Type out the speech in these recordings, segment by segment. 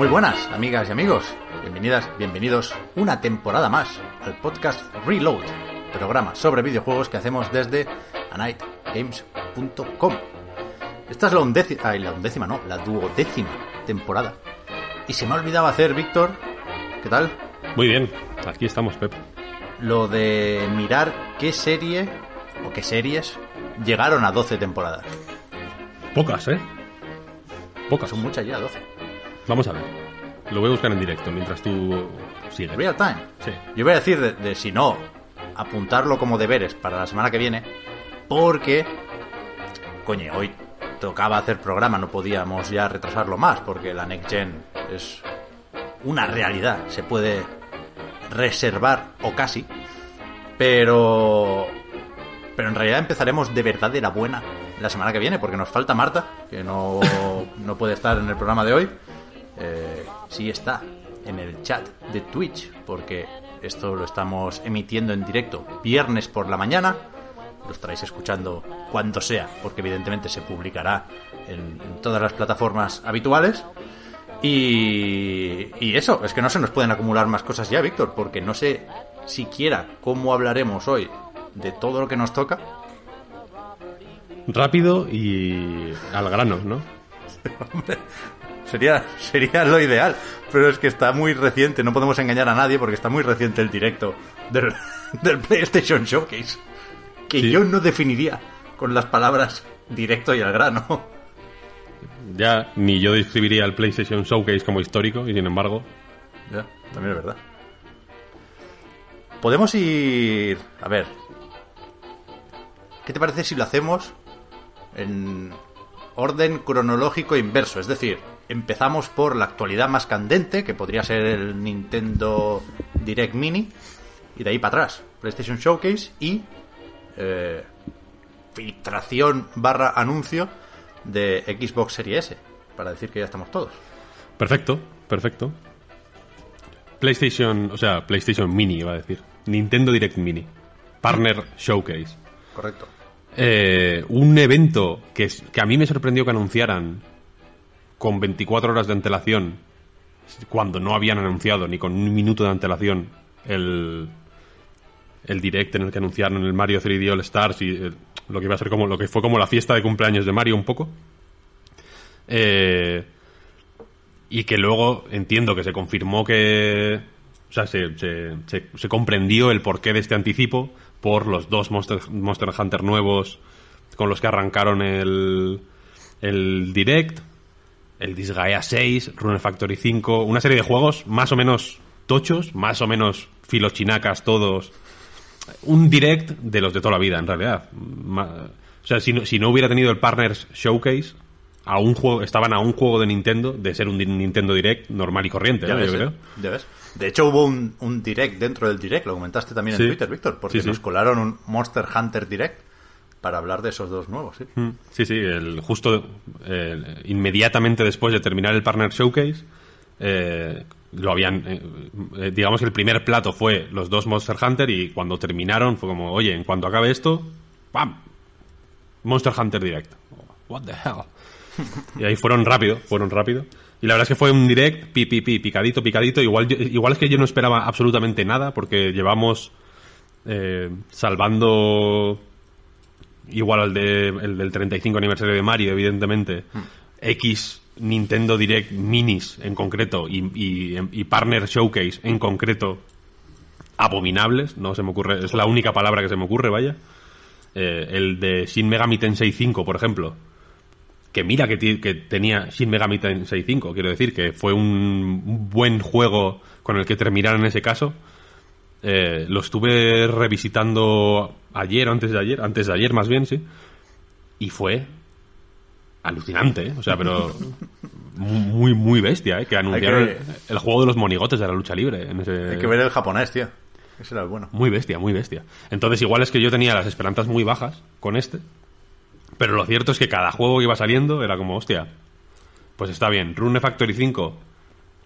Muy buenas, amigas y amigos. Bienvenidas, bienvenidos una temporada más al podcast Reload, programa sobre videojuegos que hacemos desde anightgames.com. Esta es la undécima, ay, la undécima no, la duodécima temporada. Y se me ha olvidado hacer, Víctor, ¿qué tal? Muy bien, aquí estamos, Pep. Lo de mirar qué serie o qué series llegaron a 12 temporadas. Pocas, ¿eh? Pocas. Son muchas ya, 12. Vamos a ver. Lo voy a buscar en directo mientras tú sigues. Real time. Sí. Yo voy a decir de, de si no, apuntarlo como deberes para la semana que viene, porque, coño, hoy tocaba hacer programa, no podíamos ya retrasarlo más, porque la Next Gen es una realidad, se puede reservar o casi, pero, pero en realidad empezaremos de verdad de la buena la semana que viene, porque nos falta Marta, que no, no puede estar en el programa de hoy. Eh, sí está en el chat de Twitch, porque esto lo estamos emitiendo en directo viernes por la mañana. Lo estaréis escuchando cuando sea, porque evidentemente se publicará en, en todas las plataformas habituales. Y, y eso, es que no se nos pueden acumular más cosas ya, Víctor, porque no sé siquiera cómo hablaremos hoy de todo lo que nos toca. Rápido y al grano, ¿no? Sería, sería lo ideal, pero es que está muy reciente, no podemos engañar a nadie porque está muy reciente el directo del, del PlayStation Showcase, que Sí. yo no definiría con las palabras directo y al grano. Ya ni yo describiría el PlayStation Showcase como histórico y sin embargo, Ya, también es verdad. Podemos ir... A ver. ¿Qué te parece si lo hacemos en orden cronológico inverso? Es decir, empezamos por la actualidad más candente, que podría ser el Nintendo Direct Mini, y de ahí para atrás, PlayStation Showcase y eh, filtración barra anuncio de Xbox Series S, para decir que ya estamos todos. perfecto, perfecto. PlayStation, o sea, PlayStation Mini iba a decir. Nintendo Direct Mini. Partner Showcase. Correcto. Eh, un evento que, que a mí me sorprendió que anunciaran con 24 horas de antelación, cuando no habían anunciado ni con un minuto de antelación el, el direct en el que anunciaron el Mario 3D All Stars y eh, lo que iba a ser como lo que fue como la fiesta de cumpleaños de Mario un poco. Eh, y que luego entiendo que se confirmó que. O sea, se, se- se- comprendió el porqué de este anticipo por los dos Monster, Monster Hunter nuevos con los que arrancaron el, el Direct, el Disgaea 6, Rune Factory 5, una serie de juegos más o menos tochos, más o menos filochinacas todos. Un Direct de los de toda la vida, en realidad. O sea, si no, si no hubiera tenido el Partners Showcase, a un juego, estaban a un juego de Nintendo de ser un Nintendo Direct normal y corriente, Ya ¿no? ves, yo creo. Ya ves. De hecho, hubo un, un direct dentro del direct, lo comentaste también en Sí. Twitter, Víctor, porque Sí, sí. nos colaron un Monster Hunter Direct para hablar de esos dos nuevos, ¿sí? Mm, Sí, sí, el, justo eh, inmediatamente después de terminar el Partner Showcase, eh, lo habían. eh, eh, digamos que el primer plato fue los dos Monster Hunter y cuando terminaron fue como, oye, en cuanto acabe esto, ¡pam! Monster Hunter Direct. What the hell? Y ahí fueron rápido, fueron rápido. Y la verdad es que fue un direct, pi, pi, pi, picadito, picadito. Igual, yo- igual es que yo no esperaba absolutamente nada, porque llevamos eh, salvando igual al de, el del 35 aniversario de Mario, evidentemente, X Nintendo Direct Minis en concreto y, y- y Partner Showcase en concreto abominables, no se me ocurre, es la única palabra que se me ocurre, vaya. Eh, el de Shin Megami Tensei 5, por ejemplo, que mira que, que tenía Shin Megami Tensei 5, quiero decir, que fue un, un buen juego con el que terminar en ese caso. Eh, lo estuve revisitando ayer o antes de ayer, antes de ayer más bien, sí. Y fue alucinante, ¿eh? O sea, pero muy, muy bestia, ¿eh? Que anunciaron que- el, el juego de los monigotes de la lucha libre. En ese... Hay que ver el japonés, tío. Ese era el bueno. Muy bestia, muy bestia. Entonces, igual es que yo tenía las esperanzas muy bajas con este. Pero lo cierto es que cada juego que iba saliendo era como, hostia, pues está bien. Rune Factory 5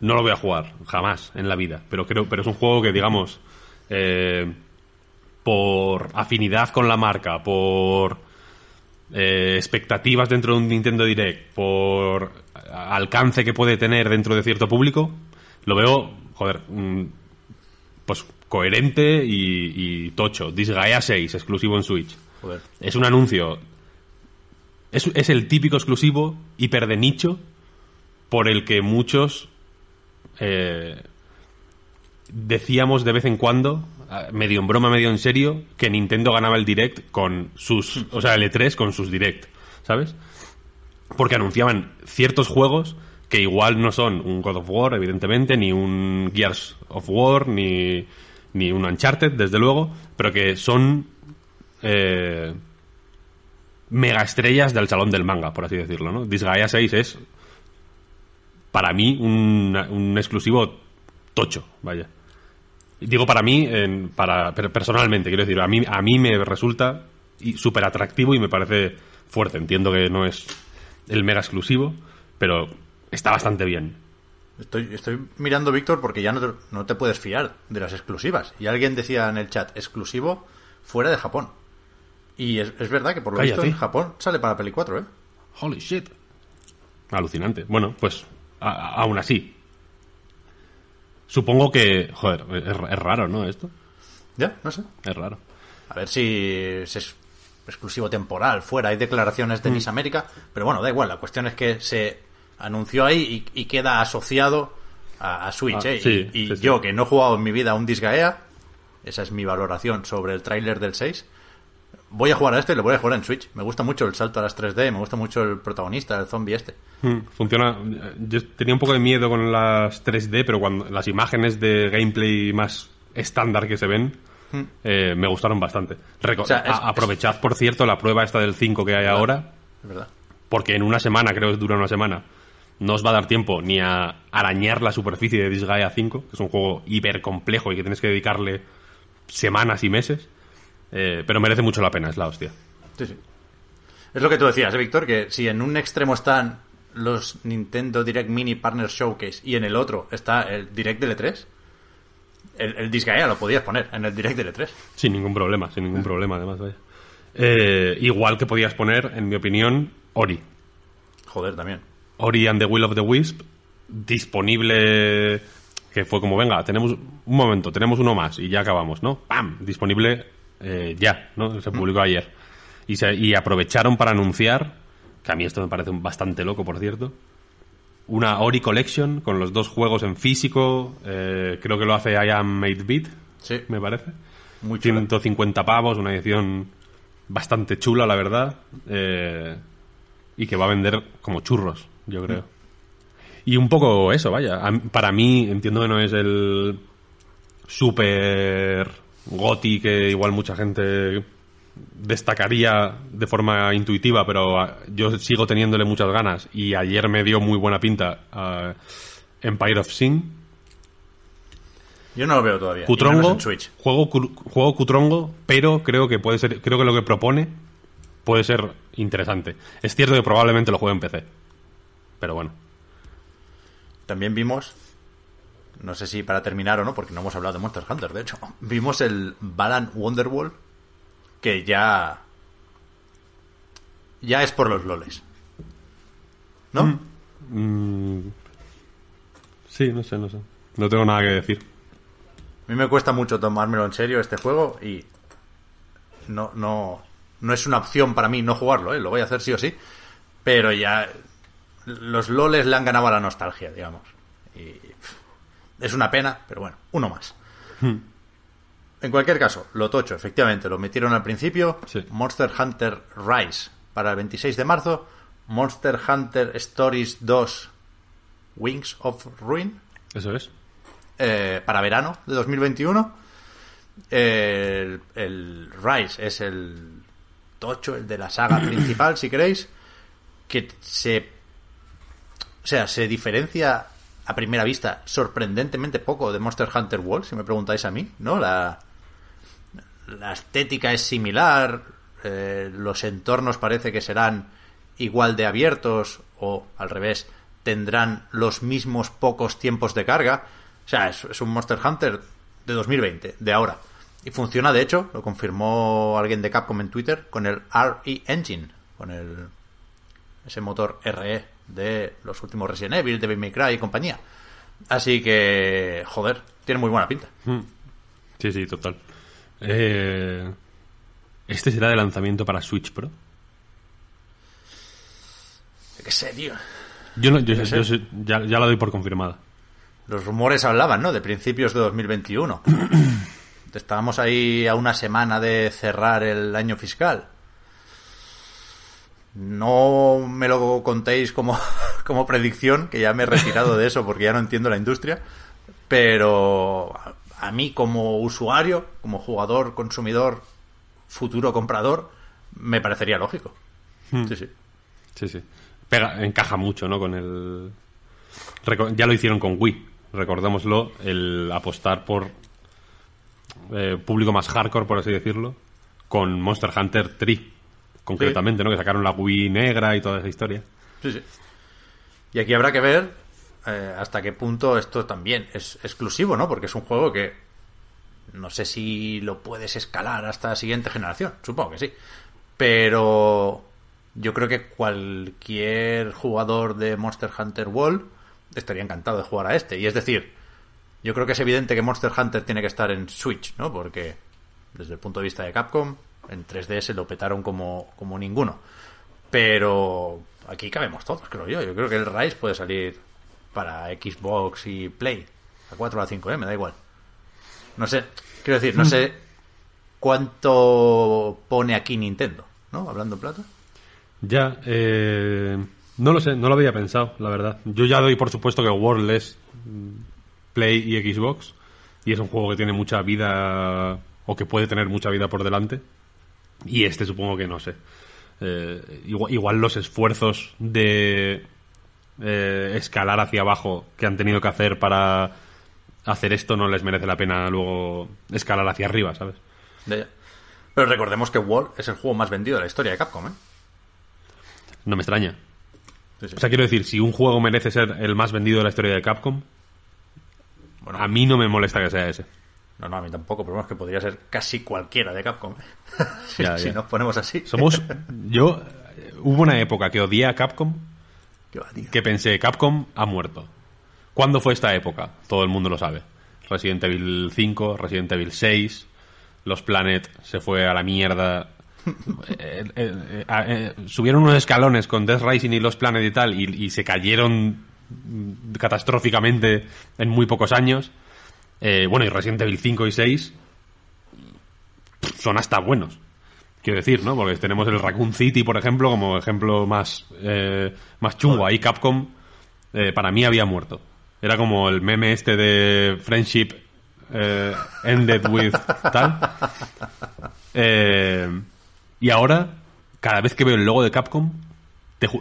no lo voy a jugar, jamás en la vida. Pero creo, pero es un juego que, digamos, eh, por afinidad con la marca, por eh, expectativas dentro de un Nintendo Direct, por alcance que puede tener dentro de cierto público, lo veo, joder, mm, pues coherente y, y tocho. Disgaea 6, exclusivo en Switch. Joder. Es un anuncio. Es, es el típico exclusivo hiper de nicho por el que muchos eh, decíamos de vez en cuando, ah, medio en broma, medio en serio, que Nintendo ganaba el Direct con sus. O sea, el E3 con sus Direct, ¿sabes? Porque anunciaban ciertos juegos que igual no son un God of War, evidentemente, ni un Gears of War, ni, ni un Uncharted, desde luego, pero que son eh, mega estrellas del salón del manga, por así decirlo, ¿no? Disgaea 6 es, para mí, un, un exclusivo tocho, vaya. Digo para mí, en- para per- personalmente, quiero decir, a mí, a mí me resulta súper atractivo y me parece fuerte. Entiendo que no es el mega exclusivo, pero está bastante bien. Estoy, estoy mirando, Víctor, porque ya no te, no te puedes fiar de las exclusivas. Y alguien decía en el chat, exclusivo fuera de Japón. Y es, es verdad que por lo Cállate. visto en Japón sale para Play 4, ¿eh? Holy shit. Alucinante. Bueno, pues a- aún así. Supongo que, joder, es, es raro, ¿no? Esto Ya, no sé. es raro. A ver si es ex- exclusivo temporal, fuera. Hay declaraciones de Miss América, pero bueno, da igual. La cuestión es que se anunció ahí y, y queda asociado a, a Switch. Ah, ¿eh? sí, y y sí, sí. yo, que no he jugado en mi vida a un Disgaea, esa es mi valoración sobre el tráiler del 6. Voy a jugar a este y lo voy a jugar en Switch. Me gusta mucho el salto a las 3D, me gusta mucho el protagonista, el zombie este. Hmm, Funciona. Yo tenía un poco de miedo con las 3D, pero cuando las imágenes de gameplay más estándar que se ven eh, me gustaron bastante. Reco- O sea, es- a- aprovechad, por cierto, la prueba esta del 5 que hay ahora, Es verdad. porque en una semana, creo que dura una semana, no os va a dar tiempo ni a arañar la superficie de Disgaea 5, que es un juego hiper complejo y que tienes que dedicarle semanas y meses, eh, pero merece mucho la pena, es la hostia. Sí, sí. Es lo que tú decías, ¿eh, Víctor? Que si en un extremo están los Nintendo Direct Mini Partner Showcase y en el otro está el Direct del E3, el, el Disgaea lo podías poner en el Direct del E3. Sin ningún problema, sin ningún problema, además, vaya. Eh, igual que podías poner, en mi opinión, Ori. Joder, también. Ori and the Will of the Wisp, disponible. Que fue como, venga, tenemos un momento, tenemos uno más y ya acabamos, ¿no? ¡Pam! Disponible eh, ya, ¿no? Se publicó ayer. Y, se- y aprovecharon para anunciar, que a mí esto me parece bastante loco, por cierto, una Ori Collection con los dos juegos en físico. eh, creo que lo hace I Am Made Beat, Sí, me parece. muy chulo. 150 pavos, una edición bastante chula, la verdad. eh, y que va a vender como churros, yo creo. Y un poco eso, vaya. Para mí, entiendo que no es el super goti que igual mucha gente destacaría de forma intuitiva, pero ah, yo sigo teniéndole muchas ganas. Y ayer me dio muy buena pinta a Empire of Sin. Yo no lo veo todavía. Cutrongo, juego, juego cutrongo, pero creo que puede ser, creo que lo que propone puede ser interesante. Es cierto que probablemente lo juegue en PC, pero bueno. También vimos, no sé si para terminar o no, porque no hemos hablado de Monster Hunter, de hecho, vimos el Balan Wonderwall, que ya... Ya es por los loles. ¿No? Mm, sí, no sé, no sé. No tengo nada que decir. A mí me cuesta mucho tomármelo en serio este juego y no, no, no es una opción para mí no jugarlo, ¿eh? lo voy a hacer sí o sí, pero ya los loles le han ganado a la nostalgia, digamos. Y es una pena, pero bueno, uno más. En cualquier caso, lo tocho, efectivamente, lo metieron al principio. Sí. Monster Hunter Rise para el 26 de marzo. Monster Hunter Stories 2 Wings of Ruin. Eso es. Eh, para verano de 2021. El, el, Rise es el tocho, el de la saga principal, si queréis, que se... O sea, se diferencia a primera vista sorprendentemente poco de Monster Hunter World, si me preguntáis a mí, ¿no? La, la estética es similar, eh, los entornos parece que serán igual de abiertos o al revés, tendrán los mismos pocos tiempos de carga. O sea, es, un Monster Hunter de 2020, de ahora. Y funciona, de hecho, lo confirmó alguien de Capcom en Twitter, con el RE Engine, con el ese motor RE de los últimos Resident Evil, Devil May Cry y compañía. Así que, joder, tiene muy buena pinta. Hmm. Sí, sí, total. Eh, ¿Este será de lanzamiento para Switch Pro? ¿Qué sé, tío? Yo, ya, ya, la doy por confirmada. Los rumores hablaban, ¿no? De principios de 2021. Estábamos ahí a una semana de cerrar el año fiscal. No me lo contéis como, como predicción, que ya me he retirado de eso porque ya no entiendo la industria. Pero a mí como usuario, como jugador, consumidor, futuro comprador, me parecería lógico. Hmm. Sí, sí. Sí, sí. Pega, encaja mucho, ¿no? Con el... Ya lo hicieron con Wii, recordémoslo, el apostar por eh, público más hardcore, por así decirlo, con Monster Hunter 3, concretamente, ¿no? Que sacaron la Wii negra y toda esa historia. Sí, sí. Y aquí habrá que ver eh, hasta qué punto esto también es exclusivo, ¿no? Porque es un juego que no sé si lo puedes escalar hasta la siguiente generación, supongo que sí. Pero yo creo que cualquier jugador de Monster Hunter World estaría encantado de jugar a este. Y es decir, yo creo que es evidente que Monster Hunter tiene que estar en Switch, ¿no? Porque desde el punto de vista de Capcom, en 3DS lo petaron como, como ninguno. Pero aquí cabemos todos, creo yo. Yo creo que el Rise puede salir para Xbox y Play. A 4 o a 5, ¿eh? Me da igual. No sé, quiero decir, no sé cuánto pone aquí Nintendo, ¿no? Hablando plata. Ya, eh, no lo sé, no lo había pensado, la verdad. Yo ya doy por supuesto que World es Play y Xbox. Y es un juego que tiene mucha vida, o que puede tener mucha vida por delante. Y este supongo que no sé. Eh, igual, los esfuerzos de eh, escalar hacia abajo que han tenido que hacer para hacer esto no les merece la pena luego escalar hacia arriba, ¿sabes? Pero recordemos que World es el juego más vendido de la historia de Capcom, ¿eh? No me extraña. O sea, quiero decir, si un juego merece ser el más vendido de la historia de Capcom, bueno, a mí no me molesta que sea ese. No, no, a mí tampoco, pero es que podría ser casi cualquiera de Capcom. ¿eh? si, nos ponemos así. Somos. Yo. Hubo una época que odié a Capcom. que pensé, Capcom ha muerto. ¿Cuándo fue esta época? Todo el mundo lo sabe. Resident Evil 5, Resident Evil 6, Los Planet se fue a la mierda. Eh, eh, eh, subieron unos escalones con Death Rising y Los Planet y tal y, se cayeron catastróficamente en muy pocos años. Bueno, y Resident Evil 5 y 6 son hasta buenos. Quiero decir, ¿no? Porque tenemos el Raccoon City, por ejemplo, como ejemplo más, más chungo. Ahí Capcom, para mí, había muerto. Era como el meme este de Friendship eh, Ended with tal. Eh, y ahora, cada vez que veo el logo de Capcom,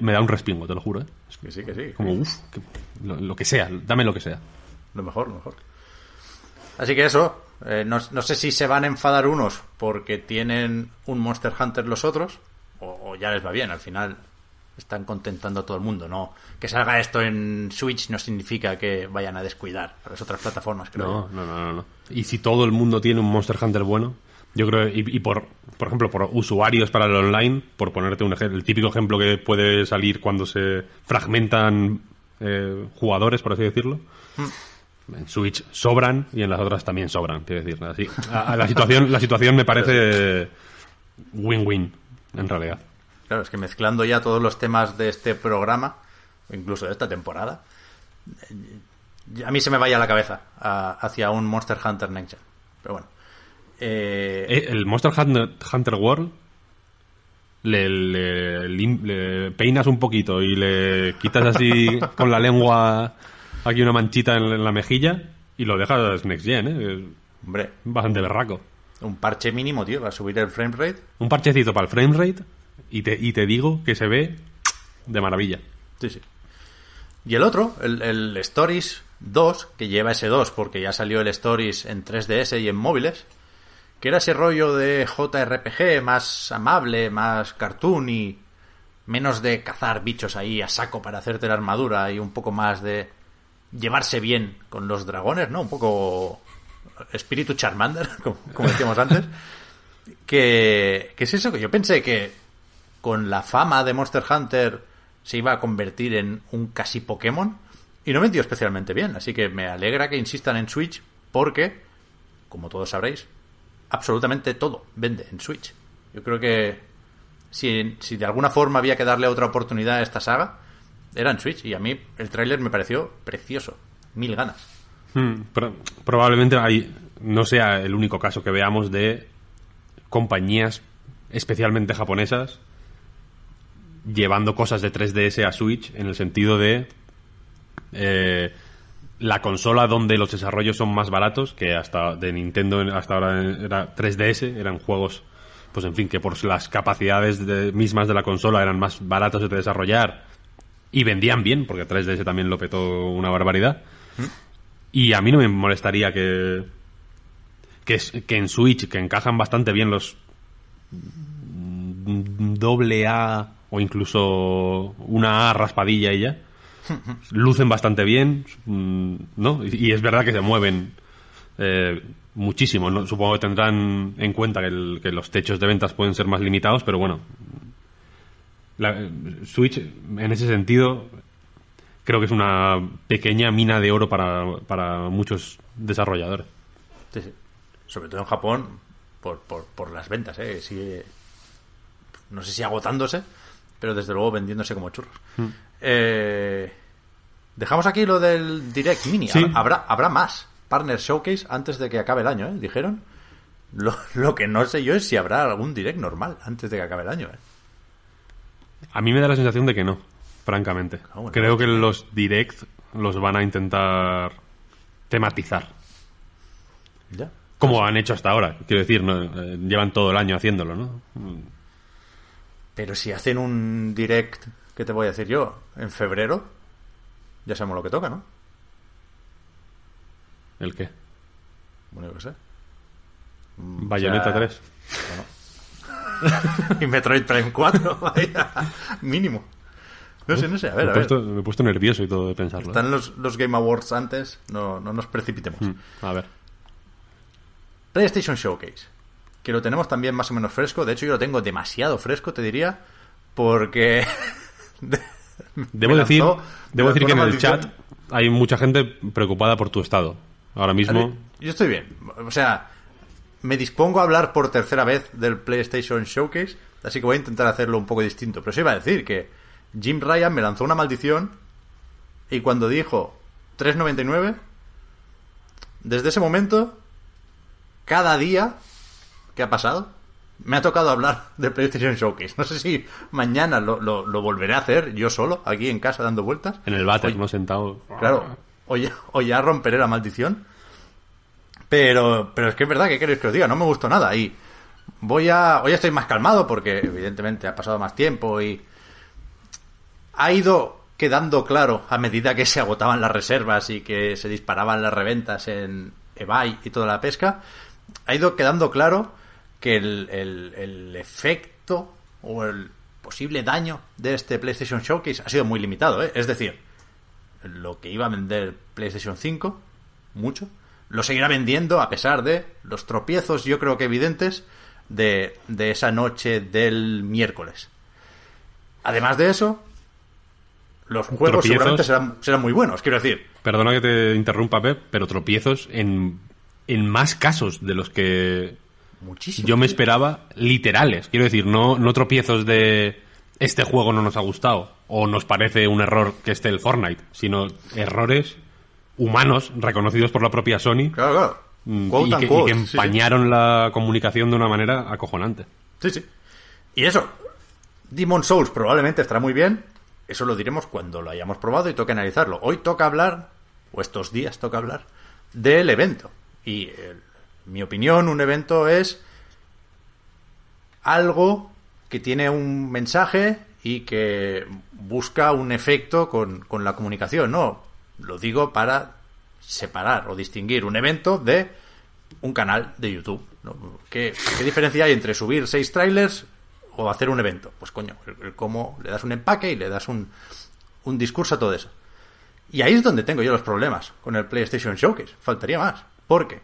me da un respingo, te lo juro. ¿eh? Que sí, que sí. Como, uff, lo, que sea, dame lo que sea. Lo mejor, lo mejor. Así que eso, no, sé si se van a enfadar unos porque tienen un Monster Hunter los otros, o ya les va bien, al final están contentando a todo el mundo. No, que salga esto en Switch no significa que vayan a descuidar a las otras plataformas, creo. No, no, no, no. Y si todo el mundo tiene un Monster Hunter bueno, yo creo, y, por, por ejemplo, por usuarios para el online, por ponerte un ejemplo, el típico ejemplo que puede salir cuando se fragmentan eh, jugadores, por así decirlo. Hmm. En Switch sobran y en las otras también sobran, quiero decir. Así, la, situación, la situación me parece win-win, en realidad. Claro, es que mezclando ya todos los temas de este programa, incluso de esta temporada, a mí se me vaya la cabeza hacia un Monster Hunter Next Gen. Pero bueno. Eh, eh, el Monster Hunter, World le, le lim- le peinas un poquito y le quitas así con la lengua aquí una manchita en, la mejilla y lo dejas next gen, ¿eh? Hombre, bastante berraco. un parche mínimo, tío, va a subir el frame rate. Un parchecito para el frame rate y te, y te digo que se ve de maravilla. Sí, sí. Y el otro, el, el Stories 2, que lleva ese 2 porque ya salió el Stories en 3DS y en móviles, que era ese rollo de JRPG más amable, más cartoon y menos de cazar bichos ahí a saco para hacerte la armadura y un poco más de llevarse bien con los dragones, ¿no? Un poco espíritu Charmander, como, decíamos antes. Que, que es eso que yo pensé que con la fama de Monster Hunter se iba a convertir en un casi Pokémon y no vendió especialmente bien. Así que me alegra que insistan en Switch porque, como todos sabréis, absolutamente todo vende en Switch. Yo creo que si, si de alguna forma había que darle otra oportunidad a esta saga, era en Switch y a mí el tráiler me pareció precioso. Mil ganas. Hmm, pro- probablemente hay, no sea el único caso que veamos de compañías especialmente japonesas llevando cosas de 3DS a Switch en el sentido de eh, la consola donde los desarrollos son más baratos que hasta de Nintendo hasta ahora era 3DS eran juegos pues en fin que por las capacidades de- mismas de la consola eran más baratos de desarrollar y vendían bien porque 3DS también lo petó una barbaridad y a mí no me molestaría que, que, en Switch, que encajan bastante bien los mm, doble A o incluso una A raspadilla y ya, lucen bastante bien, mm, ¿no? Y, y es verdad que se mueven eh, muchísimo. ¿no? Supongo que tendrán en cuenta que, el- que los techos de ventas pueden ser más limitados, pero bueno. La, Switch, en ese sentido, creo que es una pequeña mina de oro para, para muchos desarrolladores. Sí, sí. Sobre todo en Japón, por, por, por las ventas, ¿eh? Sigue, no sé si agotándose, pero desde luego vendiéndose como churros. Eh, dejamos aquí lo del Direct Mini. Sí. Habrá, habrá más Partner Showcase antes de que acabe el año, ¿eh? Dijeron. Lo, lo que no sé yo es si habrá algún Direct normal antes de que acabe el año, ¿eh? A mí me da la sensación de que no, francamente. Ah, bueno. Creo que los direct los van a intentar tematizar. Ya. Como han hecho hasta ahora. Quiero decir, ¿no? Eh, llevan todo el año haciéndolo, ¿no? Pero si hacen un Direct, ¿qué te voy a decir yo? En febrero, ya sabemos lo que toca, ¿no? ¿El qué? Bueno, yo qué sé. Bayonetta o sea, 3. y Metroid Prime 4, vaya, mínimo. No sé, no sé, a ver, me, a he ver. puesto, me he puesto nervioso y todo de pensarlo. ¿eh? Están los, los Game Awards antes, no, no nos precipitemos. Mm, A ver. PlayStation Showcase, que lo tenemos también más o menos fresco. De hecho, yo lo tengo demasiado fresco, te diría, porque... Debo decir, debo decir que en el chat hay mucha gente preocupada por tu estado. Ahora mismo, Yo estoy bien. O sea, me dispongo a hablar por tercera vez del PlayStation Showcase, así que voy a intentar hacerlo un poco distinto. Pero sí iba a decir que Jim Ryan me lanzó una maldición y cuando dijo 3.99, desde ese momento, cada día que ha pasado, me ha tocado hablar del PlayStation Showcase. No sé si mañana lo, lo- lo volveré a hacer yo solo, aquí en casa dando vueltas. en el Oye, ¿no? Sentado. Claro, o ya, o ya romperé la maldición. Pero, pero es que es verdad, que queréis que os diga? No me gustó nada. Y voy a. Hoy estoy más calmado porque, evidentemente, ha pasado más tiempo y. Ha ido quedando claro a medida que se agotaban las reservas y que se disparaban las reventas en eBay y toda la pesca. Ha ido quedando claro que el, el- el efecto o el posible daño de este PlayStation Showcase ha sido muy limitado. ¿eh? Es decir, lo que iba a vender PlayStation 5, mucho, lo seguirá vendiendo a pesar de los tropiezos, yo creo que evidentes, de, de esa noche del miércoles. Además de eso, los juegos Tropiezos. seguramente serán, serán muy buenos, quiero decir. Perdona que te interrumpa, Pep, pero tropiezos en, en más casos de los que Muchísimo. yo me esperaba literales. Quiero decir, no, no tropiezos de este juego no nos ha gustado o nos parece un error que esté el Fortnite, sino errores humanos reconocidos por la propia Sony Claro, claro. mm, y, que, y quote, que sí, sí. empañaron la comunicación de una manera acojonante. Sí, sí. Y eso, Demon Souls probablemente estará muy bien. Eso lo diremos cuando lo hayamos probado y toque analizarlo. Hoy toca hablar, o estos días toca hablar, del evento. Y mi opinión, un evento es algo que tiene un mensaje y que busca un efecto con, con la comunicación. No, lo digo para separar o distinguir un evento de un canal de YouTube. ¿no? ¿Qué, ¿Qué, diferencia hay entre subir seis trailers o hacer un evento? Pues coño, el, el cómo le das un empaque y le das un, un discurso a todo eso. Y ahí es donde tengo yo los problemas con el PlayStation Showcase. Faltaría más. Porque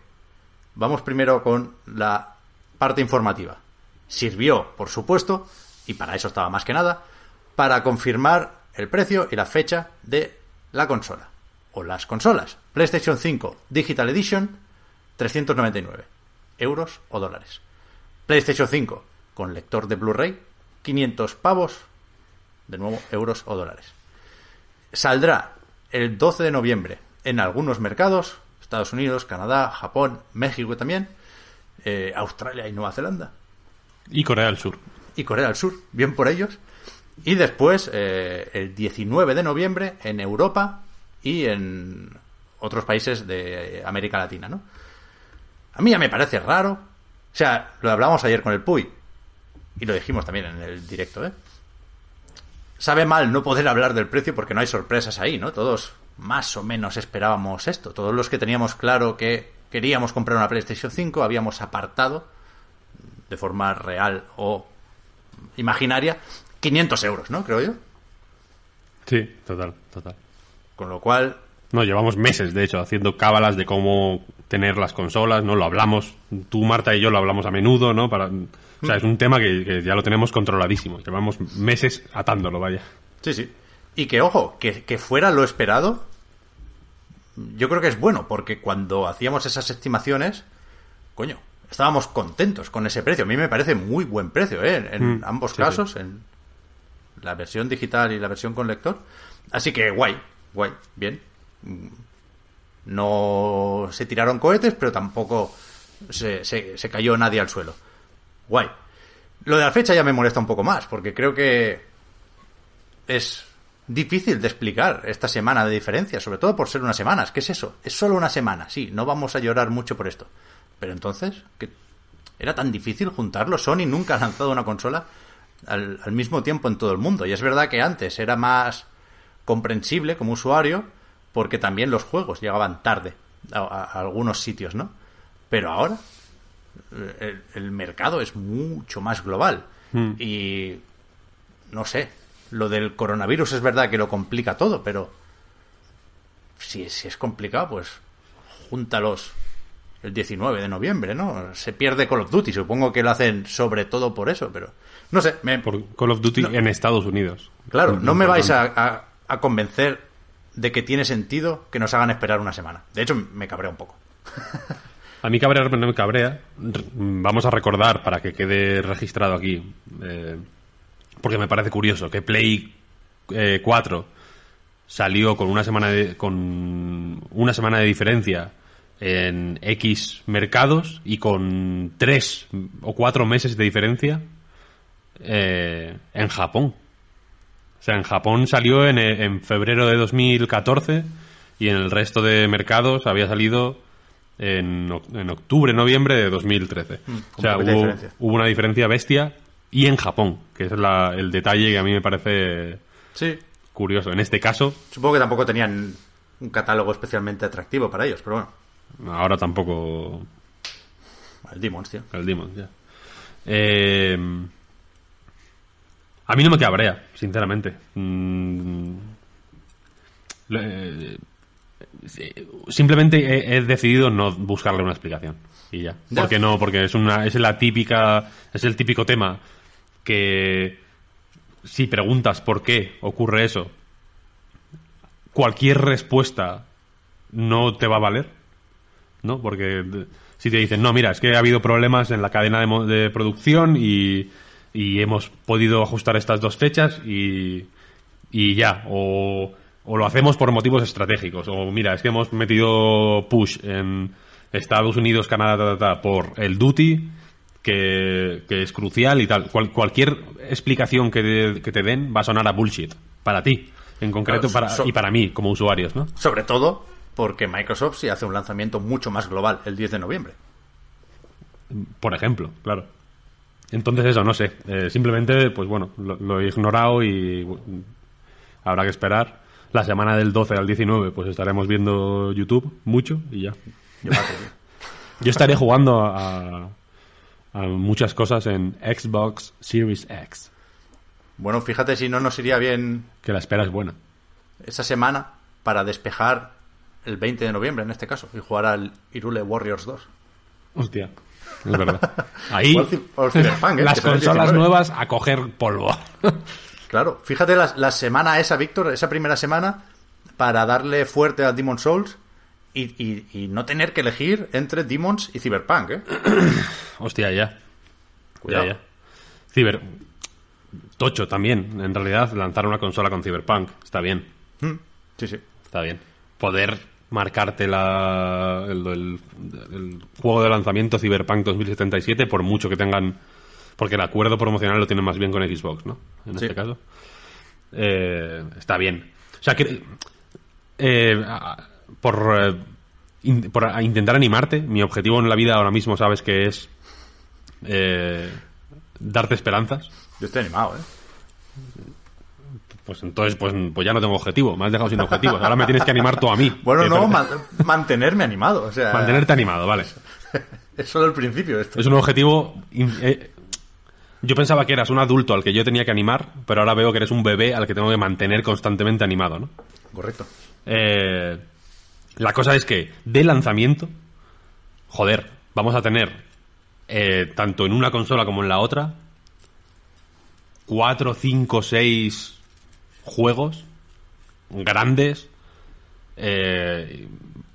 vamos primero con la parte informativa. Sirvió, por supuesto, y para eso estaba más que nada, para confirmar el precio y la fecha de la consola. O las consolas. PlayStation 5 Digital Edition, 399 euros o dólares. PlayStation 5 con lector de Blu-ray, 500 pavos, de nuevo euros o dólares. Saldrá el 12 de noviembre en algunos mercados, Estados Unidos, Canadá, Japón, México también, eh, Australia y Nueva Zelanda. Y Corea del Sur. Y Corea del Sur, bien por ellos. Y después, eh, el 19 de noviembre, en Europa y en otros países de América Latina, ¿no? A mí ya me parece raro. O sea, lo hablamos ayer con el Puy. Y lo dijimos también en el directo, ¿eh? Sabe mal no poder hablar del precio porque no hay sorpresas ahí, ¿no? Todos más o menos esperábamos esto. Todos los que teníamos claro que queríamos comprar una PlayStation 5 habíamos apartado de forma real o imaginaria 500 euros, ¿no? Creo yo. Sí, total, total. Con lo cual... No, llevamos meses, de hecho, haciendo cábalas de cómo tener las consolas, ¿no? Lo hablamos, tú, Marta y yo lo hablamos a menudo, ¿no? Para... O sea, es un tema que, que ya lo tenemos controladísimo. Llevamos meses atándolo, vaya. Sí, sí. Y que, ojo, que, que fuera lo esperado, yo creo que es bueno, porque cuando hacíamos esas estimaciones, coño, estábamos contentos con ese precio. A mí me parece muy buen precio, ¿eh? En Mm, ambos sí, casos, en la versión digital y la versión con lector. Así que guay, guay, bien. Mm, No se tiraron cohetes, pero tampoco se, se- cayó nadie al suelo. Guay. Lo de la fecha ya me molesta un poco más, porque creo que es difícil de explicar esta semana de diferencia, sobre todo por ser unas semanas. ¿Qué es eso? Es solo una semana, sí, no vamos a llorar mucho por esto. Pero entonces, ¿qué? ¿era tan difícil juntarlo? Sony nunca ha lanzado una consola al mismo tiempo en todo el mundo. Y es verdad que antes era más comprensible como usuario, porque también los juegos llegaban tarde a, algunos sitios, ¿no? Pero ahora el, el mercado es mucho más global. Y no sé, lo del coronavirus es verdad que lo complica todo, pero si, si es complicado, pues júntalos el 19 de noviembre, ¿no? Se pierde Call of Duty, supongo que lo hacen sobre todo por eso, pero no sé, me, Por Call of Duty No. en Estados Unidos. claro, no me vais a- a convencer de que tiene sentido que nos hagan esperar una semana. De hecho, me cabrea un poco. A mí cabrea, no me cabrea. Vamos a recordar para que quede registrado aquí, eh, porque me parece curioso que Play eh, 4 salió con una semana de, con una semana de diferencia en X mercados y con tres o cuatro meses de diferencia eh, en Japón. O sea, en Japón salió en, en febrero de 2014 y en el resto de mercados había salido en, en octubre, noviembre de 2013. Mm, o sea, hubo, una diferencia bestia y en Japón, que es la- el detalle que a mí me parece Sí, curioso. En este caso, supongo que tampoco tenían un catálogo especialmente atractivo para ellos, pero bueno, ahora tampoco el Demons, tío. el Demon, ya. Eh, a mí no me cabrea, sinceramente. Mm, le- eh, simplemente he, he decidido no buscarle una explicación y ya. Ya. Porque no, porque es una es la típica es el típico tema que si preguntas por qué ocurre eso, cualquier respuesta no te va a valer. ¿no? Porque si te dicen, no, mira, es que ha habido problemas en la cadena de, de producción y, y hemos podido ajustar estas dos fechas y, y ya, o, o lo hacemos por motivos estratégicos, o mira, es que hemos metido push en Estados Unidos, Canadá, ta, ta, ta, por el duty que, que es crucial y tal. Cual- cualquier explicación que, de- que te den va a sonar a bullshit. Para ti, en concreto, Claro, para, so- y para mí, como usuarios, ¿no? Sobre todo porque Microsoft sí hace un lanzamiento mucho más global el 10 de noviembre. Por ejemplo, claro. Entonces eso, no sé. Eh, simplemente, pues bueno, lo, lo he ignorado y habrá que esperar. La semana del 12 al 19, pues estaremos viendo YouTube mucho y ya. Yo estaré jugando a, a muchas cosas en Xbox Series X, bueno, fíjate si no nos iría bien que la espera es buena. esa semana para despejar el 20 de noviembre en este caso y jugar al Irule Warriors 2. Hostia, es verdad. Ahí, O Cyberpunk, ¿eh? las consolas 19. nuevas a coger polvo. Claro, fíjate la, la semana esa, Víctor, esa primera semana, para darle fuerte a Demon Souls y, y- y no tener que elegir entre Demons y Cyberpunk, ¿eh? Hostia, ya. Cuidado. Ya, ya. Ciber... Tocho también, en realidad, lanzar una consola con Cyberpunk. Está bien, Mm, Sí, sí. está bien. Poder marcarte la, el, el- el juego de lanzamiento Cyberpunk 2077 por mucho que tengan... Porque el acuerdo promocional lo tienen más bien con Xbox, ¿no? En Sí. este caso. Eh, está bien. O sea, que... eh, por, eh, in- por intentar animarte, mi objetivo en la vida ahora mismo, sabes que es eh, darte esperanzas. Yo estoy animado, ¿eh? Pues entonces, pues, pues ya no tengo objetivo, me has dejado sin objetivos. Ahora me tienes que animar tú a mí. Bueno, no, te- ma- mantenerme animado. O sea, mantenerte animado, vale. es solo el principio esto. Es un objetivo. eh, yo pensaba que eras un adulto al que yo tenía que animar, pero ahora veo que eres un bebé al que tengo que mantener constantemente animado, ¿no? Correcto. Eh, la cosa es que de lanzamiento, joder, vamos a tener eh, tanto en una consola como en la otra cuatro, cinco, seis juegos grandes, eh,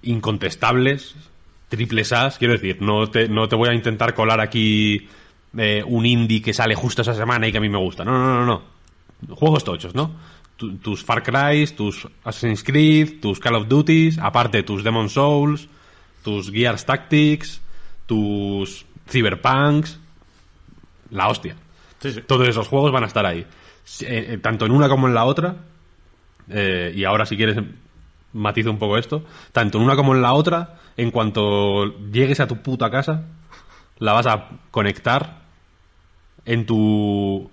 incontestables, triples A's, quiero decir, no te, no te voy a intentar colar aquí eh, un indie que sale justo esa semana y que a mí me gusta. No, no, no, no. Juegos tochos, ¿no? Tu- tus Far Cry, tus Assassin's Creed, tus Call of Duties, aparte tus Demon Souls, tus Gears Tactics, tus Cyberpunks, la hostia. Sí, sí. Todos esos juegos van a estar ahí. Eh, eh, tanto en una como en la otra. eh, y ahora, si quieres, matizo un poco esto. Tanto en una como en la otra, en cuanto llegues a tu puta casa, la vas a conectar en tu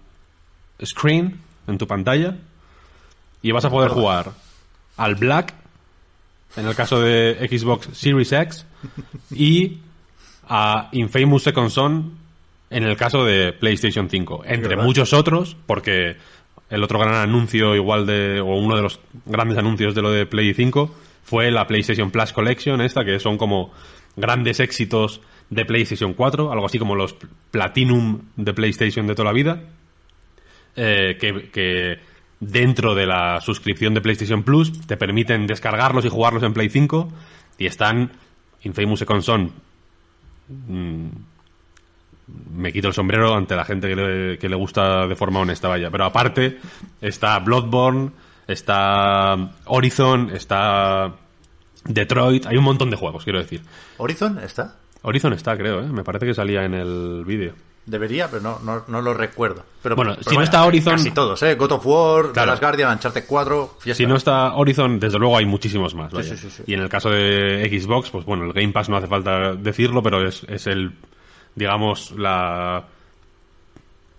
screen, en tu pantalla, y vas a poder jugar al Black, en el caso de Xbox Series X, y a Infamous Second Son en el caso de PlayStation 5, entre muchos otros, porque el otro gran anuncio igual de o uno de los grandes anuncios de lo de Play 5 fue la PlayStation Plus Collection esta que son como grandes éxitos de PlayStation 4, algo así como los Platinum de PlayStation de toda la vida, eh, que, que dentro de la suscripción de PlayStation Plus te permiten descargarlos y jugarlos en Play 5 y están Infamous Second Son mm, me quito el sombrero ante la gente que le, que le gusta de forma honesta, vaya. Pero aparte está Bloodborne, está Horizon, está Detroit, hay un montón de juegos, quiero decir. ¿Horizon está? Horizon está, creo, ¿eh? me parece que salía en el vídeo. Debería, pero no, no, no lo recuerdo. Pero, Bueno, pero si no está Horizon- Casi todos, ¿eh? God of War, The. Last Guardian, Uncharted 4. fiesta. Si no está Horizon, desde luego hay muchísimos más. vaya. sí, sí, sí. Y en el caso de Xbox, pues bueno, el Game Pass no hace falta decirlo, pero es, es el, digamos, la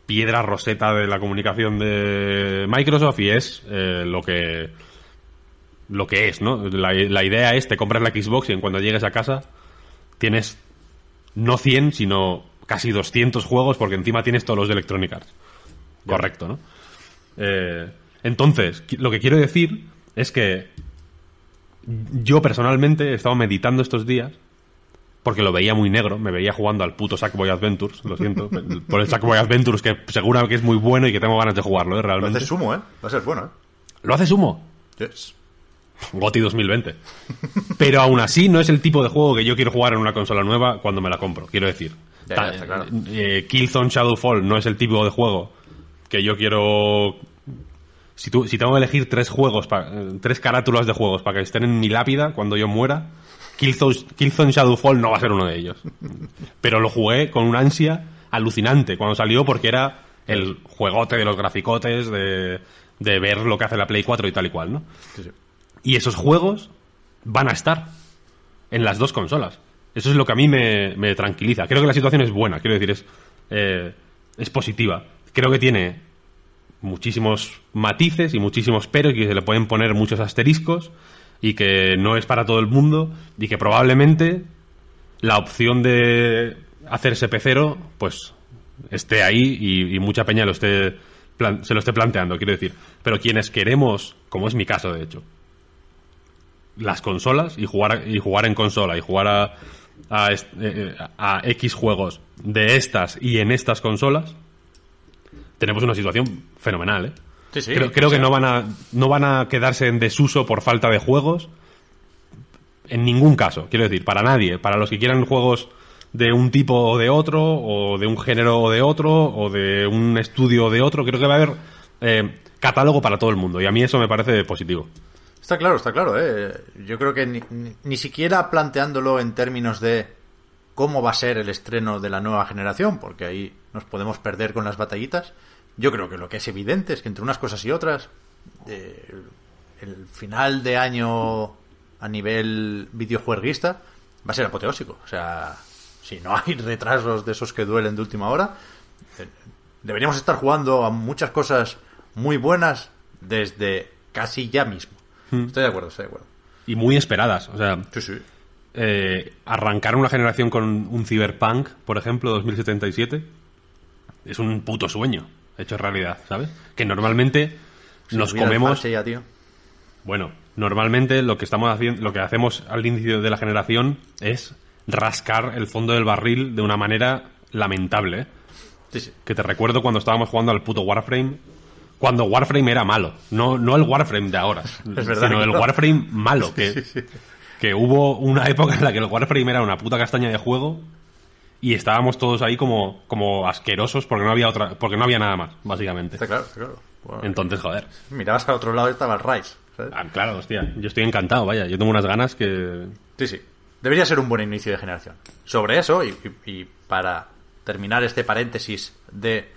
piedra roseta de la comunicación de Microsoft y es eh, lo que lo que es, ¿no? La, la idea es, te compras la Xbox y en cuando llegues a casa tienes no 100, sino casi 200 juegos porque encima tienes todos los de Electronic Arts. Correcto, ¿no? Eh, entonces, lo que quiero decir es que yo personalmente he estado meditando estos días porque lo veía muy negro, me veía jugando al puto Sackboy Adventures, lo siento, por el Sackboy Adventures que seguro que es muy bueno y que tengo ganas de jugarlo, ¿eh? Lo Realmente. haces sumo, ¿eh? Va a ser bueno, ¿eh? ¿Lo hace Sumo? Yes. GOTI 2020. Pero aún así no es el tipo de juego que yo quiero jugar en una consola nueva cuando me la compro, quiero decir. Ya, ya, está claro. eh, Killzone Shadowfall no es el tipo de juego que yo quiero... Si, tú, si tengo que elegir tres juegos, pa- eh, tres carátulas de juegos para que estén en mi lápida cuando yo muera, Killzone, Killzone Shadowfall no va a ser uno de ellos. Pero lo jugué con una ansia alucinante cuando salió porque era el juegote de los graficotes, de, de ver lo que hace la Play 4 y tal y cual, ¿no? Sí, sí. Y esos juegos van a estar en las dos consolas. Eso es lo que a mí me, me tranquiliza. Creo que la situación es buena, quiero decir, es, eh, es positiva. Creo que tiene muchísimos matices y muchísimos peros y que se le pueden poner muchos asteriscos y que no es para todo el mundo y que probablemente la opción de hacerse pecero pues esté ahí y, mucha peña lo esté se lo esté planteando, quiero decir. Pero quienes queremos, como es mi caso de hecho, las consolas y jugar y jugar en consola y jugar a, a, est- eh, a X juegos de estas y en estas consolas tenemos una situación fenomenal, ¿eh? Sí, sí. creo creo O sea, que no van a no van a quedarse en desuso por falta de juegos en ningún caso, quiero decir, para nadie, para los que quieran juegos de un tipo o de otro, o de un género o de otro, o de un estudio o de otro, creo que va a haber eh, catálogo para todo el mundo, y a mí eso me parece positivo. Está claro, está claro. ¿eh? Yo creo que ni, ni- ni siquiera planteándolo en términos de cómo va a ser el estreno de la nueva generación, porque ahí nos podemos perder con las batallitas. Yo creo que lo que es evidente es que entre unas cosas y otras, eh, el final de año a nivel videojueguista va a ser apoteósico. O sea, si no hay retrasos de esos que duelen de última hora, eh, deberíamos estar jugando a muchas cosas muy buenas desde casi ya mismo. Estoy de acuerdo, estoy de acuerdo. Y muy esperadas, o sea, Sí, sí. eh, arrancar una generación con un Cyberpunk, por ejemplo, 2077, es un puto sueño hecho realidad, ¿sabes? Que normalmente nos comemos... ya, tío. Bueno, normalmente lo que estamos haciendo, lo que hacemos al inicio de la generación es rascar el fondo del barril de una manera lamentable. ¿eh? Sí, sí. Que te recuerdo cuando estábamos jugando al puto Warframe, cuando Warframe era malo, no, no el Warframe de ahora, verdad sino el no. Warframe malo, que, que hubo una época en la que el Warframe era una puta castaña de juego y estábamos todos ahí como, como asquerosos porque no había otra, porque no había nada más, básicamente. Está claro, está claro. Entonces, joder. mirabas al otro lado y estaba el. ¿sabes? Ah, claro, hostia, yo estoy encantado, vaya, yo tengo unas ganas que, Sí, sí. Debería ser un buen inicio de generación. Sobre eso, y, y- y para terminar este paréntesis de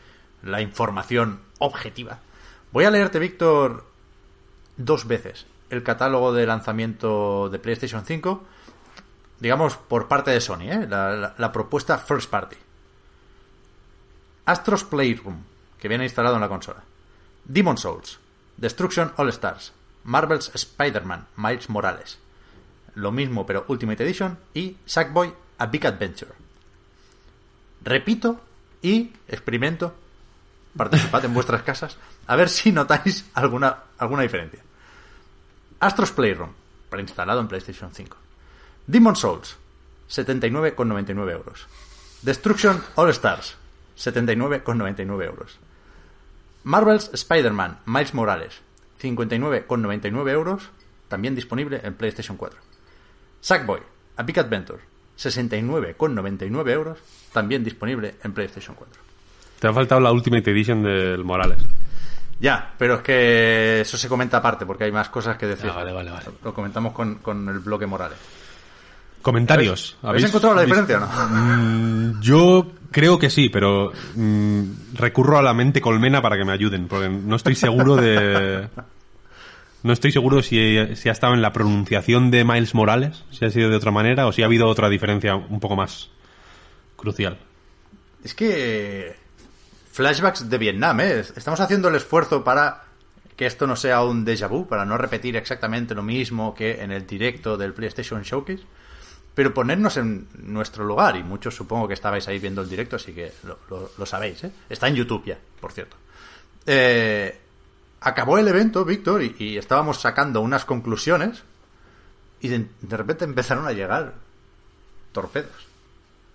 la información objetiva, voy a leerte, Víctor, dos veces el catálogo de lanzamiento de PlayStation 5, digamos, por parte de Sony, ¿eh? la, la- la propuesta First Party. Astros Playroom, que viene instalado en la consola. Demon Souls, Destruction All Stars, Marvel's Spider-Man, Miles Morales, lo mismo pero Ultimate Edition y Sackboy A Big Adventure. Repito y experimento, participad en vuestras casas, a ver si notáis alguna, alguna diferencia. Astros Playroom, preinstalado en PlayStation 5. Demon Souls, 79,99 euros. Destruction All Stars, 79,99 euros. Marvel's Spider-Man Miles Morales, 59,99 euros, también disponible en PlayStation 4. Sackboy, A Big Adventure, 69,99 euros, también disponible en PlayStation 4. Te ha faltado la Ultimate Edition del Morales. Ya, pero es que eso se comenta aparte porque hay más cosas que decir. Ah, vale, vale, vale. Lo comentamos con, con el bloque Morales. Comentarios. ¿Habéis encontrado la diferencia o no? Mm, Yo creo que sí, pero mm, recurro a la mente colmena para que me ayuden, porque no estoy seguro de... No estoy seguro si, si ha estado en la pronunciación de Miles Morales, si ha sido de otra manera, o si ha habido otra diferencia un poco más crucial. Es que flashbacks de Vietnam, ¿eh? Estamos haciendo el esfuerzo para que esto no sea un déjà vu, para no repetir exactamente lo mismo que en el directo del PlayStation Showcase, pero ponernos en nuestro lugar, y muchos supongo que estabais ahí viendo el directo, así que lo, lo- lo sabéis, ¿eh? Está en YouTube ya, por cierto. Eh, acabó el evento, Víctor, y, y estábamos sacando unas conclusiones, y de, de repente empezaron a llegar torpedos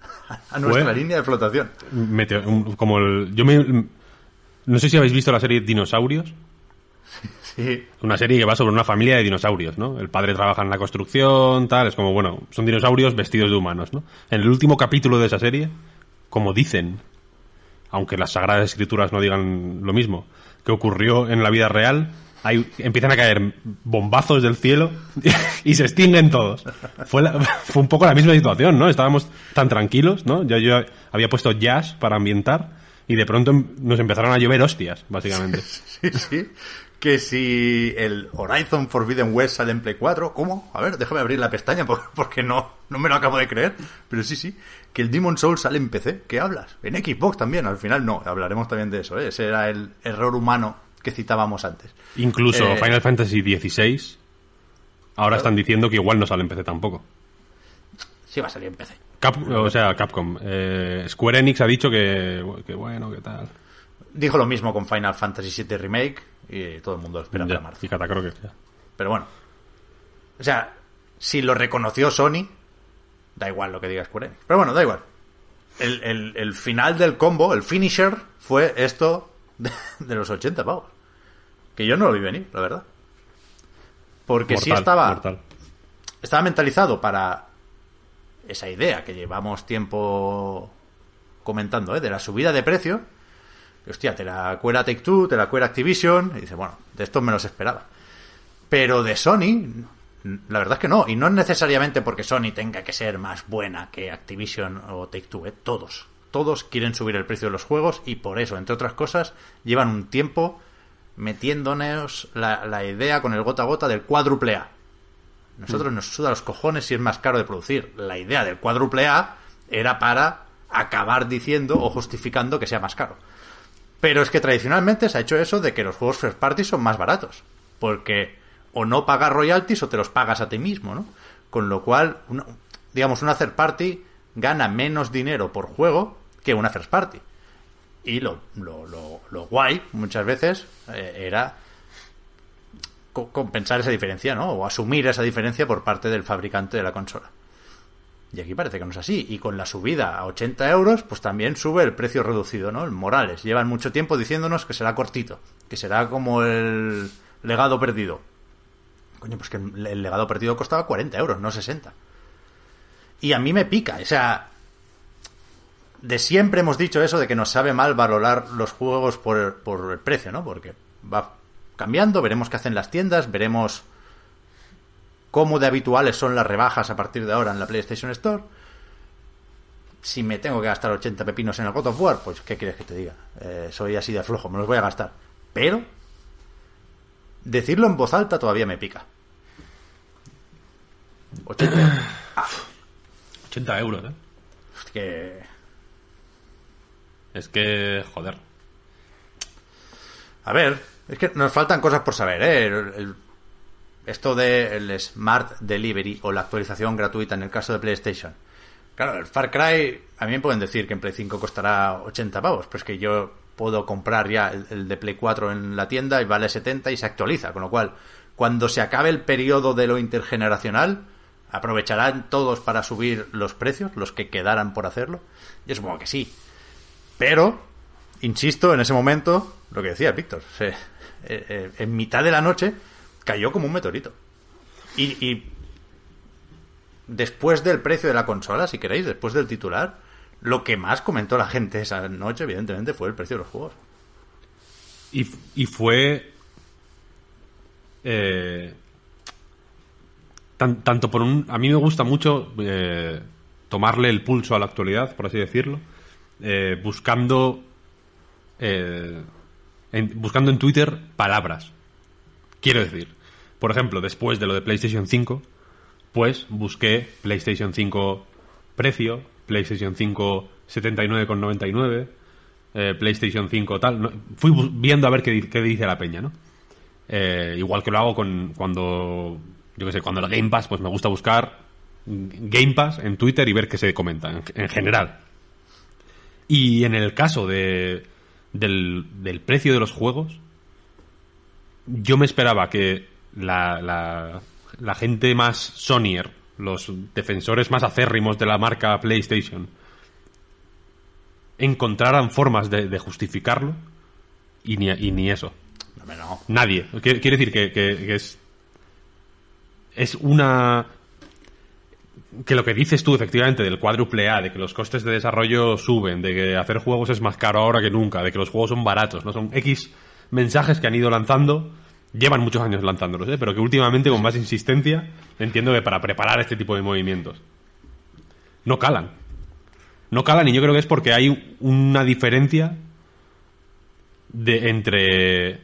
a nuestra Bueno. línea de flotación. Meteo- como el, yo me, no sé si habéis visto la serie Dinosaurios. Sí, Una serie que va sobre una familia de dinosaurios, ¿no? El padre trabaja en la construcción, tal, es como, bueno, son dinosaurios vestidos de humanos, ¿no? En el último capítulo de esa serie, como dicen, aunque las sagradas escrituras no digan lo mismo, que ocurrió en la vida real, hay, empiezan a caer bombazos del cielo y se extinguen todos. Fue, la- fue un poco la misma situación, ¿no? Estábamos tan tranquilos, ¿no? Yo, yo había puesto jazz para ambientar y de pronto nos empezaron a llover hostias, básicamente. Sí, sí. Que si el Horizon Forbidden West sale en Play 4, ¿cómo? A ver, déjame abrir la pestaña por- porque no, no me lo acabo de creer. Pero sí, sí. Que el Demon Soul sale en PC. ¿Qué hablas? En Xbox también. Al final no. Hablaremos también de eso. ¿eh? Ese era el error humano que citábamos antes. Incluso Eh, Final Fantasy XVI ahora están diciendo que igual no sale en PC tampoco. Sí va a salir en PC. Cap- o sea, Capcom. eh, Square Enix ha dicho que, que bueno, que tal. Dijo lo mismo con Final Fantasy VII Remake y todo el mundo lo espera Ya, para marzo. y Catacroker, ya. Pero bueno. O sea, si lo reconoció Sony, da igual lo que diga Square Enix. Pero bueno, da igual. El, el- el final del combo, el finisher, fue esto de, de los 80 pavos. Que yo no lo vi venir, la verdad. Porque sí Mortal, estaba, mortal. estaba mentalizado para esa idea que llevamos tiempo comentando, ¿eh? de la subida de precio. Hostia, te la cuela Take Two, te la cuela Activision. Y dice, bueno, de esto me los esperaba. Pero de Sony, la verdad es que no. Y no es necesariamente porque Sony tenga que ser más buena que Activision o Take Two. ¿eh? Todos. Todos quieren subir el precio de los juegos y por eso, entre otras cosas, llevan un tiempo metiéndonos la, la idea con el gota a gota del cuádruple A. Nosotros nos suda los cojones si es más caro de producir. La idea del cuádruple A era para acabar diciendo o justificando que sea más caro. Pero es que tradicionalmente se ha hecho eso de que los juegos first party son más baratos. Porque o no pagas royalties o te los pagas a ti mismo, ¿no? Con lo cual, digamos, una third party gana menos dinero por juego que una first party. Y lo, lo, lo, lo guay, muchas veces, eh, era co- compensar esa diferencia, ¿no? O asumir esa diferencia por parte del fabricante de la consola. Y aquí parece que no es así. Y con la subida a 80 euros, pues también sube el precio reducido, ¿no? El Morales. Llevan mucho tiempo diciéndonos que será cortito, que será como el legado perdido. Coño, pues que el legado perdido costaba 40 euros, no 60. Y a mí me pica, o sea, de siempre hemos dicho eso de que nos sabe mal valorar los juegos por por el precio, ¿no? Porque va cambiando, veremos qué hacen las tiendas, veremos cómo de habituales son las rebajas a partir de ahora en la PlayStation Store. Si me tengo que gastar 80 pepinos en el God of War, pues ¿qué quieres que te diga? Eh, soy así de flojo, me los voy a gastar. Pero decirlo en voz alta todavía me pica. 80 80 euros, ¿eh? es que Es que, joder. A ver, es que nos faltan cosas por saber, ¿eh? El- el- esto del Smart Delivery o la actualización gratuita en el caso de PlayStation. Claro, el Far Cry, a mí me pueden decir que en Play 5 costará 80 pavos, pero es que yo puedo comprar ya el, de Play 4 en la tienda y vale 70 y se actualiza, con lo cual, cuando se acabe el periodo de lo intergeneracional, aprovecharán todos para subir los precios, los que quedaran por hacerlo. Yo supongo que sí. Pero, insisto, en ese momento, lo que decía Víctor, eh, eh, en mitad de la noche cayó como un meteorito. Y, después del precio de la consola, si queréis, después del titular, lo que más comentó la gente esa noche, evidentemente, fue el precio de los juegos. Y, y fue. eh, tan- tanto por un. A mí me gusta mucho eh, tomarle el pulso a la actualidad, por así decirlo, eh, buscando. eh, en- buscando en Twitter palabras. Quiero decir, por ejemplo, después de lo de PlayStation 5, pues busqué PlayStation 5 precio, PlayStation 5 79,99, eh, PlayStation 5 tal. fui viendo a ver qué, qué dice la peña, ¿no? Eh, igual que lo hago con cuando, yo qué sé, cuando el Game Pass, pues me gusta buscar Game Pass en Twitter y ver qué se comenta en, en general. Y en el caso de, del precio de los juegos, yo me esperaba que la, la, la gente más Sonyer, los defensores más acérrimos de la marca PlayStation, encontraran formas de, de justificarlo y ni, y ni eso. No, hombre, no. Nadie. Quiere, quiere decir que, que- que es. Es una. Que lo que dices tú, efectivamente, del cuádruple A, de que los costes de desarrollo suben, de que hacer juegos es más caro ahora que nunca, de que los juegos son baratos, ¿no? Son X mensajes que han ido lanzando llevan muchos años lanzándolos, ¿eh? pero que últimamente con más insistencia entiendo que para preparar este tipo de movimientos. No calan. No calan y yo creo que es porque hay una diferencia de entre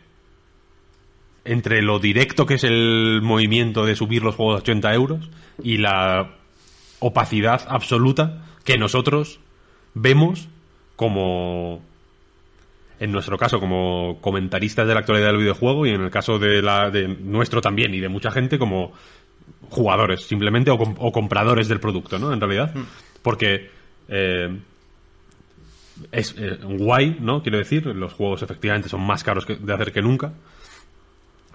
entre lo directo que es el movimiento de subir los juegos a 80 euros y la opacidad absoluta que nosotros vemos como en nuestro caso como comentaristas de la actualidad del videojuego y en el caso de la de nuestro también y de mucha gente como jugadores simplemente o, o compradores del producto no en realidad. Porque eh, es eh, guay no quiero decir los juegos efectivamente son más caros que- de hacer que nunca.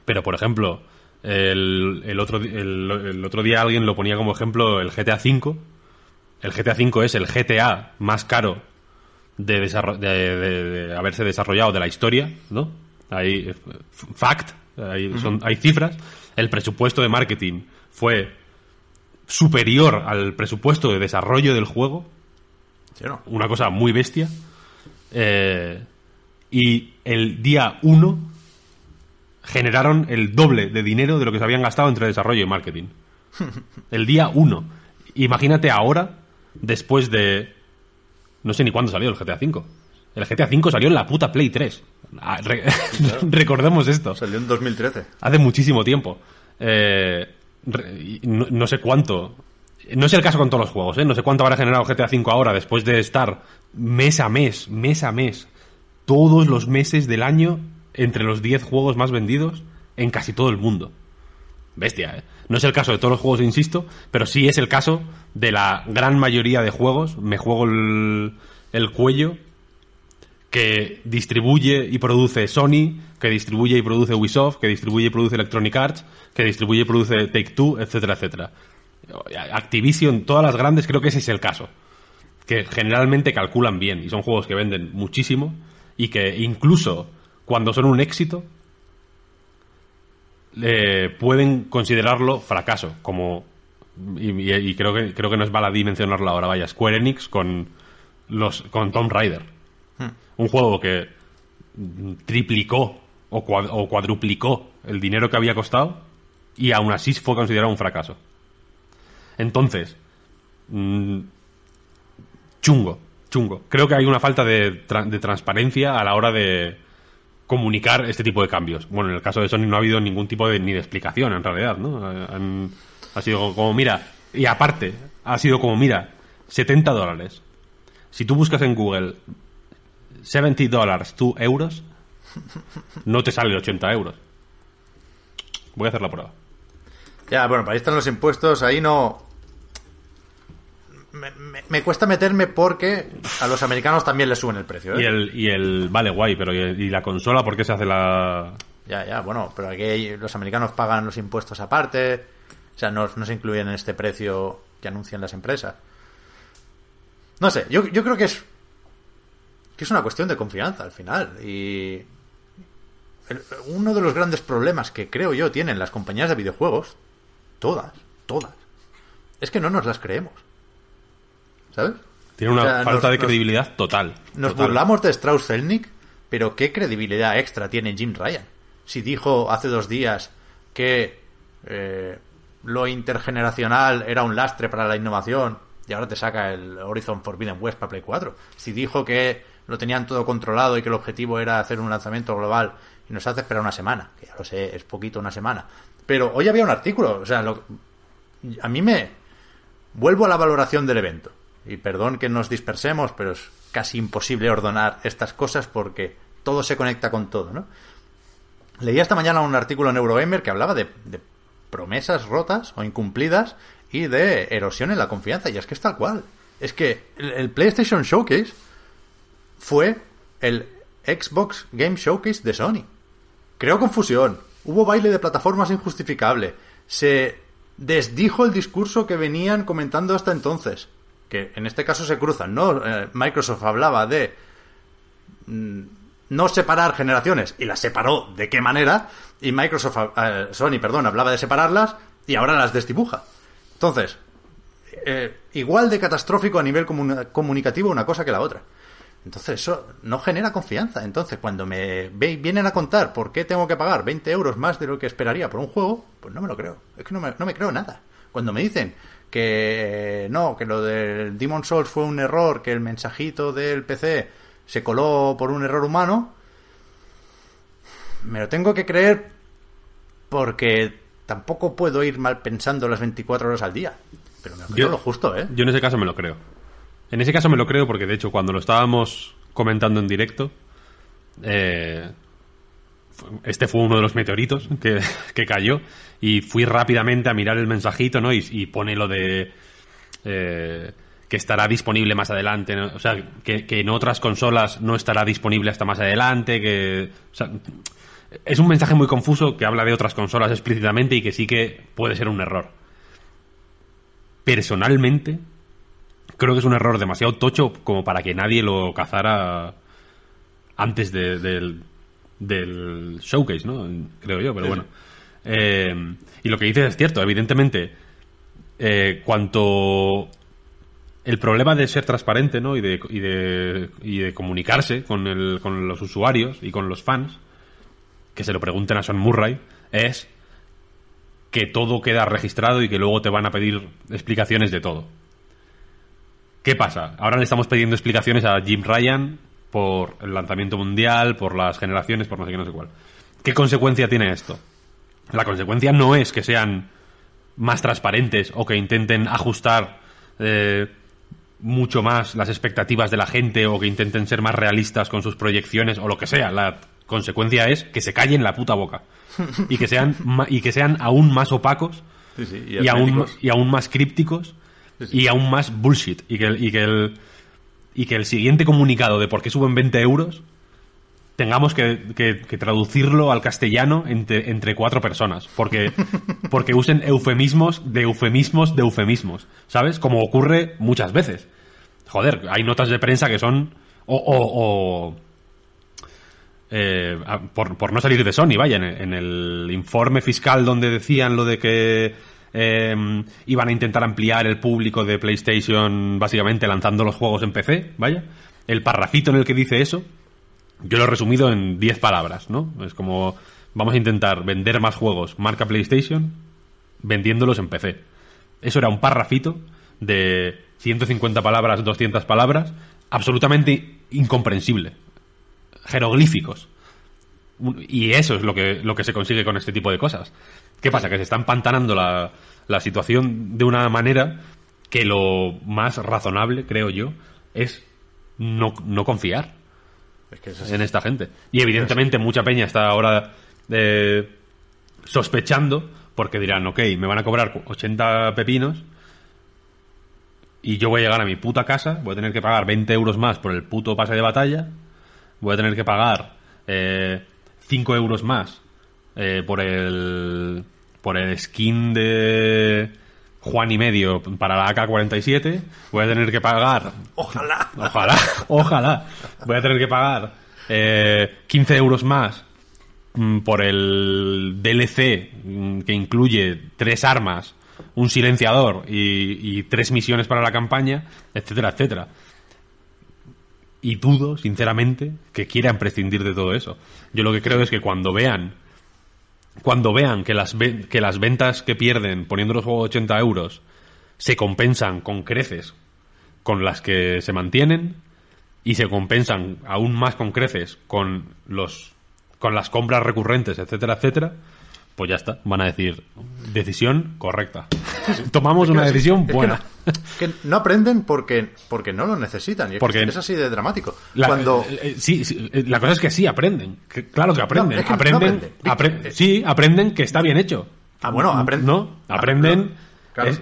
Pero por ejemplo el, el otro el, el otro día alguien lo ponía como ejemplo el GTA V el GTA V es el GTA más caro de, haberse desarrollado de la historia, ¿no? Hay eh, fact, hay, son, hay cifras. El presupuesto de marketing fue superior al presupuesto de desarrollo del juego, ¿Sí o no? una cosa muy bestia. Eh, y el día 1 generaron el doble de dinero de lo que se habían gastado entre desarrollo y marketing. El día 1. Imagínate ahora, después de... No sé ni cuándo salió el GTA V. El GTA V salió en la puta Play 3. Ah, re- Recordemos esto. Salió en 2013. Hace muchísimo tiempo. Eh, no, no sé cuánto. No es el caso con todos los juegos, ¿eh? No sé cuánto habrá generado GTA V ahora después de estar mes a mes, mes a mes, todos los meses del año entre los 10 juegos más vendidos en casi todo el mundo. Bestia, ¿eh? No es el caso de todos los juegos, insisto, pero sí es el caso de la gran mayoría de juegos. Me juego el, el cuello que distribuye y produce Sony, que distribuye y produce Ubisoft, que distribuye y produce Electronic Arts, que distribuye y produce Take Two, etcétera, etcétera. Activision, todas las grandes, creo que ese es el caso. Que generalmente calculan bien y son juegos que venden muchísimo y que incluso cuando son un éxito eh, pueden considerarlo fracaso, como y, y- y creo que creo que no es baladí mencionarlo ahora, vaya, Square Enix con los con Tomb Raider. Un juego que triplicó o, cua- o cuadruplicó el dinero que había costado y aún así fue considerado un fracaso. Entonces, mm, chungo, chungo. Creo que hay una falta de, tra- de transparencia a la hora de comunicar este tipo de cambios. Bueno, en el caso de Sony no ha habido ningún tipo de ni de explicación en realidad, ¿no? Ha sido como, mira, y aparte, ha sido como, mira, 70 dólares. Si tú buscas en Google 70 dólares, 2 euros, no te sale 80 euros. Voy a hacer la prueba. Ya, bueno, para ahí están los impuestos, ahí no... Me, me- me cuesta meterme porque a los americanos también les suben el precio, ¿eh? Y el, y el vale, guay, pero ¿y, la consola por qué se hace la...? Ya, ya, bueno, pero aquí los americanos pagan los impuestos aparte, o sea, no, no se incluyen en este precio que anuncian las empresas. No sé, yo, yo creo que es que es una cuestión de confianza al final y el- uno de los grandes problemas que creo yo tienen las compañías de videojuegos, todas, todas, es que no nos las creemos. ¿Sabes? Tiene una O sea, falta nos- de nos- credibilidad total. Nos total. burlamos de Strauss Zelnick, pero ¿qué credibilidad extra tiene Jim Ryan? Si dijo hace dos días que eh, lo intergeneracional era un lastre para la innovación y ahora te saca el Horizon Forbidden West para Play 4. Si dijo que lo tenían todo controlado y que el objetivo era hacer un lanzamiento global y nos hace esperar una semana, que ya lo sé, es poquito una semana. Pero hoy había un artículo, o sea, lo- a mí me, Vuelvo a la valoración del evento. Y perdón que nos dispersemos, pero es casi imposible ordenar estas cosas porque todo se conecta con todo, ¿no? Leí esta mañana un artículo en Eurogamer que hablaba de, de promesas rotas o incumplidas y de erosión en la confianza. Y es que es tal cual. Es que el, el PlayStation Showcase fue el Xbox Game Showcase de Sony. Creó confusión. Hubo baile de plataformas injustificable. Se desdijo el discurso que venían comentando hasta entonces. Que en este caso se cruzan, ¿no? Eh, Microsoft hablaba de mm, no separar generaciones y las separó de qué manera. Y Microsoft, eh, Sony, perdón, hablaba de separarlas y ahora las desdibuja. Entonces, eh, igual de catastrófico a nivel comunicativo una cosa que la otra. Entonces eso no genera confianza. Entonces cuando me vienen a contar por qué tengo que pagar 20 euros más de lo que esperaría por un juego, pues no me lo creo. Es que no me, no me creo nada. Cuando me dicen que no, que lo del Demon Souls fue un error, que el mensajito del PC se coló por un error humano, me lo tengo que creer porque tampoco puedo ir mal pensando las 24 horas al día. Pero me lo creo Yo- lo justo, ¿eh? Yo en ese caso me lo creo. En ese caso me lo creo porque, de hecho, cuando lo estábamos comentando en directo, eh, este fue uno de los meteoritos que, que cayó y fui rápidamente a mirar el mensajito, ¿no? Y, pone lo de eh, que estará disponible más adelante, o sea, que, que en otras consolas no estará disponible hasta más adelante, que... o sea, es un mensaje muy confuso que habla de otras consolas explícitamente y que sí que puede ser un error. Personalmente, creo que es un error demasiado tocho como para que nadie lo cazara antes de- del, del showcase, ¿no? Creo yo, pero bueno. Eh, y lo que dices es cierto, evidentemente, eh, cuanto el problema de ser transparente, ¿no? Y de, y de, y de comunicarse con, el, con los usuarios y con los fans, que se lo pregunten a Sean Murray, es que todo queda registrado y que luego te van a pedir explicaciones de todo. ¿Qué pasa? Ahora le estamos pidiendo explicaciones a Jim Ryan por el lanzamiento mundial, por las generaciones, por no sé qué, no sé cuál. ¿Qué consecuencia tiene esto? La consecuencia no es que sean más transparentes o que intenten ajustar eh, mucho más las expectativas de la gente o que intenten ser más realistas con sus proyecciones o lo que sea. La consecuencia es que se callen la puta boca y que sean ma- y que sean aún más opacos Sí, sí, y, aún, y aún más crípticos y aún más bullshit y que, y que el y que el siguiente comunicado de por qué suben 20 euros tengamos que, que- que traducirlo al castellano entre, entre cuatro personas porque porque usen eufemismos de eufemismos de eufemismos ¿sabes? como ocurre muchas veces joder hay notas de prensa que son o, o- o- eh, por, por no salir de Sony, vaya, en el informe fiscal donde decían lo de que eh, iban a intentar ampliar el público de PlayStation básicamente lanzando los juegos en PC, vaya, el parrafito en el que dice eso, yo lo he resumido en 10 palabras, ¿no? Es como, vamos a intentar vender más juegos marca PlayStation vendiéndolos en PC. Eso era un parrafito de 150 palabras, 200 palabras, absolutamente incomprensible jeroglíficos. Y eso es lo que, lo que se consigue con este tipo de cosas. ¿Qué pasa? Que se está empantanando la, la situación de una manera que lo más razonable, creo yo, es no, no confiar Es que es así. en esta gente. Y evidentemente mucha peña está ahora eh, sospechando porque dirán, ok, me van a cobrar 80 pepinos y yo voy a llegar a mi puta casa, voy a tener que pagar 20 euros más por el puto pase de batalla, voy a tener que pagar eh, 5 euros más eh, por el por el skin de Juan y medio para la AK-47, voy a tener que pagar Ojalá. Ojalá, ojalá. Voy a tener que pagar eh, 15 euros más mm, por el DLC mm, que incluye tres armas, un silenciador y, y tres misiones para la campaña, etcétera, etcétera. Y dudo, sinceramente, que quieran prescindir de todo eso. Yo lo que creo es que cuando vean cuando vean que las, que las ventas que pierden poniendo los juegos a 80 euros se compensan con creces con las que se mantienen y se compensan aún más con creces con los con las compras recurrentes, etcétera, etcétera, pues ya está, van a decir decisión correcta. Tomamos una decisión es que buena. no- que no aprenden porque, porque no lo necesitan. Y es, que Porque- es así de dramático. La, Cuando. eh, eh, sí, sí, eh, la cosa es que sí aprenden. Que- claro que aprenden. es que no aprenden, aprenden. apre- sí, aprenden que está bien hecho. Ah, bueno, aprenden. ¿No? Aprenden. Claro. es-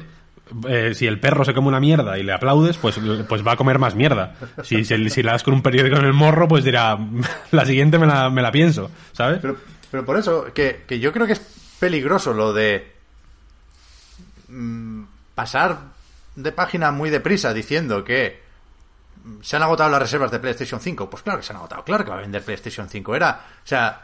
eh, si el perro se come una mierda y le aplaudes, pues, pues va a comer más mierda. Si, si, si le das con un periódico en el morro, pues dirá, la siguiente me la, me la pienso, ¿sabes? Pero, pero por eso, que, que yo creo que es peligroso lo de mm, pasar de página muy deprisa diciendo que mm, se han agotado las reservas de PlayStation 5. Pues claro que se han agotado, claro que va a vender PlayStation 5. Era, o sea,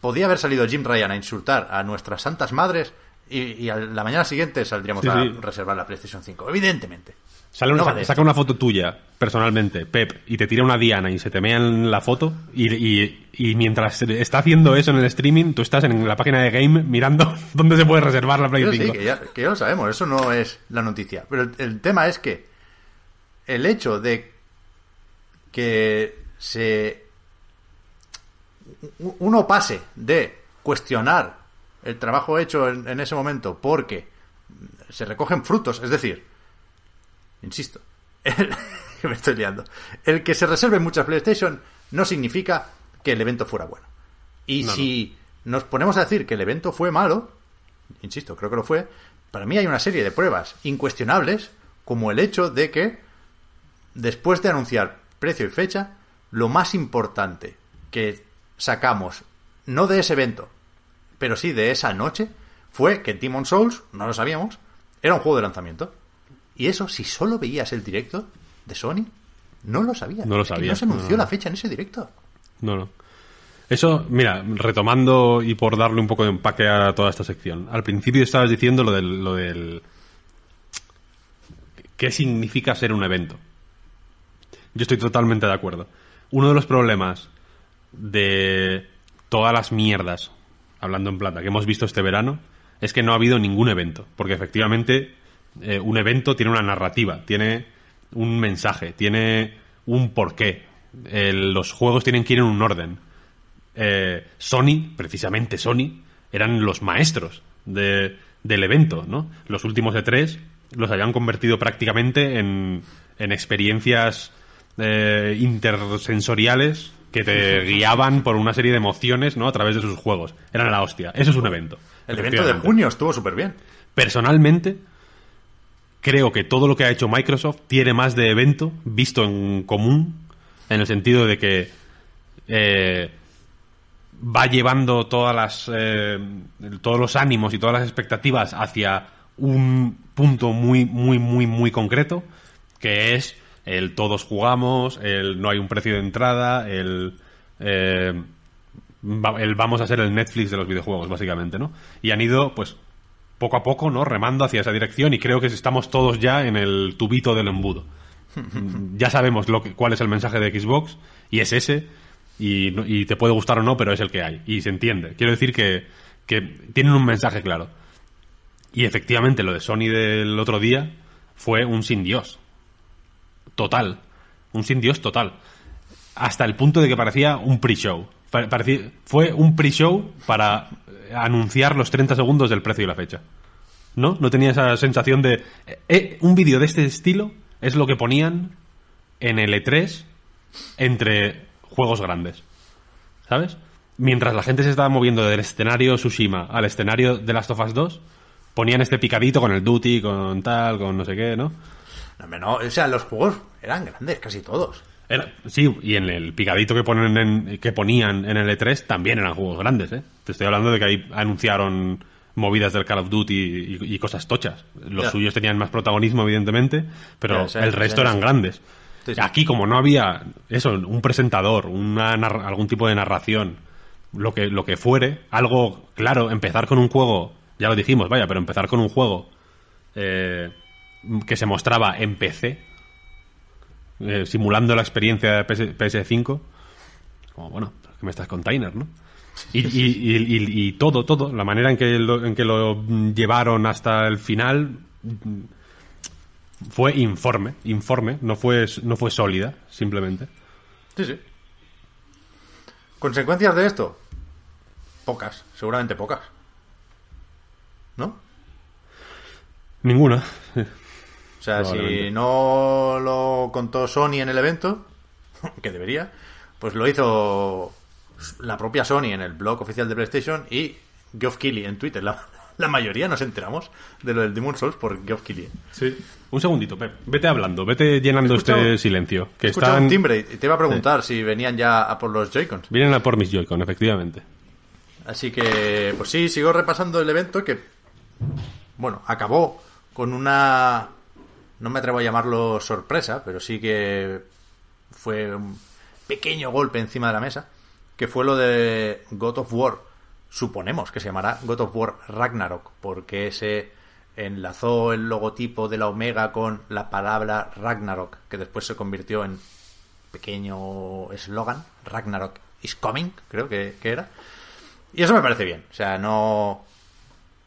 podía haber salido Jim Ryan a insultar a nuestras santas madres y, y a la mañana siguiente saldríamos Sí, a sí. reservar la PlayStation 5. Evidentemente. Sale una, No saca una foto tuya, personalmente, Pep, y te tira una diana y se te mea en la foto, y, y- y mientras está haciendo eso en el streaming, tú estás en la página de Game mirando dónde se puede reservar la Play Pero 5. sí, que ya, que ya lo sabemos, eso no es la noticia. Pero el, el tema es que el hecho de que se uno pase de cuestionar el trabajo hecho en, en ese momento porque se recogen frutos, es decir, insisto, el, que me estoy liando, el que se reserve muchas PlayStation no significa que el evento fuera bueno. Y No, si nos ponemos a decir que el evento fue malo, insisto, creo que lo fue, para mí hay una serie de pruebas incuestionables, como el hecho de que, después de anunciar precio y fecha, lo más importante que sacamos, no de ese evento, pero sí de esa noche, fue que Demon Souls, no lo sabíamos, era un juego de lanzamiento. Y eso, si solo veías el directo de Sony, no lo sabías. No lo sabías, no se anunció no. la fecha en ese directo. No, no. Eso, mira, retomando y por darle un poco de empaque a toda esta sección. Al principio estabas diciendo lo del, lo del... ¿Qué significa ser un evento? Yo estoy totalmente de acuerdo. Uno de los problemas de todas las mierdas, hablando en plata, que hemos visto este verano, es que no ha habido ningún evento. Porque efectivamente eh, un evento tiene una narrativa, tiene un mensaje, tiene un porqué. Los juegos tienen que ir en un orden. Eh, Sony, precisamente Sony, eran los maestros de- del evento, ¿no? Los últimos de tres los habían convertido prácticamente en, en experiencias eh, intersensoriales que te guiaban por una serie de emociones, ¿no? A través de sus juegos. Eran la hostia. Eso es un evento. El evento de junio estuvo súper bien. Personalmente, creo que todo lo que ha hecho Microsoft tiene más de evento visto en común, en el sentido de que eh, va llevando todas las, eh, todos los ánimos y todas las expectativas hacia un punto muy, muy, muy, muy concreto, que es el todos jugamos, el no hay un precio de entrada, el... eh, el vamos a ser el Netflix de los videojuegos, básicamente, ¿no? Y han ido, pues, poco a poco, ¿no? Remando hacia esa dirección y creo que estamos todos ya en el tubito del embudo. ya sabemos lo que, cuál es el mensaje de Xbox y es ese y, y te puede gustar o no, pero es el que hay y se entiende. Quiero decir que, que tienen un mensaje claro. Y efectivamente lo de Sony del otro día fue un sin Dios. Total. Un sin Dios total. Hasta el punto de que parecía un pre-show. Pa- parecía- fue un pre-show para eh, anunciar los 30 segundos del precio y la fecha. ¿No? No tenía esa sensación de... eh, un vídeo de este estilo es lo que ponían en el E3 entre juegos grandes. ¿Sabes? Mientras la gente se estaba moviendo del escenario Tsushima al escenario de Last of Us 2, ponían este picadito con el Duty, con tal, con no sé qué, ¿no? No, no, o sea, los juegos eran grandes, casi todos. Era- sí, y en el picadito que ponen en- que ponían en el E3 también eran juegos grandes, ¿eh? Te estoy hablando de que ahí anunciaron movidas del Call of Duty y, y cosas tochas. Los suyos tenían más protagonismo, evidentemente, pero sí, el resto sí, eran sí. grandes. Aquí, como no había eso, un presentador, una algún tipo de narración, lo que, lo que fuere, algo claro, empezar con un juego, ya lo dijimos, vaya, pero empezar con un juego eh, que se mostraba en PC, eh, simulando la experiencia de PS, PS5, como bueno, que me estás container, ¿no? Y, y- y- y- y todo, todo, la manera en que lo, en que lo llevaron hasta el final mm, fue informe, informe, no fue, no fue sólida, simplemente. Sí, sí. ¿Consecuencias de esto? Pocas, seguramente pocas. ¿No? Ninguna. O sea, si no lo contó Sony en el evento, que debería, pues lo hizo la propia Sony en el blog oficial de PlayStation y Geoff Keighley en Twitter. La, la mayoría nos enteramos de lo del Demon Souls por Geoff Keighley. Sí. Un segundito, Pep. Vete hablando, vete llenando este silencio. Que están... un timbre y te iba a preguntar si venían ya a por los Joy-Cons. Vienen a por mis Joy-Con, efectivamente. Así que, pues sí, sigo repasando el evento que, bueno, acabó con una, no me atrevo a llamarlo sorpresa, pero sí que fue un pequeño golpe encima de la mesa, que fue lo de God of War suponemos que se llamará God of War Ragnarok, porque se enlazó el logotipo de la Omega con la palabra Ragnarok, que después se convirtió en pequeño eslogan, Ragnarok is coming, creo que, era. Y eso me parece bien, o sea, no...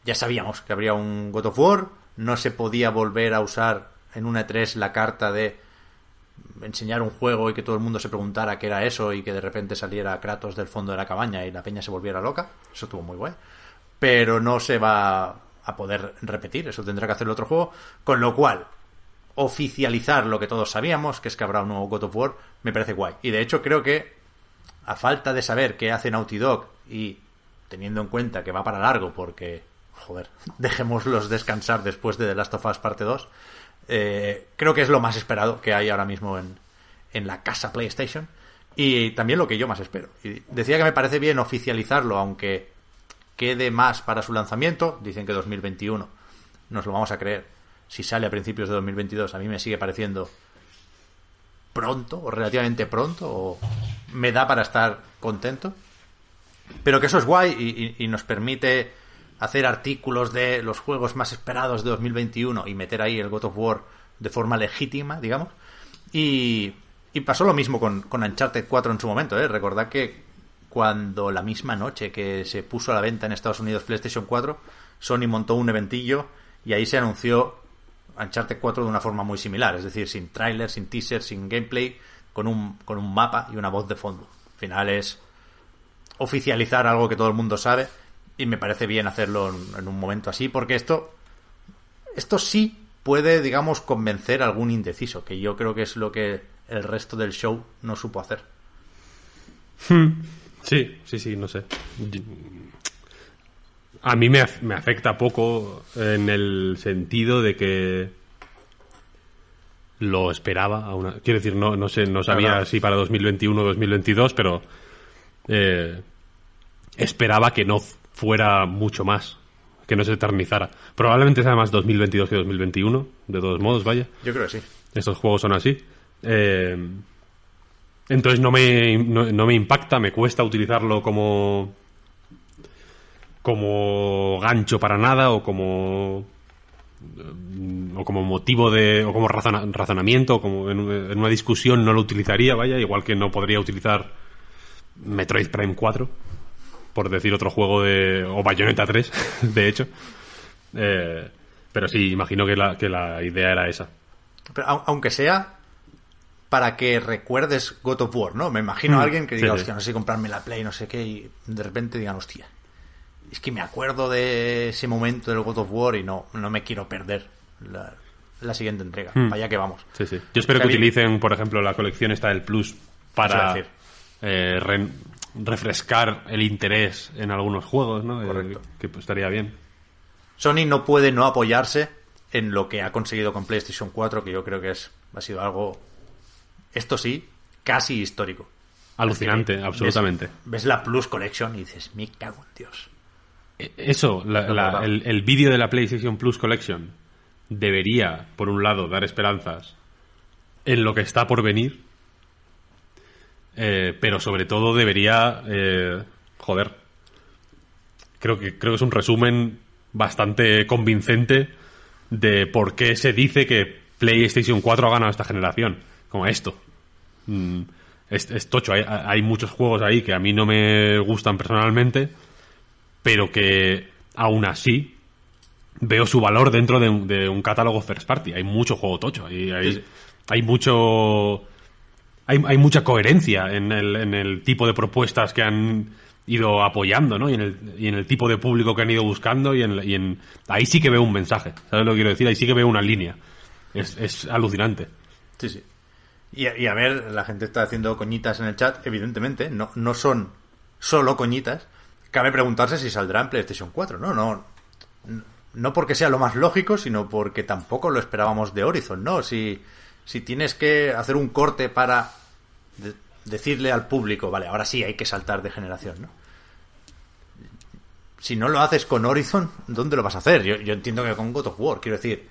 Ya sabíamos que habría un God of War, no se podía volver a usar en una E3 la carta de enseñar un juego y que todo el mundo se preguntara qué era eso y que de repente saliera Kratos del fondo de la cabaña y la peña se volviera loca. Eso estuvo muy guay. Pero no se va a poder repetir, eso tendrá que hacer el otro juego. Con lo cual, oficializar lo que todos sabíamos, que es que habrá un nuevo God of War, me parece guay. Y de hecho creo que, a falta de saber qué hace Naughty Dog y teniendo en cuenta que va para largo porque, joder, dejémoslos descansar después de The Last of Us parte 2, eh, creo que es lo más esperado que hay ahora mismo en, en la casa PlayStation. Y también lo que yo más espero. Decía que me parece bien oficializarlo, aunque quede más para su lanzamiento. Dicen que 2021. Nos lo vamos a creer. Si sale a principios de 2022, a mí me sigue pareciendo pronto, o relativamente pronto, o me da para estar contento. Pero que eso es guay y nos permite hacer artículos de los juegos más esperados de 2021 y meter ahí el God of War de forma legítima, digamos. Y, y pasó lo mismo con, con, Uncharted 4 en su momento, ¿eh? Recordad que cuando la misma noche que se puso a la venta en Estados Unidos PlayStation 4, Sony montó un eventillo y ahí se anunció Uncharted 4 de una forma muy similar, es decir, sin tráiler, sin teaser, sin gameplay, con un, con un mapa y una voz de fondo. Al final es oficializar algo que todo el mundo sabe y me parece bien hacerlo en, en, un momento así, porque esto, esto sí puede, digamos, convencer a algún indeciso, que yo creo que es lo que el resto del show no supo hacer. Sí, sí, sí, no sé. A mí me, me afecta poco en el sentido de que lo esperaba. A una, quiero decir, no, no sé, no sabía claro. si para 2021 o 2022, pero eh, esperaba que no fuera mucho más, que no se eternizara. Probablemente sea más 2022 que 2021, de todos modos, vaya. Yo creo que sí. Estos juegos son así. Eh, entonces no me, no, no, me impacta, me cuesta utilizarlo como como gancho para nada o como o como motivo de o como razona, razonamiento o como en, en, una discusión no lo utilizaría vaya igual que no podría utilizar Metroid Prime 4 por decir otro juego de o Bayonetta 3 de hecho eh, pero sí imagino que la, que la idea era esa pero aunque sea para que recuerdes God of War, ¿no? Me imagino a alguien que diga, sí, hostia, no sé comprarme la Play, no sé qué, y de repente digan, hostia, es que me acuerdo de ese momento del God of War y no, no me quiero perder la, la siguiente entrega. Hmm. Vaya que vamos. Sí, sí. Yo espero o sea, que utilicen, por ejemplo, la colección esta del Plus para eh, re refrescar el interés en algunos juegos, ¿no? Correcto. Eh, que pues, estaría bien. Sony no puede no apoyarse en lo que ha conseguido con PlayStation 4, que yo creo que es, ha sido algo esto sí, casi histórico. Alucinante, absolutamente. Ves, la Plus Collection y dices, me cago en Dios. Eso, la, la, el, el vídeo de la PlayStation Plus Collection debería, por un lado, dar esperanzas en lo que está por venir, eh, pero sobre todo debería, eh, joder, creo que creo que es un resumen bastante convincente de por qué se dice que PlayStation 4 ha ganado esta generación como esto. Mm, es, es, tocho. Hay, hay, muchos juegos ahí que a mí no me gustan personalmente, pero que aún así veo su valor dentro de un, de un catálogo first party. Hay mucho juego tocho. Hay, hay mucho. Hay, hay, mucha coherencia en el, en el tipo de propuestas que han ido apoyando, ¿no? Y en el, y en el tipo de público que han ido buscando y en, y en, ahí sí que veo un mensaje, ¿sabes lo que quiero decir? Ahí sí que veo una línea. Es, es alucinante. Sí, sí. Y, a ver, la gente está haciendo coñitas en el chat, evidentemente, no, no son solo coñitas. Cabe preguntarse si saldrá en PlayStation 4, ¿no? No, no porque sea lo más lógico, sino porque tampoco lo esperábamos de Horizon, ¿no? Si, si tienes que hacer un corte para de decirle al público, vale, ahora sí hay que saltar de generación, ¿no? Si no lo haces con Horizon, ¿dónde lo vas a hacer? Yo, yo entiendo que con God of War, quiero decir,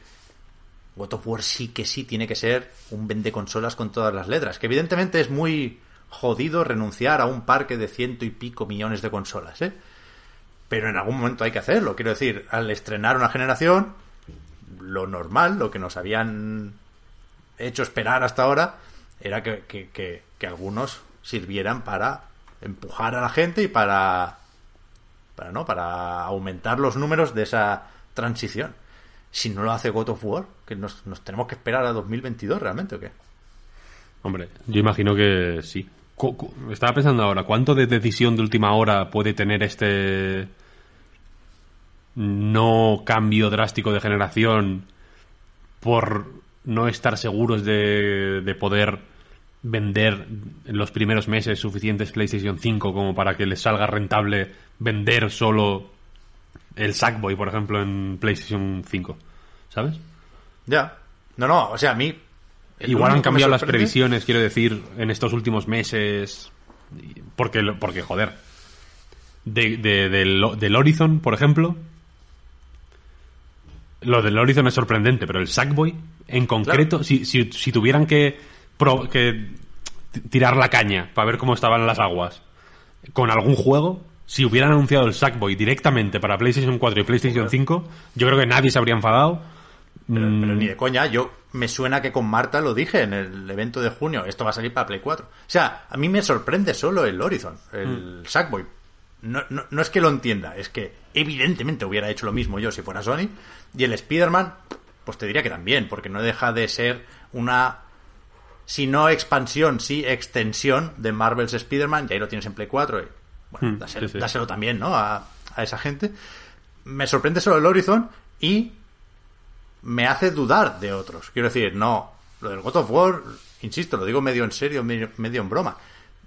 God of War sí que sí tiene que ser un vende consolas con todas las letras. Que evidentemente es muy jodido renunciar a un parque de ciento y pico millones de consolas, ¿eh? pero en algún momento hay que hacerlo. Quiero decir, al estrenar una generación, lo normal, lo que nos habían hecho esperar hasta ahora, era que, que, que, que algunos sirvieran para empujar a la gente y para para no para aumentar los números de esa transición. Si no lo hace God of War que nos, nos tenemos que esperar a 2022 realmente o qué Hombre, yo imagino que sí. Estaba pensando ahora, ¿cuánto de decisión de última hora puede tener este no cambio drástico de generación por no estar seguros de, de poder vender en los primeros meses suficientes PlayStation 5 como para que les salga rentable vender solo el Sackboy, por ejemplo, en PlayStation 5? ¿Sabes? ya no no o sea a mí Igual han cambiado las previsiones, quiero decir, en estos últimos meses. Porque, porque joder. De, de- del, del Horizon, por ejemplo. Lo del Horizon es sorprendente, pero el Sackboy, en concreto, si, si, si tuvieran que, pro- que tirar la caña para ver cómo estaban las aguas con algún juego, si hubieran anunciado el Sackboy directamente para PlayStation 4 y PlayStation 5, yo creo que nadie se habría enfadado. Pero, Mm, pero ni de coña, yo me suena que con Marta lo dije en el evento de junio, esto va a salir para Play 4. O sea, a mí me sorprende solo el Horizon, el Sackboy. No, no, no es que lo entienda, es que evidentemente hubiera hecho lo mismo yo si fuera Sony. Y el Spider-Man, pues te diría que también, porque no deja de ser una, si no expansión, sí extensión de Marvel's Spider-Man, y ahí lo tienes en Play 4. Y, bueno, Hmm, dáselo, sí, sí. dáselo también, ¿no? A, a esa gente. Me sorprende solo el Horizon y me hace dudar de otros. Quiero decir, no, lo del God of War, insisto, lo digo medio en serio, medio, medio en broma.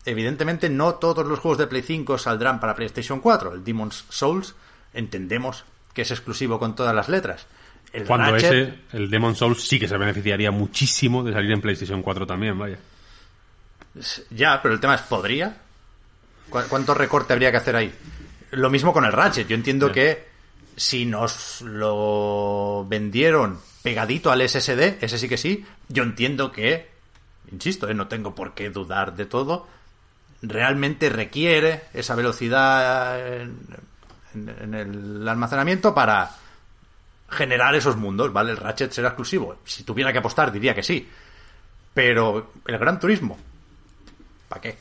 Evidentemente no todos los juegos de Play 5 saldrán para PlayStation 4. El Demon's Souls entendemos que es exclusivo con todas las letras. El Cuando Ratchet, ese, el Demon Souls, sí que se beneficiaría muchísimo de salir en PlayStation 4 también, vaya. Ya, pero el tema es, ¿podría? ¿Cu- ¿Cuánto recorte habría que hacer ahí? Lo mismo con el Ratchet. Yo entiendo que si nos lo vendieron pegadito al SSD, ese sí que sí, yo entiendo que, insisto, eh, no tengo por qué dudar de todo, realmente requiere esa velocidad en, en- en el almacenamiento para generar esos mundos, ¿vale? El Ratchet será exclusivo. Si tuviera que apostar, diría que sí. Pero el Gran Turismo, ¿para qué?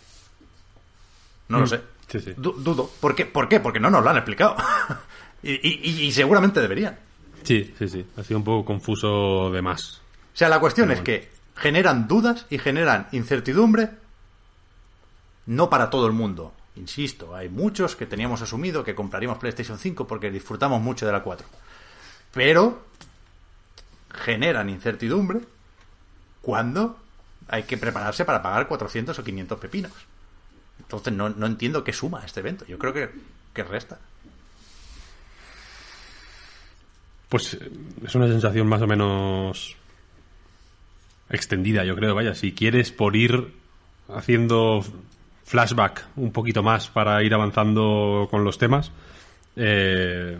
No lo sé. sí, sí. Du- dudo. ¿Por qué? ¿Por qué? Porque no nos lo han explicado. y, y- y- y seguramente deberían. Sí, sí, sí. Ha sido un poco confuso de más. O sea, la cuestión es que generan dudas y generan incertidumbre no para todo el mundo. Insisto, hay muchos que teníamos asumido que compraríamos PlayStation 5 porque disfrutamos mucho de la 4. Pero generan incertidumbre cuando hay que prepararse para pagar 400 o 500 pepinos. Entonces no, no entiendo qué suma este evento. Yo creo que, que resta. Pues eh, es una sensación más o menos extendida, yo creo. Vaya, si quieres por ir haciendo flashback un poquito más para ir avanzando con los temas, eh,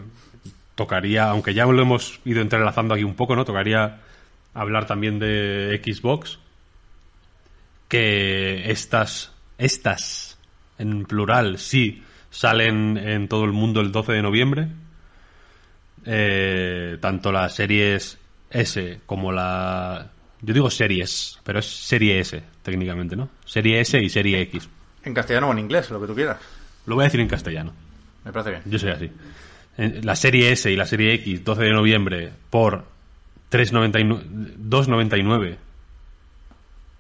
tocaría, aunque ya lo hemos ido entrelazando aquí un poco, ¿no? Tocaría hablar también de Xbox, que estas, estas, en plural, sí, salen en todo el mundo el 12 de noviembre. Eh, tanto las series S como la... Yo digo series, pero es serie S, técnicamente, ¿no? Serie S y serie X. En castellano o en inglés, lo que tú quieras. Lo voy a decir en castellano. Me parece bien. Yo soy así. La serie S y la serie X, 12 de noviembre, por 3.99 2.99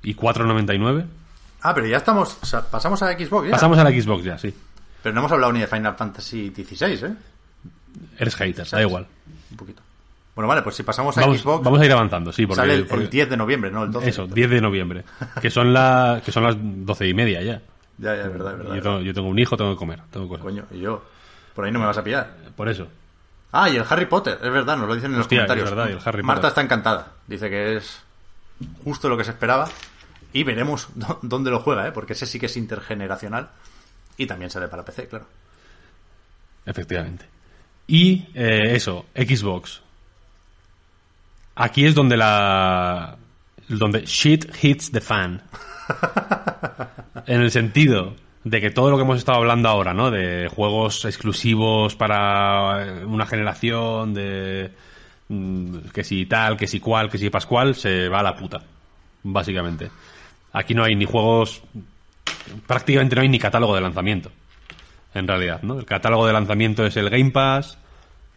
y 4.99. Ah, pero ya estamos. o sea, pasamos a Xbox ya. Pasamos a la Xbox ya, sí. Pero no hemos hablado ni de Final Fantasy XVI, ¿eh? Eres hater, da igual. Un poquito. Bueno, vale, pues si pasamos a Vamos, Xbox. vamos a ir avanzando, sí, porque, sale el, porque- el 10 de noviembre, ¿no? El 12. Eso, 10 de noviembre. Que son, la, que son las 12 y media ya. Ya, ya, es verdad, es verdad. Yo tengo, yo tengo un hijo, tengo que comer, tengo cosas. Coño, y yo. Por ahí no me vas a pillar. Por eso. Ah, y el Harry Potter, es verdad, nos lo dicen en los comentarios. es verdad, y el Harry Marta Potter. está encantada. Dice que es justo lo que se esperaba. Y veremos dó- dónde lo juega, ¿eh? Porque ese sí que es intergeneracional. Y también sale para PC, claro. Efectivamente. Y eh, eso, Xbox. Aquí es donde la. donde shit hits the fan. en el sentido de que todo lo que hemos estado hablando ahora, ¿no? De juegos exclusivos para una generación, de mm, que si tal, que si cual, que si pascual, se va a la puta, básicamente. Aquí no hay ni juegos, prácticamente no hay ni catálogo de lanzamiento, en realidad, ¿no? El catálogo de lanzamiento es el Game Pass,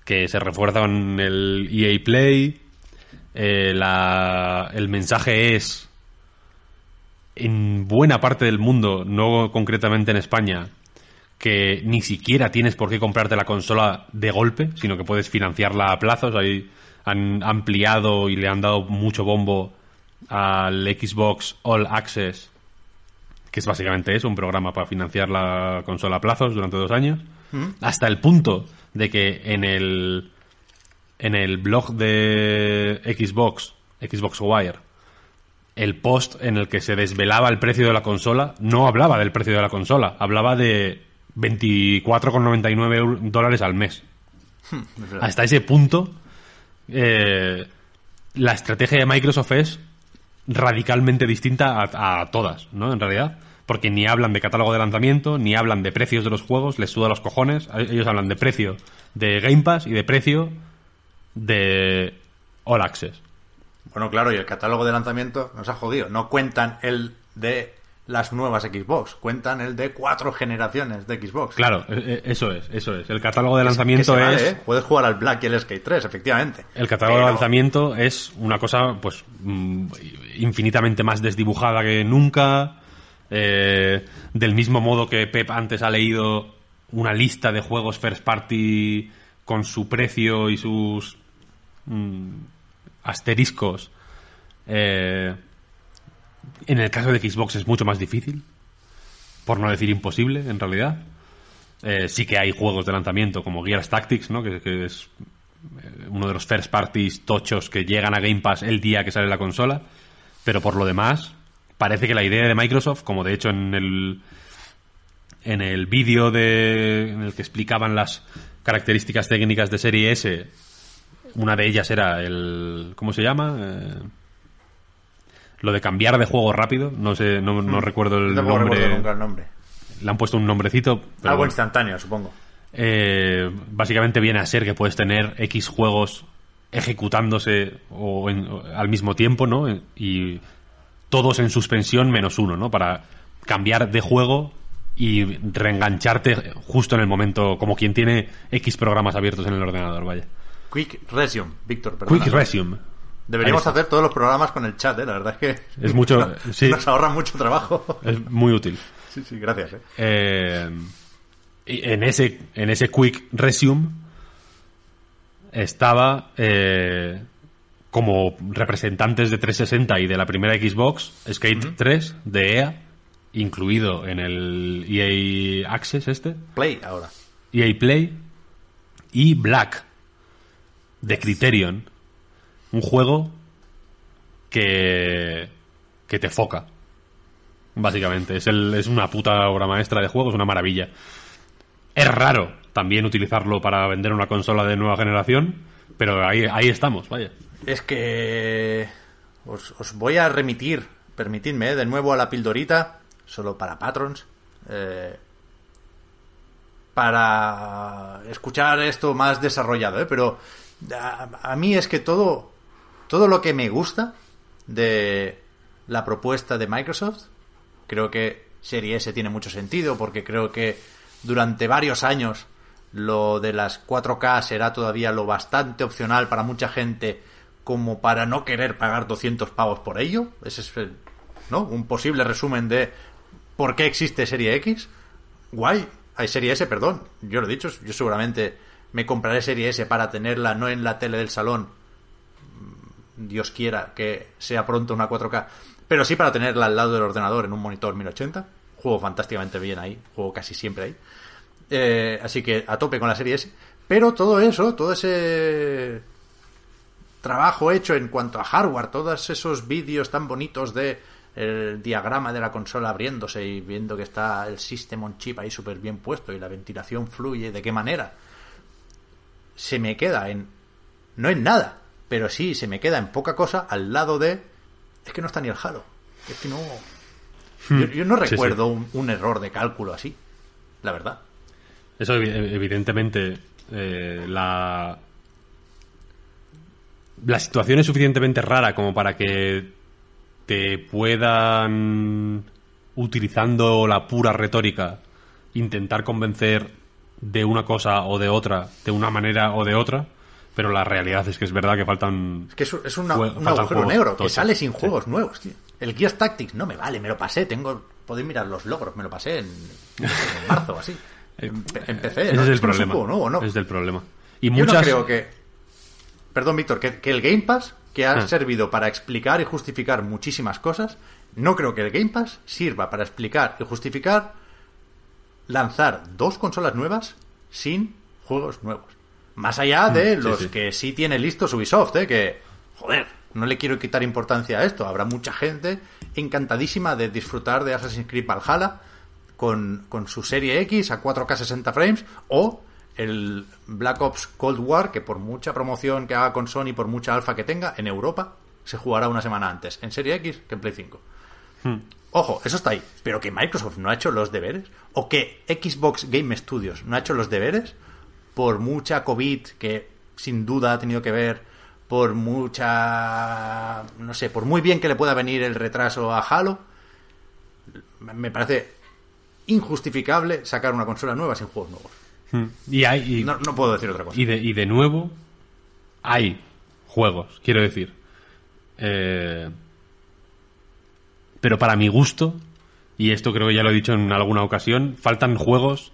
que se refuerza con el EA Play, eh, la- el mensaje es en buena parte del mundo, no concretamente en España, que ni siquiera tienes por qué comprarte la consola de golpe, sino que puedes financiarla a plazos. Ahí han ampliado y le han dado mucho bombo al Xbox All Access, que es básicamente eso, un programa para financiar la consola a plazos durante dos años. Hasta el punto de que en el en el blog de Xbox, Xbox Wire, el post en el que se desvelaba el precio de la consola no hablaba del precio de la consola, hablaba de 24,99 eur- dólares al mes. Hasta ese punto, eh, la estrategia de Microsoft es radicalmente distinta a, a todas, ¿no? En realidad. Porque ni hablan de catálogo de lanzamiento, ni hablan de precios de los juegos, les suda los cojones. Ellos hablan de precio de Game Pass y de precio de All Access. Bueno, claro, y el catálogo de lanzamiento nos ha jodido. No cuentan el de las nuevas Xbox, cuentan el de cuatro generaciones de Xbox. Claro, e- e- eso es, eso es. El catálogo de lanzamiento vale, es... ¿eh? Puedes jugar al Black y el Skate 3, efectivamente. El catálogo de lanzamiento es una cosa, pues, mm, infinitamente más desdibujada que nunca. eh, del mismo modo que Pep antes ha leído una lista de juegos first party con su precio y sus mm, asteriscos. eh, en el caso de Xbox es mucho más difícil, por no decir imposible, en realidad. Eh, sí que hay juegos de lanzamiento como Gears Tactics, ¿no? que, es eh, uno de los first parties tochos que llegan a Game Pass el día que sale la consola. Pero por lo demás, parece que la idea de Microsoft, como de hecho en el en el vídeo de en el que explicaban las características técnicas de Serie S, una de ellas era el ¿cómo se llama? Eh, lo de cambiar de juego rápido, no sé, no, no recuerdo el Mm. Tampoco nombre. recuerdo nunca el nombre. Le han puesto un nombrecito, pero Algo bueno. instantáneo, supongo. Eh, básicamente viene a ser que puedes tener X juegos ejecutándose o en- o al mismo tiempo, ¿no? Y todos en suspensión menos uno, ¿no? Para cambiar de juego y reengancharte justo en el momento, como quien tiene X programas abiertos en el ordenador, vaya. Quick Resume, Víctor, perdón. Quick Resume. Deberíamos hacer todos los programas con el chat, ¿eh? La verdad es que... Es mucho- nos, sí. nos ahorra mucho trabajo. Es muy útil. sí, sí, gracias, ¿eh? Eh, y en ese en ese quick resume estaba eh, como representantes de 360 y de la primera Xbox Skate 3 de EA incluido en el EA Access este Play ahora. EA Play y Black de Criterion un juego que que te foca Básicamente, es, el, es una puta obra maestra de juego, es una maravilla. Es raro también utilizarlo para vender una consola de nueva generación, pero ahí, ahí estamos, vaya. Es que os, os voy a remitir, permitidme, ¿eh? de nuevo a la pildorita, solo para patrons, eh, para escuchar esto más desarrollado, ¿eh? pero a, a mí es que todo, todo lo que me gusta de la propuesta de Microsoft, creo que Serie S tiene mucho sentido porque creo que durante varios años lo de las 4K será todavía lo bastante opcional para mucha gente como para no querer pagar 200 pavos por ello. Ese es ¿no? un posible resumen de por qué existe Serie X. Guay, hay Serie S, perdón. Yo lo he dicho, yo seguramente me compraré Serie S para tenerla no en la tele del salón, Dios quiera que sea pronto una 4K, pero sí para tenerla al lado del ordenador en un monitor 1080. Juego fantásticamente bien ahí, juego casi siempre ahí. Eh, así que a tope con la serie S. Pero todo eso, todo ese trabajo hecho en cuanto a hardware, todos esos vídeos tan bonitos de el diagrama de la consola abriéndose y viendo que está el System on Chip ahí súper bien puesto y la ventilación fluye, de qué manera, se me queda en... no en nada, pero sí se me queda en poca cosa al lado de... es que no está ni el Halo, es que no... Yo, yo no Hmm. Sí, sí. recuerdo Un, un error de cálculo así, la verdad. Eso, evi- evidentemente, eh, la. La situación es suficientemente rara como para que te puedan, utilizando la pura retórica, intentar convencer de una cosa o de otra, de una manera o de otra, pero la realidad es que es verdad que faltan. Es que es, es una- Jue- un agujero negro que tochos. sale sin Sí. juegos nuevos, tío. El Gears Tactics no me vale, me lo pasé, tengo podéis mirar los logros, me lo pasé en, en marzo así. En, en PC, Ese ¿no? es el que no problema. juego nuevo, ¿no? Ese es el problema. Y Yo muchas. no creo que. Perdón, Víctor, que, que el Game Pass, que ha Ah. servido para explicar y justificar muchísimas cosas, no creo que el Game Pass sirva para explicar y justificar lanzar dos consolas nuevas sin juegos nuevos. Más allá de sí, los sí. que sí tiene listos Ubisoft, ¿eh? que, joder, no le quiero quitar importancia a esto. Habrá mucha gente encantadísima de disfrutar de Assassin's Creed Valhalla con, con su serie X a 4K 60 frames o el Black Ops Cold War que por mucha promoción que haga con Sony, por mucha alfa que tenga, en Europa se jugará una semana antes en serie X que en Play 5. Ojo, eso está ahí. Pero que Microsoft no ha hecho los deberes, o que Xbox Game Studios no ha hecho los deberes, por mucha COVID que sin duda ha tenido que ver, por mucha. No sé, por muy bien que le pueda venir el retraso a Halo, me parece injustificable sacar una consola nueva sin juegos nuevos. Hmm. Y hay. y- No, no puedo decir otra cosa. Y de, y de nuevo, hay juegos, quiero decir. Eh, pero para mi gusto, y esto creo que ya lo he dicho en alguna ocasión, faltan juegos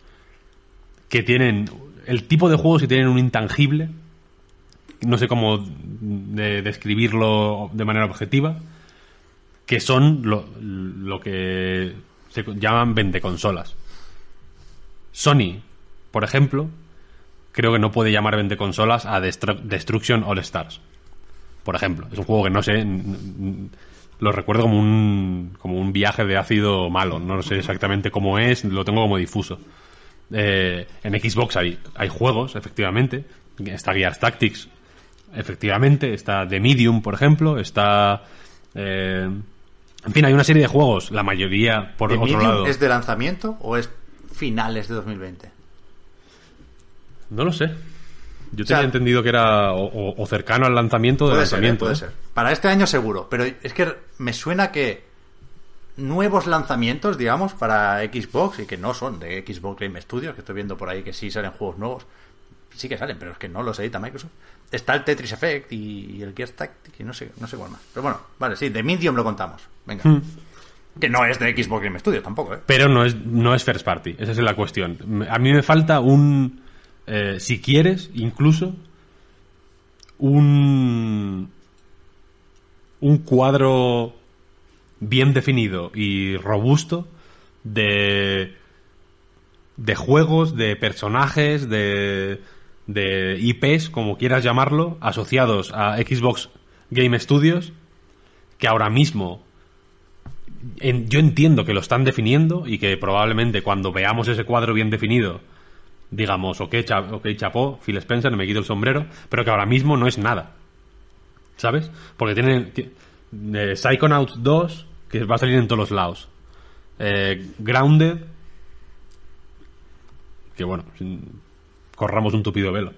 que tienen el tipo de juegos que tienen un intangible, no sé cómo de- describirlo de manera objetiva, que son lo, que se llaman vendeconsolas. Sony, por ejemplo, creo que no puede llamar vendeconsolas a Destru- Destruction All Stars. Por ejemplo, es un juego que no sé, lo recuerdo como un, como un viaje de ácido malo, no sé exactamente cómo es, lo tengo como difuso. Eh, en Xbox hay, hay juegos, efectivamente, está Gears Tactics, efectivamente, está The Medium, por ejemplo, está... eh, en fin, hay una serie de juegos, la mayoría por ¿The otro Medium lado... es de lanzamiento o es finales de 2020? No lo sé. Yo sea, tenía entendido que era o, o- o cercano al lanzamiento de Puede ser, ¿eh? lanzamiento. puede ser. Para este año seguro, pero es que me suena que nuevos lanzamientos, digamos, para Xbox y que no son de Xbox Game Studios, que estoy viendo por ahí que sí salen juegos nuevos, sí que salen, pero es que no los edita Microsoft. Está el Tetris Effect y, el Gears Tactics y no sé, no sé cuál más. Pero bueno, vale, sí, de Medium lo contamos. Venga. Hmm. Que no es de Xbox Game Studios tampoco, ¿eh? Pero no es, no es first party, esa es la cuestión. A mí me falta un, eh, si quieres, incluso, un, un cuadro bien definido y robusto de, de juegos, de personajes, de, de IPs, como quieras llamarlo, asociados a Xbox Game Studios, que ahora mismo en- yo entiendo que lo están definiendo y que probablemente cuando veamos ese cuadro bien definido digamos, ok, cha- ok, chapó, Phil Spencer, me quito el sombrero, pero que ahora mismo no es nada. ¿Sabes? Porque tienen ti- eh, Psychonauts 2, que va a salir en todos los lados. Eh, Grounded, que bueno, corramos un tupido velo.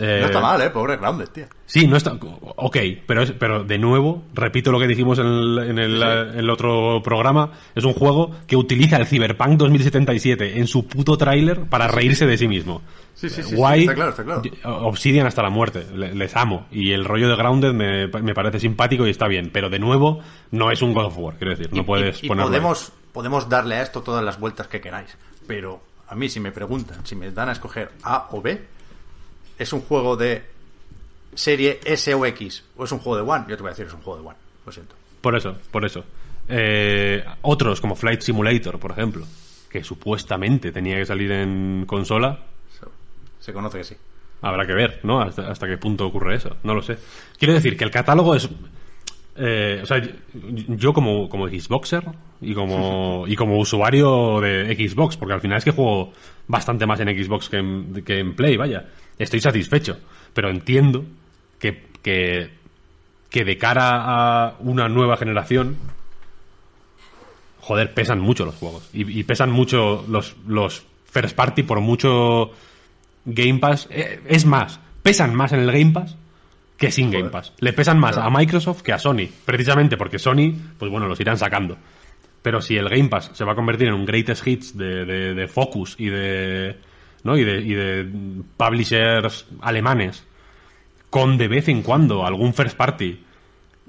Eh, No está mal, ¿eh? Pobre Grounded, tío. Sí, no está. Ok, pero, es, pero de nuevo, repito lo que dijimos en el, en, el, otro programa: es un juego que utiliza el Cyberpunk 2077 en su puto tráiler para reírse de sí mismo. Sí, sí, sí, está claro, está claro. Obsidian hasta la muerte, le- les amo. Y el rollo de Grounded me, me parece simpático y está bien, pero de nuevo, no es un God of War, quiero decir, no Y- puedes y, y ponerlo. ahí. podemos, podemos darle a esto todas las vueltas que queráis. Pero a mí, si me preguntan, si me dan a escoger A o B, es un juego de serie S o X o es un juego de One, yo te voy a decir es un juego de One. Lo siento. Por eso, por eso. Eh, otros, como Flight Simulator, por ejemplo, que supuestamente tenía que salir en consola, So, se conoce que sí. Habrá que ver, ¿no? Hasta, hasta qué punto ocurre eso. No lo sé. Quiero decir que el catálogo es. eh, o sea, yo como, como Xboxer y como, y como usuario de Xbox, porque al final es que juego bastante más en Xbox que en, que en Play, vaya. Estoy satisfecho. Pero entiendo que, que, que de cara a una nueva generación, joder, pesan mucho los juegos. Y, y pesan mucho los, los first party por mucho Game Pass. Eh, es más, pesan más en el Game Pass que sin Game Pass. Le pesan más a Microsoft que a Sony. Precisamente porque Sony, pues bueno, los irán sacando. Pero si el Game Pass se va a convertir en un greatest hits de, de, de Focus y de, y de. y de publishers alemanes, con de vez en cuando algún first party.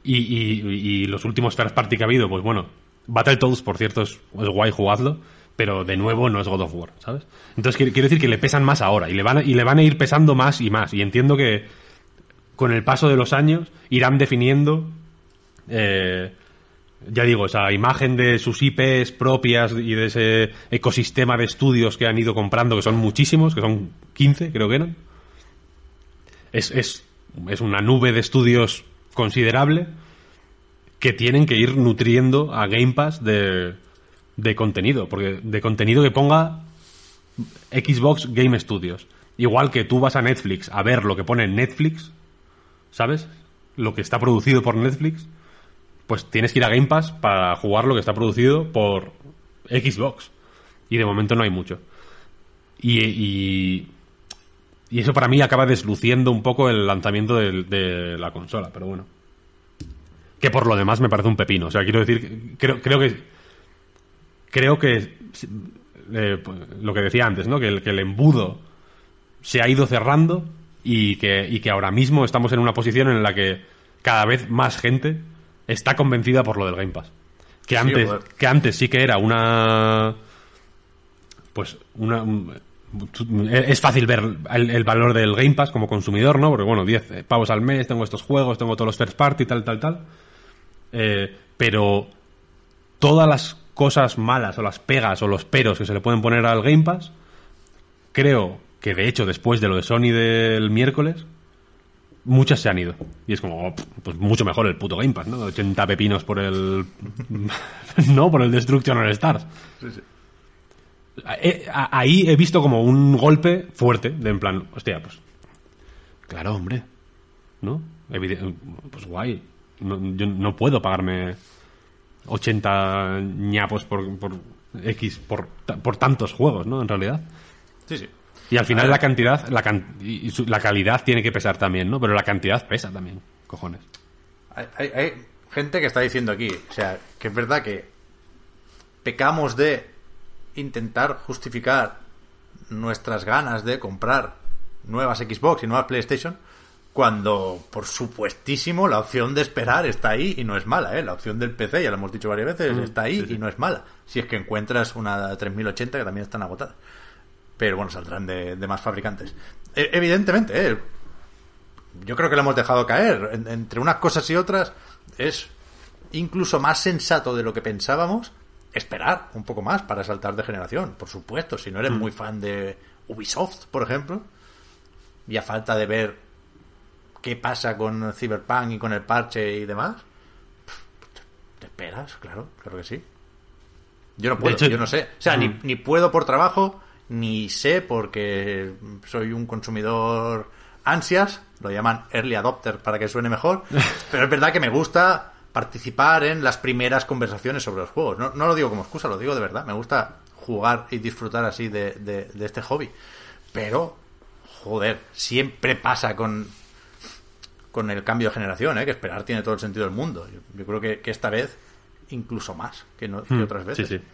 Y, y- los últimos first party que ha habido, pues bueno. Battletoads, por cierto, es, es guay, jugadlo. Pero de nuevo no es God of War, ¿sabes? Entonces quiero, quiero decir que le pesan más ahora. Y le, van y le van a ir pesando más y más. Y entiendo que con el paso de los años irán definiendo eh, ya digo, esa imagen de sus IPs propias y de ese ecosistema de estudios que han ido comprando, que son muchísimos, que son 15, creo que eran. Es, es, es una nube de estudios considerable que tienen que ir nutriendo a Game Pass de, de contenido, porque de contenido que ponga Xbox Game Studios. Igual que tú vas a Netflix a ver lo que pone Netflix, ¿sabes? Lo que está producido por Netflix, pues tienes que ir a Game Pass para jugar lo que está producido por Xbox. Y de momento no hay mucho. Y, y, y eso para mí acaba desluciendo un poco el lanzamiento de, la consola, pero bueno. Que por lo demás me parece un pepino. O sea, quiero decir, creo, creo que. Creo que. eh, pues, lo que decía antes, ¿no? Que el, que el embudo se ha ido cerrando y que, y que ahora mismo estamos en una posición en la que cada vez más gente está convencida por lo del Game Pass. Que antes, joder. que antes sí que era una. Pues una. un- es fácil ver el, el valor del Game Pass como consumidor, ¿no? Porque bueno, 10 pavos al mes, tengo estos juegos, tengo todos los first party, tal, tal, tal. Eh, pero todas las cosas malas o las pegas o los peros que se le pueden poner al Game Pass, creo que de hecho después de lo de Sony del miércoles, muchas se han ido. Y es como, pues mucho mejor el puto Game Pass, ¿no? 80 pepinos por el... no, por el Destruction All Stars. Eh, a- Ahí he visto como un golpe fuerte, de en plan, hostia, pues... Claro, hombre. ¿No? Pues guay. No, yo no puedo pagarme 80 ñapos por, por X, por, por tantos juegos, ¿no? En realidad. Sí, sí. Y al final la cantidad la can- y su- la calidad tiene que pesar también, ¿no? Pero la cantidad pesa también, cojones. Hay, hay- hay gente que está diciendo aquí, o sea, que es verdad que pecamos de intentar justificar nuestras ganas de comprar nuevas Xbox y nuevas PlayStation cuando, por supuestísimo, la opción de esperar está ahí y no es mala, ¿eh? La opción del PC, ya lo hemos dicho varias veces, está ahí y no es mala. Si es que encuentras una 3080 que también están agotadas. Pero bueno, saldrán de, de más fabricantes. E- evidentemente, ¿eh? yo creo que lo hemos dejado caer. En- entre unas cosas y otras, es incluso más sensato de lo que pensábamos esperar un poco más para saltar de generación. Por supuesto, si no eres muy fan de Ubisoft, por ejemplo, y a falta de ver qué pasa con Cyberpunk y con el parche y demás, te esperas, claro, claro que sí. Yo no puedo, hecho- yo no sé. O sea, ni, Mm. ni puedo por trabajo, ni sé porque soy un consumidor ansias, lo llaman early adopter para que suene mejor, pero es verdad que me gusta participar en las primeras conversaciones sobre los juegos. No, no lo digo como excusa, lo digo de verdad. Me gusta jugar y disfrutar así de, de- de este hobby. Pero, joder, siempre pasa con, con el cambio de generación, ¿eh? que esperar tiene todo el sentido del mundo. Yo, yo creo que, que esta vez incluso más que, no, que otras Hmm. Sí, veces. sí.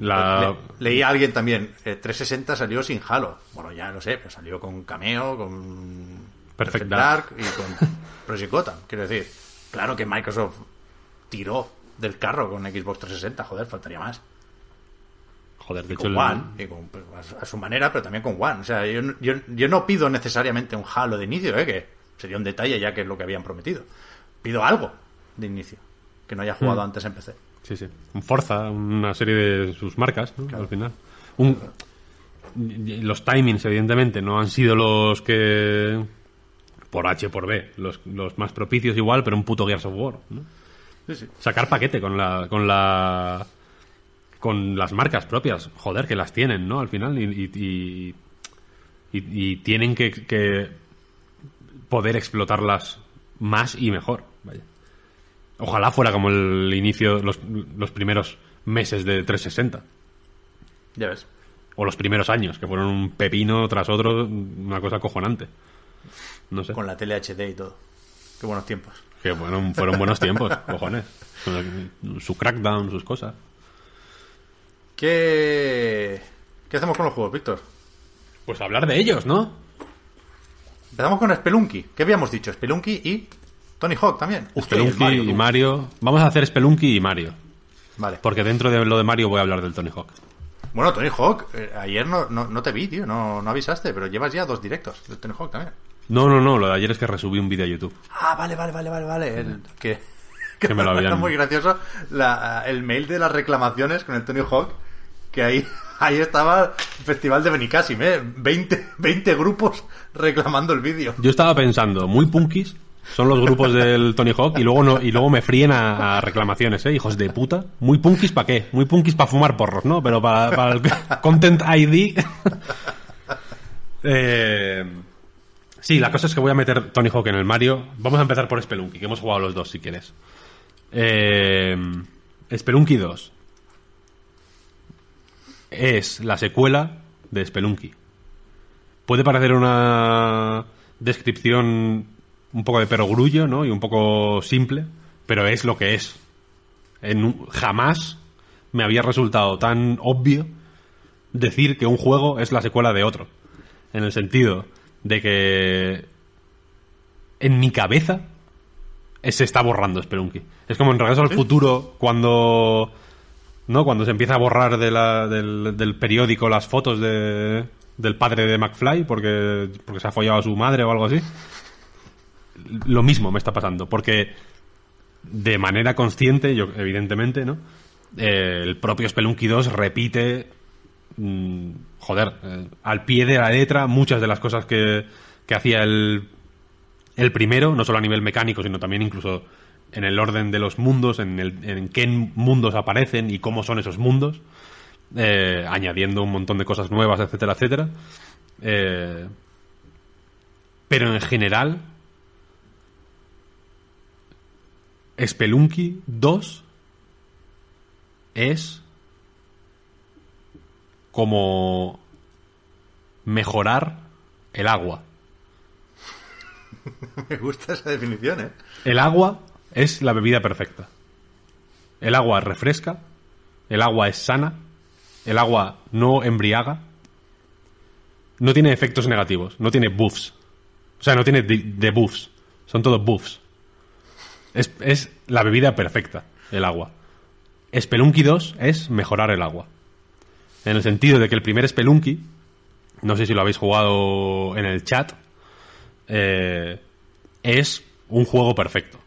La... Le- leí a alguien también, eh, 360 salió sin Halo. Bueno, ya lo sé, pero salió con Cameo, con Perfect Dark y con Project Gotham. Quiero decir, claro que Microsoft tiró del carro con Xbox 360, joder, faltaría más. Joder, de Y hecho... con el- One, y con- pues, a, su manera, pero también con One. O sea, yo, no- yo, yo no pido necesariamente un Halo de inicio, ¿eh? que sería un detalle ya que es lo que habían prometido. Pido algo de inicio, que no haya jugado Hmm. antes en PC. Sí, sí. Un Forza, una serie de sus marcas, ¿no? Al final. Un... Los timings, evidentemente, no han sido los que... Por H, por B, los, los más propicios igual, pero un puto Gears of War, ¿no? Sí, sí. Sacar paquete con la... Con la con las marcas propias, joder, que las tienen, ¿no? Al final, y, y, y- y- y tienen que, que poder explotarlas más y mejor, vaya. Ojalá fuera como el inicio, los, los primeros meses de 360. Ya ves. O los primeros años, que fueron un pepino tras otro, una cosa acojonante. No sé. Con la tele HD y todo. Qué buenos tiempos. Que bueno, fueron buenos tiempos, cojones. Su crackdown, sus cosas. ¿Qué... ¿Qué hacemos con los juegos, Víctor? Pues hablar de ellos, ¿no? Empezamos con Spelunky. ¿Qué habíamos dicho? Spelunky y Tony Hawk también. El Spelunky Mario, y. Mario. Vamos a hacer Spelunky y Mario. Vale. Porque dentro de lo de Mario voy a hablar del Tony Hawk. Bueno, Tony Hawk, eh, ayer no, no, no te vi, tío, no, no avisaste, pero llevas ya dos directos de Tony Hawk también. No, no, no, lo de ayer es que resubí un vídeo a YouTube. Ah, vale, vale, vale, vale, vale. El, que, Que me lo habían- muy gracioso la- el mail de las reclamaciones con el Tony Hawk, que ahí, ahí estaba el festival de Benicassim, ¿eh? 20, 20 grupos reclamando el vídeo. Yo estaba pensando, muy punkis son los grupos del Tony Hawk y luego no, y luego me fríen a, reclamaciones, ¿eh? Hijos de puta. Muy punkis para qué? Muy punkis para fumar porros, ¿no? Pero para, para el Content ID. eh, sí, la cosa es que voy a meter Tony Hawk en el Mario. Vamos a empezar por Spelunky, que hemos jugado los dos, si quieres. Eh, Spelunky 2 es la secuela de Spelunky. Puede parecer una descripción un poco de perogrullo, ¿no? Y un poco simple, pero es lo que es. En jamás me había resultado tan obvio decir que un juego es la secuela de otro. En el sentido de que en mi cabeza eh, se está borrando Spelunky. Es como en Regreso al Futuro cuando ¿no? Cuando se empieza a borrar de la- del, del periódico las fotos de, del padre de McFly porque, porque se ha follado a su madre o algo así. Lo mismo me está pasando, porque de manera consciente, yo evidentemente, ¿no? Eh, el propio Spelunky 2 repite, mm, joder, eh, al pie de la letra muchas de las cosas que, que hacía el, el primero, no solo a nivel mecánico, sino también incluso en el orden de los mundos, en, el, en qué mundos aparecen y cómo son esos mundos, eh, añadiendo un montón de cosas nuevas, etcétera, etcétera. Pero en general, Spelunky 2 es como mejorar el agua. Me gusta esa definición, ¿eh? El agua es la bebida perfecta. El agua refresca, el agua es sana, el agua no embriaga, no tiene efectos negativos, no tiene buffs. O sea, no tiene de- debuffs, son todos buffs. Es, es la bebida perfecta, el agua. Spelunky 2 es mejorar el agua. En el sentido de que el primer Spelunky, no sé si lo habéis jugado en el chat, eh, es un juego perfecto.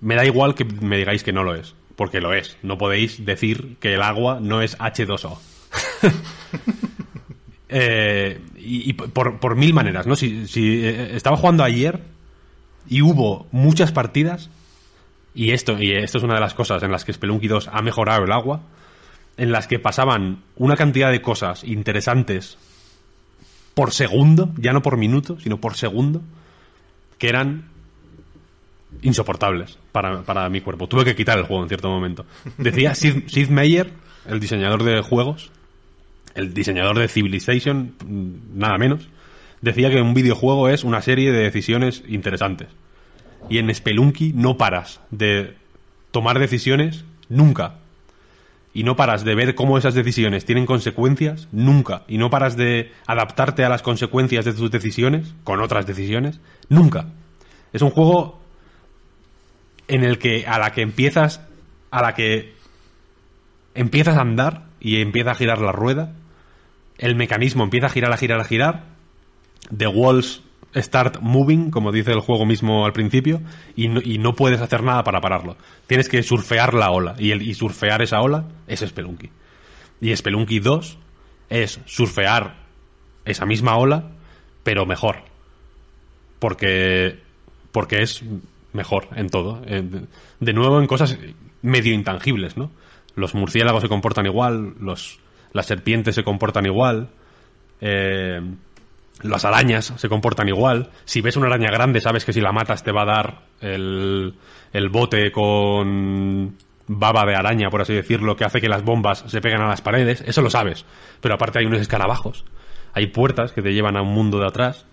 Me da igual que me digáis que no lo es, porque lo es. No podéis decir que el agua no es H2O. Eh, y por, por mil maneras, ¿no? Si, si, eh, estaba jugando ayer y hubo muchas partidas, y esto, y esto es una de las cosas en las que Spelunky 2 ha mejorado el agua, en las que pasaban una cantidad de cosas interesantes por segundo, ya no por minuto, sino por segundo, que eran insoportables para, para mi cuerpo. Tuve que quitar el juego en cierto momento. Decía Sid, Sid Meier, el diseñador de juegos, el diseñador de Civilization, nada menos, decía que un videojuego es una serie de decisiones interesantes. Y en Spelunky no paras de tomar decisiones nunca. Y no paras de ver cómo esas decisiones tienen consecuencias nunca. Y no paras de adaptarte a las consecuencias de tus decisiones con otras decisiones nunca. Es un juego en el que a la que empiezas a la que empiezas a andar y empieza a girar la rueda, el mecanismo empieza a girar, a girar, a girar, the walls start moving, como dice el juego mismo al principio, y no, y no puedes hacer nada para pararlo. Tienes que surfear la ola, y, surfear esa ola es Spelunky. Y Spelunky 2 es surfear esa misma ola, pero mejor. Porque, porque es mejor en todo. Eh, De nuevo en cosas medio intangibles, ¿no? Los murciélagos se comportan igual, los, las serpientes se comportan igual, eh, las arañas se comportan igual. Si ves una araña grande, sabes que si la matas te va a dar el, el bote con, baba de araña, por así decirlo, que hace que las bombas se peguen a las paredes, eso lo sabes. Pero aparte hay unos escarabajos, hay puertas que te llevan a un mundo de atrás,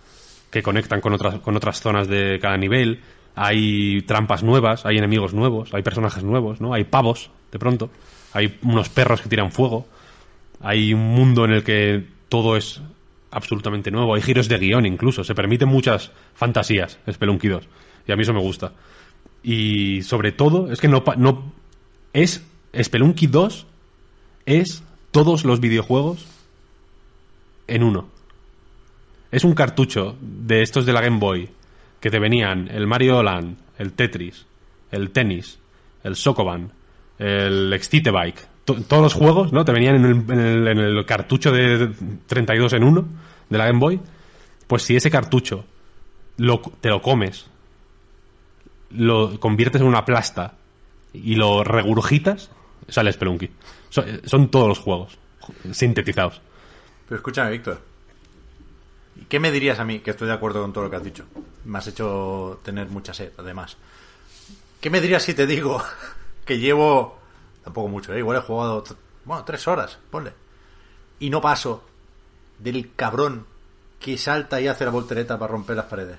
que conectan con otras, con otras zonas de cada nivel, hay trampas nuevas, hay enemigos nuevos, hay personajes nuevos, ¿no? Hay pavos, de pronto, hay unos perros que tiran fuego, hay un mundo en el que todo es absolutamente nuevo, hay giros de guion incluso, se permiten muchas fantasías 2, y a mí eso me gusta. Y sobre todo, es que no, no es Spelunky 2 es todos los videojuegos en uno. Es un cartucho de estos de la Game Boy que te venían el Mario Land, el Tetris, el tenis, el Sokoban, el Excite Bike. To- todos los juegos, ¿no? Te venían en el, en el- en el cartucho de 32 en 1 de la Game Boy. Pues si ese cartucho lo, te lo comes, lo conviertes en una plasta y lo regurgitas, sale Spelunky. So- son todos los juegos sintetizados. Pero escúchame, Víctor. ¿Y ¿Qué me dirías a mí, que estoy de acuerdo con todo lo que has dicho? Me has hecho tener mucha sed, además. ¿Qué me dirías si te digo que llevo... Tampoco mucho, ¿eh? Igual he jugado... Bueno, tres horas, ponle. Y no paso del cabrón que salta y hace la voltereta para romper las paredes.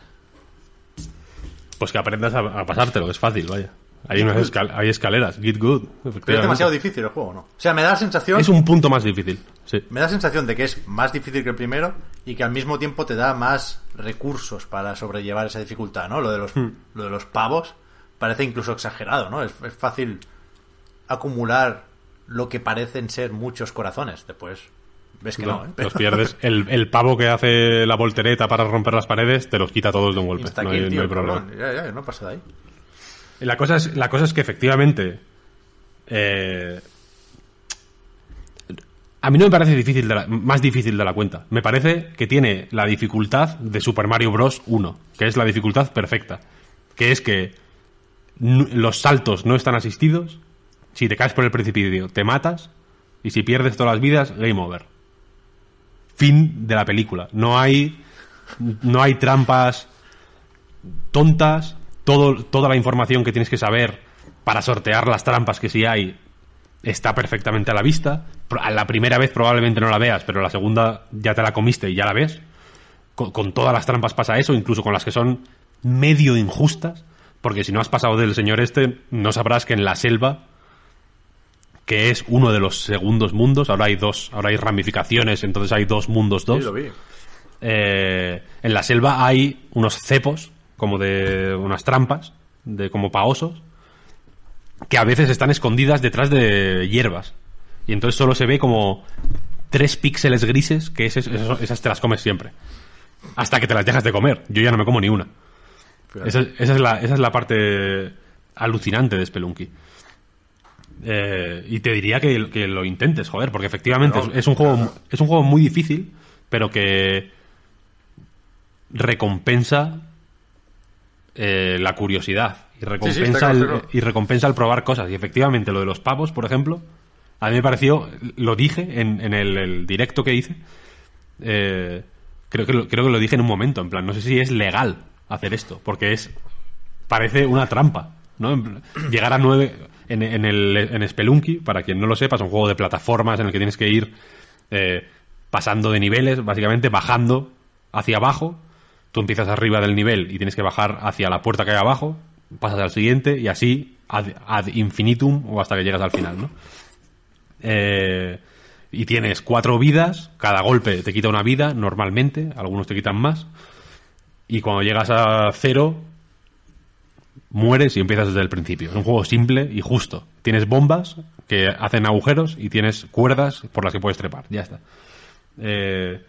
Pues que aprendas a, a pasártelo, es fácil, vaya. Hay, unas escal- hay escaleras, get good. Pero es demasiado difícil el juego, ¿no? O sea, me da la sensación... Es un punto más difícil, sí. Me da la sensación de que es más difícil que el primero y que al mismo tiempo te da más recursos para sobrellevar esa dificultad, ¿no? Lo de los, lo de los pavos parece incluso exagerado, ¿no? Es, es fácil acumular lo que parecen ser muchos corazones. Después ves que no, ¿eh? Los pierdes. El, el pavo que hace la voltereta para romper las paredes te los quita todos de un golpe. No hay, tío, no hay el problema. cabrón. Ya, ya, no pasa de ahí. La cosa es, la cosa es que efectivamente. eh, a mí no me parece difícil de la- más difícil de la cuenta. Me parece que tiene la dificultad de Super Mario Bros. 1, que es la dificultad perfecta. Que es que los saltos no están asistidos. Si te caes por el precipicio, te matas. Y si pierdes todas las vidas, game over. Fin de la película. No hay. No hay trampas tontas, todo, toda la información que tienes que saber para sortear las trampas que sí hay está perfectamente a la vista. La primera vez probablemente no la veas, pero la segunda ya te la comiste y ya la ves. Con, con todas las trampas pasa eso, incluso con las que son medio injustas, porque si no has pasado del señor este, no sabrás que en la selva, que es uno de los segundos mundos, ahora hay dos, ahora hay ramificaciones, entonces hay dos mundos dos Sí, lo vi. eh, en la selva hay unos cepos, como de unas trampas, de como paosos, que a veces están escondidas detrás de hierbas. Y entonces solo se ve como tres píxeles grises, que eso- esas te las comes siempre. Hasta que te las dejas de comer. Yo ya no me como ni una. Esa, esa es la, esa es la parte alucinante de Spelunky. Eh, y te diría que, que lo intentes, joder, porque efectivamente es, es un juego, es un juego muy difícil, pero que recompensa eh, la curiosidad y recompensa, claro, el, y recompensa el probar cosas. Y efectivamente lo de los pavos, por ejemplo, a mí me pareció, lo dije en, en el, el directo que hice, eh, creo, que lo, creo que lo dije en un momento, en plan, no sé si es legal hacer esto, porque es parece una trampa, ¿no? Llegar a nueve en, en el en Spelunky, para quien no lo sepa, es un juego de plataformas en el que tienes que ir eh, pasando de niveles, básicamente bajando hacia abajo. Tú empiezas arriba del nivel y tienes que bajar hacia la puerta que hay abajo, pasas al siguiente y así ad, ad infinitum o hasta que llegas al final, ¿no? Eh, y tienes cuatro vidas, cada golpe te quita una vida normalmente, algunos te quitan más. Y cuando llegas a cero, mueres y empiezas desde el principio. Es un juego simple y justo. Tienes bombas que hacen agujeros y tienes cuerdas por las que puedes trepar. Ya está. Eh,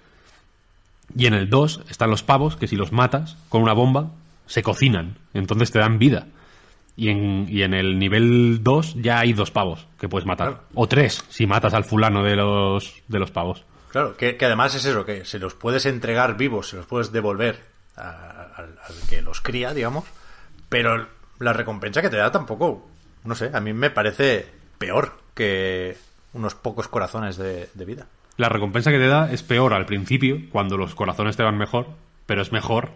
y en el 2 están los pavos que si los matas con una bomba se cocinan. Entonces te dan vida. Y en, y en el nivel 2 ya hay dos pavos que puedes matar. Claro. O tres si matas al fulano de los, de los pavos. Claro, que, que además es eso, que se los puedes entregar vivos, se los puedes devolver a- al, al que los cría, digamos, pero la recompensa que te da tampoco, no sé, a mí me parece peor que unos pocos corazones de, de vida. La recompensa que te da es peor al principio, cuando los corazones te van mejor, pero es mejor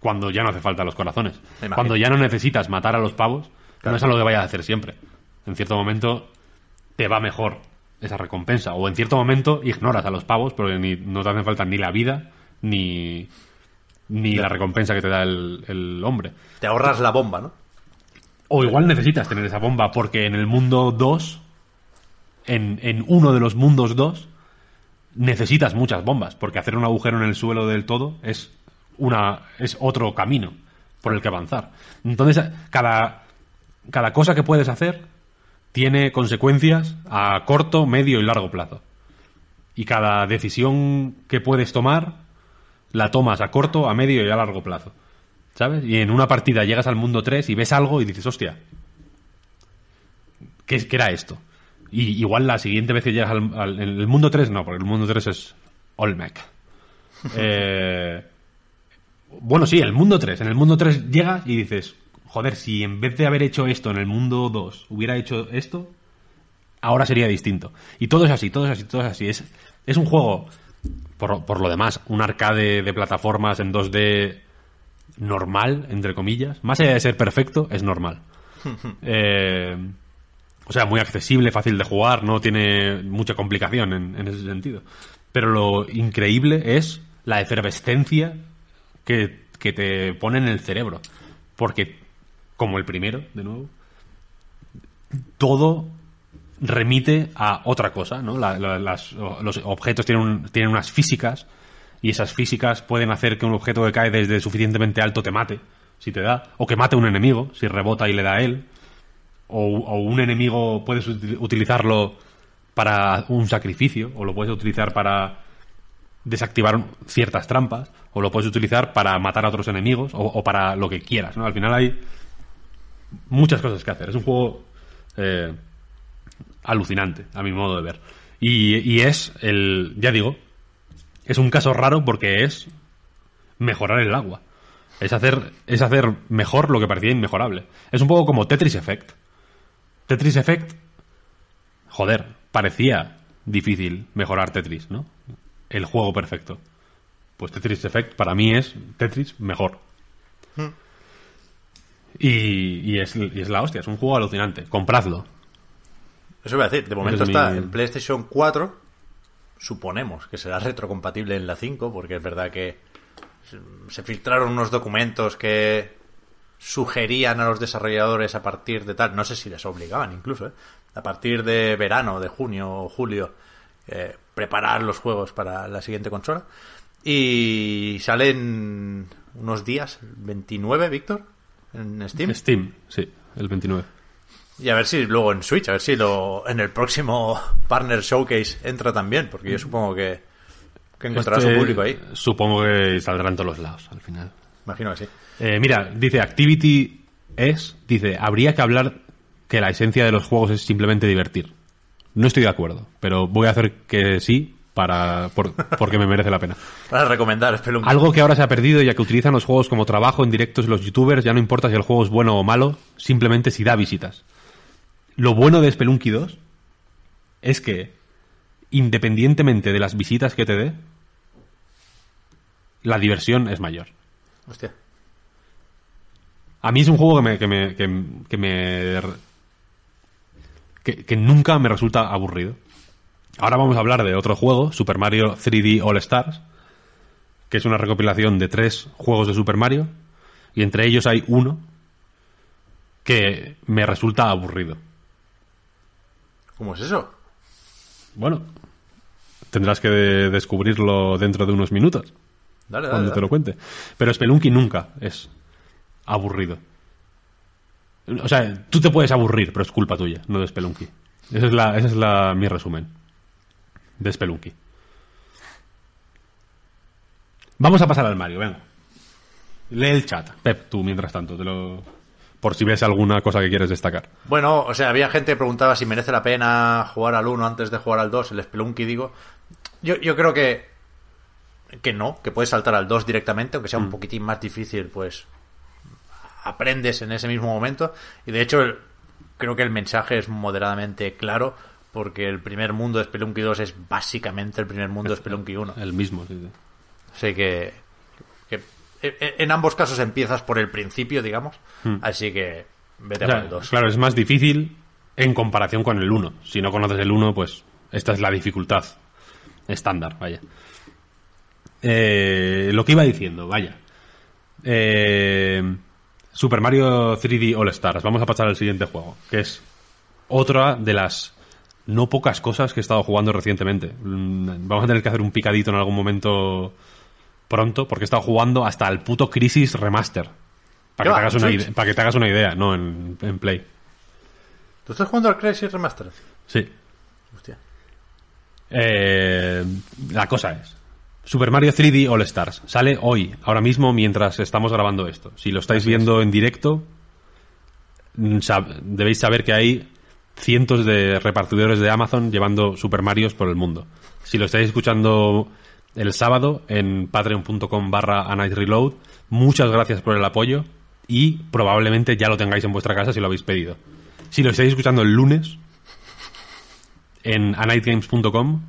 cuando ya no hace falta los corazones. Cuando ya no necesitas matar a los pavos, Claro. no es algo que vayas a hacer siempre. en cierto momento te va mejor esa recompensa. O en cierto momento ignoras a los pavos porque ni, no te hacen falta ni la vida ni, ni la recompensa que te da el, el hombre. Te ahorras la bomba, ¿no? O igual necesitas tener esa bomba porque en el mundo 2, en, en uno de los mundos 2, necesitas muchas bombas, porque hacer un agujero en el suelo del todo es, una, es otro camino por el que avanzar. Entonces, cada, cada cosa que puedes hacer tiene consecuencias a corto, medio y largo plazo. Y cada decisión que puedes tomar la tomas a corto, a medio y a largo plazo. ¿Sabes? Y en una partida llegas al mundo 3 y ves algo y dices, hostia, ¿qué, qué era esto? Y igual la siguiente vez que llegas al, al- en el mundo 3, no, porque el mundo 3 es Olmec. Eh, bueno, sí, el mundo 3. En el mundo 3 llegas y dices, joder, si en vez de haber hecho esto en el mundo 2 hubiera hecho esto, ahora sería distinto. Y todo es así, todo es así, todo es así. Es, es un juego, por, por lo demás, un arcade de plataformas en 2D normal, entre comillas. Más allá de ser perfecto, es normal. Eh, o sea, muy accesible, fácil de jugar, no tiene mucha complicación en, en ese sentido. Pero lo increíble es la efervescencia que, que te pone en el cerebro. Porque, como el primero, de nuevo, todo remite a otra cosa, ¿no? Los objetos tienen, un- tienen unas físicas y esas físicas pueden hacer que un objeto que cae desde suficientemente alto te mate, si te da, o que mate a un enemigo, si rebota y le da a él, o, un enemigo puedes uti- utilizarlo para un sacrificio, o lo puedes utilizar para desactivar ciertas trampas, o lo puedes utilizar para matar a otros enemigos, o, o para lo que quieras, ¿no? Al final hay muchas cosas que hacer. Es un juego eh, alucinante, a mi modo de ver. Y, y es el, ya digo, es un caso raro porque es mejorar el agua. Es hacer, es hacer mejor lo que parecía inmejorable. Es un poco como Tetris Effect. Tetris Effect, joder, parecía difícil mejorar Tetris, ¿no? El juego perfecto. Pues Tetris Effect para mí es Tetris mejor. Y, y es, y es la hostia, es un juego alucinante. Compradlo. Eso iba a decir, de momento es está mi- en PlayStation 4. Suponemos que será retrocompatible en la 5, porque es verdad que se- se filtraron unos documentos que sugerían a los desarrolladores a partir de tal, no sé si les obligaban incluso, ¿eh? a partir de verano, de junio o julio, eh, preparar los juegos para la siguiente consola. Y salen unos días, 29, Víctor, en Steam. Steam, sí, el 29. Y a ver si luego en Switch, a ver si lo, en el próximo Partner Showcase entra también, porque yo supongo que, que encontrará Este, su público ahí. Supongo que saldrá en todos los lados al final. Imagino que sí. Eh, mira, dice Activity es, dice, habría que hablar que la esencia de los juegos es simplemente divertir. No estoy de acuerdo, pero voy a hacer que sí para por- porque me merece la pena. Para recomendar Spelunky. Algo que ahora se ha perdido ya que utilizan los juegos como trabajo en directos los youtubers, ya no importa si el juego es bueno o malo, simplemente si da visitas. Lo bueno de Spelunky 2 es que, independientemente de las visitas que te dé, la diversión es mayor. Hostia. A mí es un juego que me. que me. que, que me- que- que nunca me resulta aburrido. Ahora vamos a hablar de otro juego, Super Mario 3D All Stars, que es una recopilación de tres juegos de Super Mario, y entre ellos hay uno que me resulta aburrido. ¿Cómo es eso? Bueno, tendrás que de- descubrirlo dentro de unos minutos. Dale, dale. cuando te lo cuente. Pero Spelunky nunca es aburrido. O sea, tú te puedes aburrir, pero es culpa tuya, no de Spelunky. Esa es la, ese es la, mi resumen de Spelunky. Vamos a pasar al Mario, venga. Lee el chat. Pep, tú mientras tanto, te lo... por si ves alguna cosa que quieres destacar. Bueno, o sea, había gente que preguntaba si merece la pena jugar al 1 antes de jugar al 2, el Spelunky, digo. Yo, yo creo que que no, que puedes saltar al 2 directamente, aunque sea un poquitín más difícil, pues aprendes en ese mismo momento. Y de hecho, el- creo que el mensaje es moderadamente claro, porque el primer mundo de Spelunky 2 es básicamente el primer mundo de Spelunky 1. El mismo, sí, sí. Así que en en ambos casos empiezas por el principio, digamos. Así que vete O sea, por el 2. claro, es más difícil en comparación con el 1. Si no conoces el 1, pues esta es la dificultad estándar, vaya. Eh, lo que iba diciendo, vaya. Eh, Super Mario 3D All Stars. Vamos a pasar al siguiente juego, que es otra de las no pocas cosas que he estado jugando recientemente. Mm, Vamos a tener que hacer un picadito en algún momento pronto, porque he estado jugando hasta el puto Crisis Remaster. Para, que te, hagas ¿En una idea, para que te hagas una idea, no en, en Play. ¿Tú estás jugando al Crisis Remaster? Sí. Hostia. Eh, la cosa es. Super Mario 3D All Stars. Sale hoy, ahora mismo, mientras estamos grabando esto. Si lo estáis viendo en directo, mm, sab- debéis saber que hay cientos de repartidores de Amazon llevando Super Marios por el mundo. Si lo estáis escuchando el sábado en patreon.com barra a night reload, muchas gracias por el apoyo y probablemente ya lo tengáis en vuestra casa si lo habéis pedido. Si lo estáis escuchando el lunes en anightgames.com,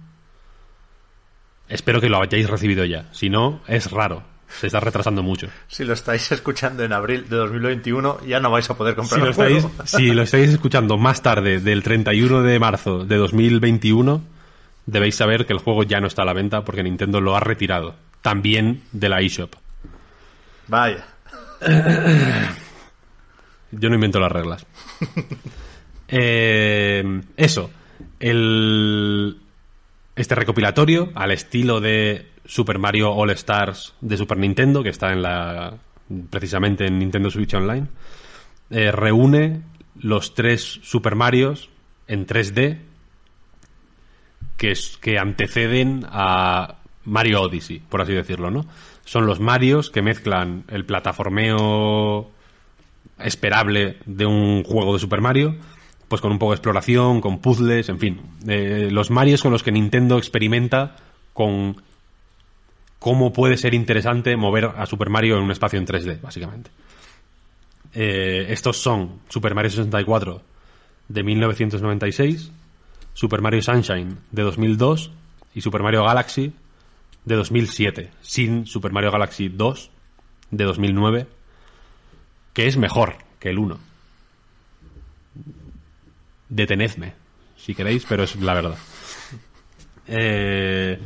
espero que lo hayáis recibido ya. Si no, es raro. Se está retrasando mucho. Si lo estáis escuchando en abril de 2021, ya no vais a poder comprar Si lo, el juego. estáis, si lo estáis escuchando más tarde del 31 de marzo de 2021, debéis saber que el juego ya no está a la venta porque Nintendo lo ha retirado. También de la eShop. Vaya. Yo no invento las reglas. Eh, eso. El, este recopilatorio, al estilo de Super Mario All Stars de Super Nintendo, que está en la precisamente en Nintendo Switch Online, eh, reúne los tres Super Marios en 3D que, anteceden a Mario Odyssey, por así decirlo, ¿no? Son los Marios que mezclan el plataformeo esperable de un juego de Super Mario, pues con un poco de exploración, con puzzles, en fin. Eh, los Marios con los que Nintendo experimenta con cómo puede ser interesante mover a Super Mario en un espacio en 3D, básicamente. Eh, estos son Super Mario 64 de 1996, Super Mario Sunshine de 2002 y Super Mario Galaxy de 2007, sin Super Mario Galaxy 2 de 2009, que es mejor que el 1. Detenedme, si queréis, pero es la verdad. Eh,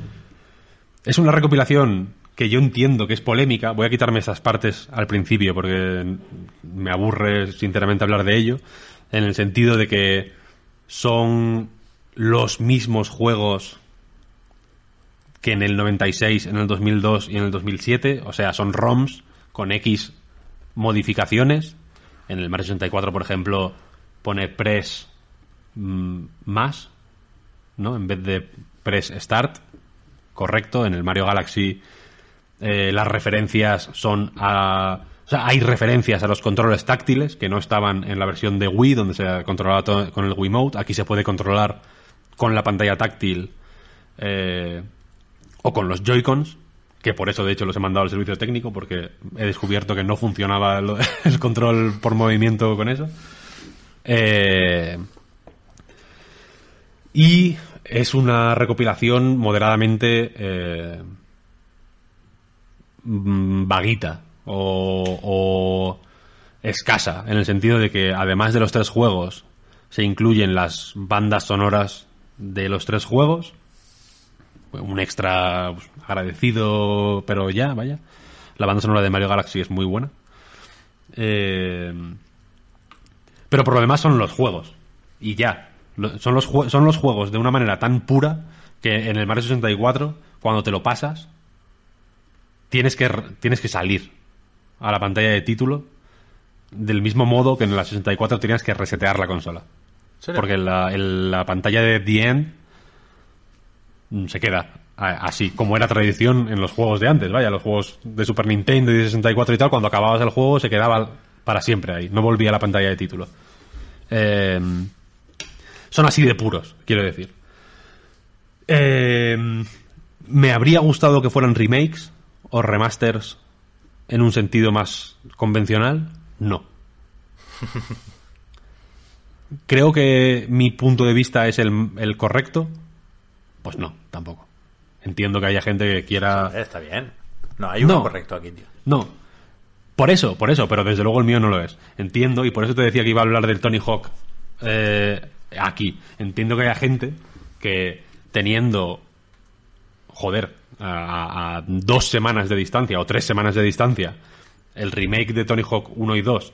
es una recopilación que yo entiendo que es polémica. Voy a quitarme esas partes al principio porque me aburre sinceramente hablar de ello. En el sentido de que son los mismos juegos que en el 96, en el 2002 y en el 2007. O sea, son ROMs con X modificaciones. En el Mario 64, por ejemplo, pone press mm, más, ¿no? En vez de press start. Correcto. En el Mario Galaxy eh, las referencias son a... O sea, hay referencias a los controles táctiles que no estaban en la versión de Wii, donde se controlaba todo con el Wiimote. Aquí se puede controlar con la pantalla táctil eh, o con los Joy-Cons, que por eso de hecho los he mandado al servicio técnico, porque he descubierto que no funcionaba el control por movimiento con eso. Eh, y es una recopilación moderadamente eh, vaguita o, o escasa, en el sentido de que además de los tres juegos se incluyen las bandas sonoras de los tres juegos, un extra pues, agradecido, pero ya, vaya. La banda sonora de Mario Galaxy es muy buena. Eh, pero por lo demás son los juegos. Y ya. Son los, son los juegos de una manera tan pura que en el Mario 64, cuando te lo pasas, tienes que, tienes que salir a la pantalla de título del mismo modo que en la 64 tenías que resetear la consola. Porque la, el- la pantalla de The End mm, se queda así, como era tradición en los juegos de antes, vaya, los juegos de Super Nintendo y de 64 y tal, cuando acababas el juego se quedaba para siempre ahí, no volvía a la pantalla de título. Eh, son así de puros, quiero decir. Eh, me habría gustado que fueran remakes o remasters en un sentido más convencional. No. Creo que mi punto de vista es el, el correcto. Pues no, tampoco. Entiendo que haya gente que quiera. Está bien. No, hay uno No. correcto aquí, tío. No. Por eso, por eso, pero desde luego el mío no lo es. Entiendo, y por eso te decía que iba a hablar del Tony Hawk eh, aquí. Entiendo que haya gente que teniendo, joder, a, a dos semanas de distancia o tres semanas de distancia, el remake de Tony Hawk 1 y 2,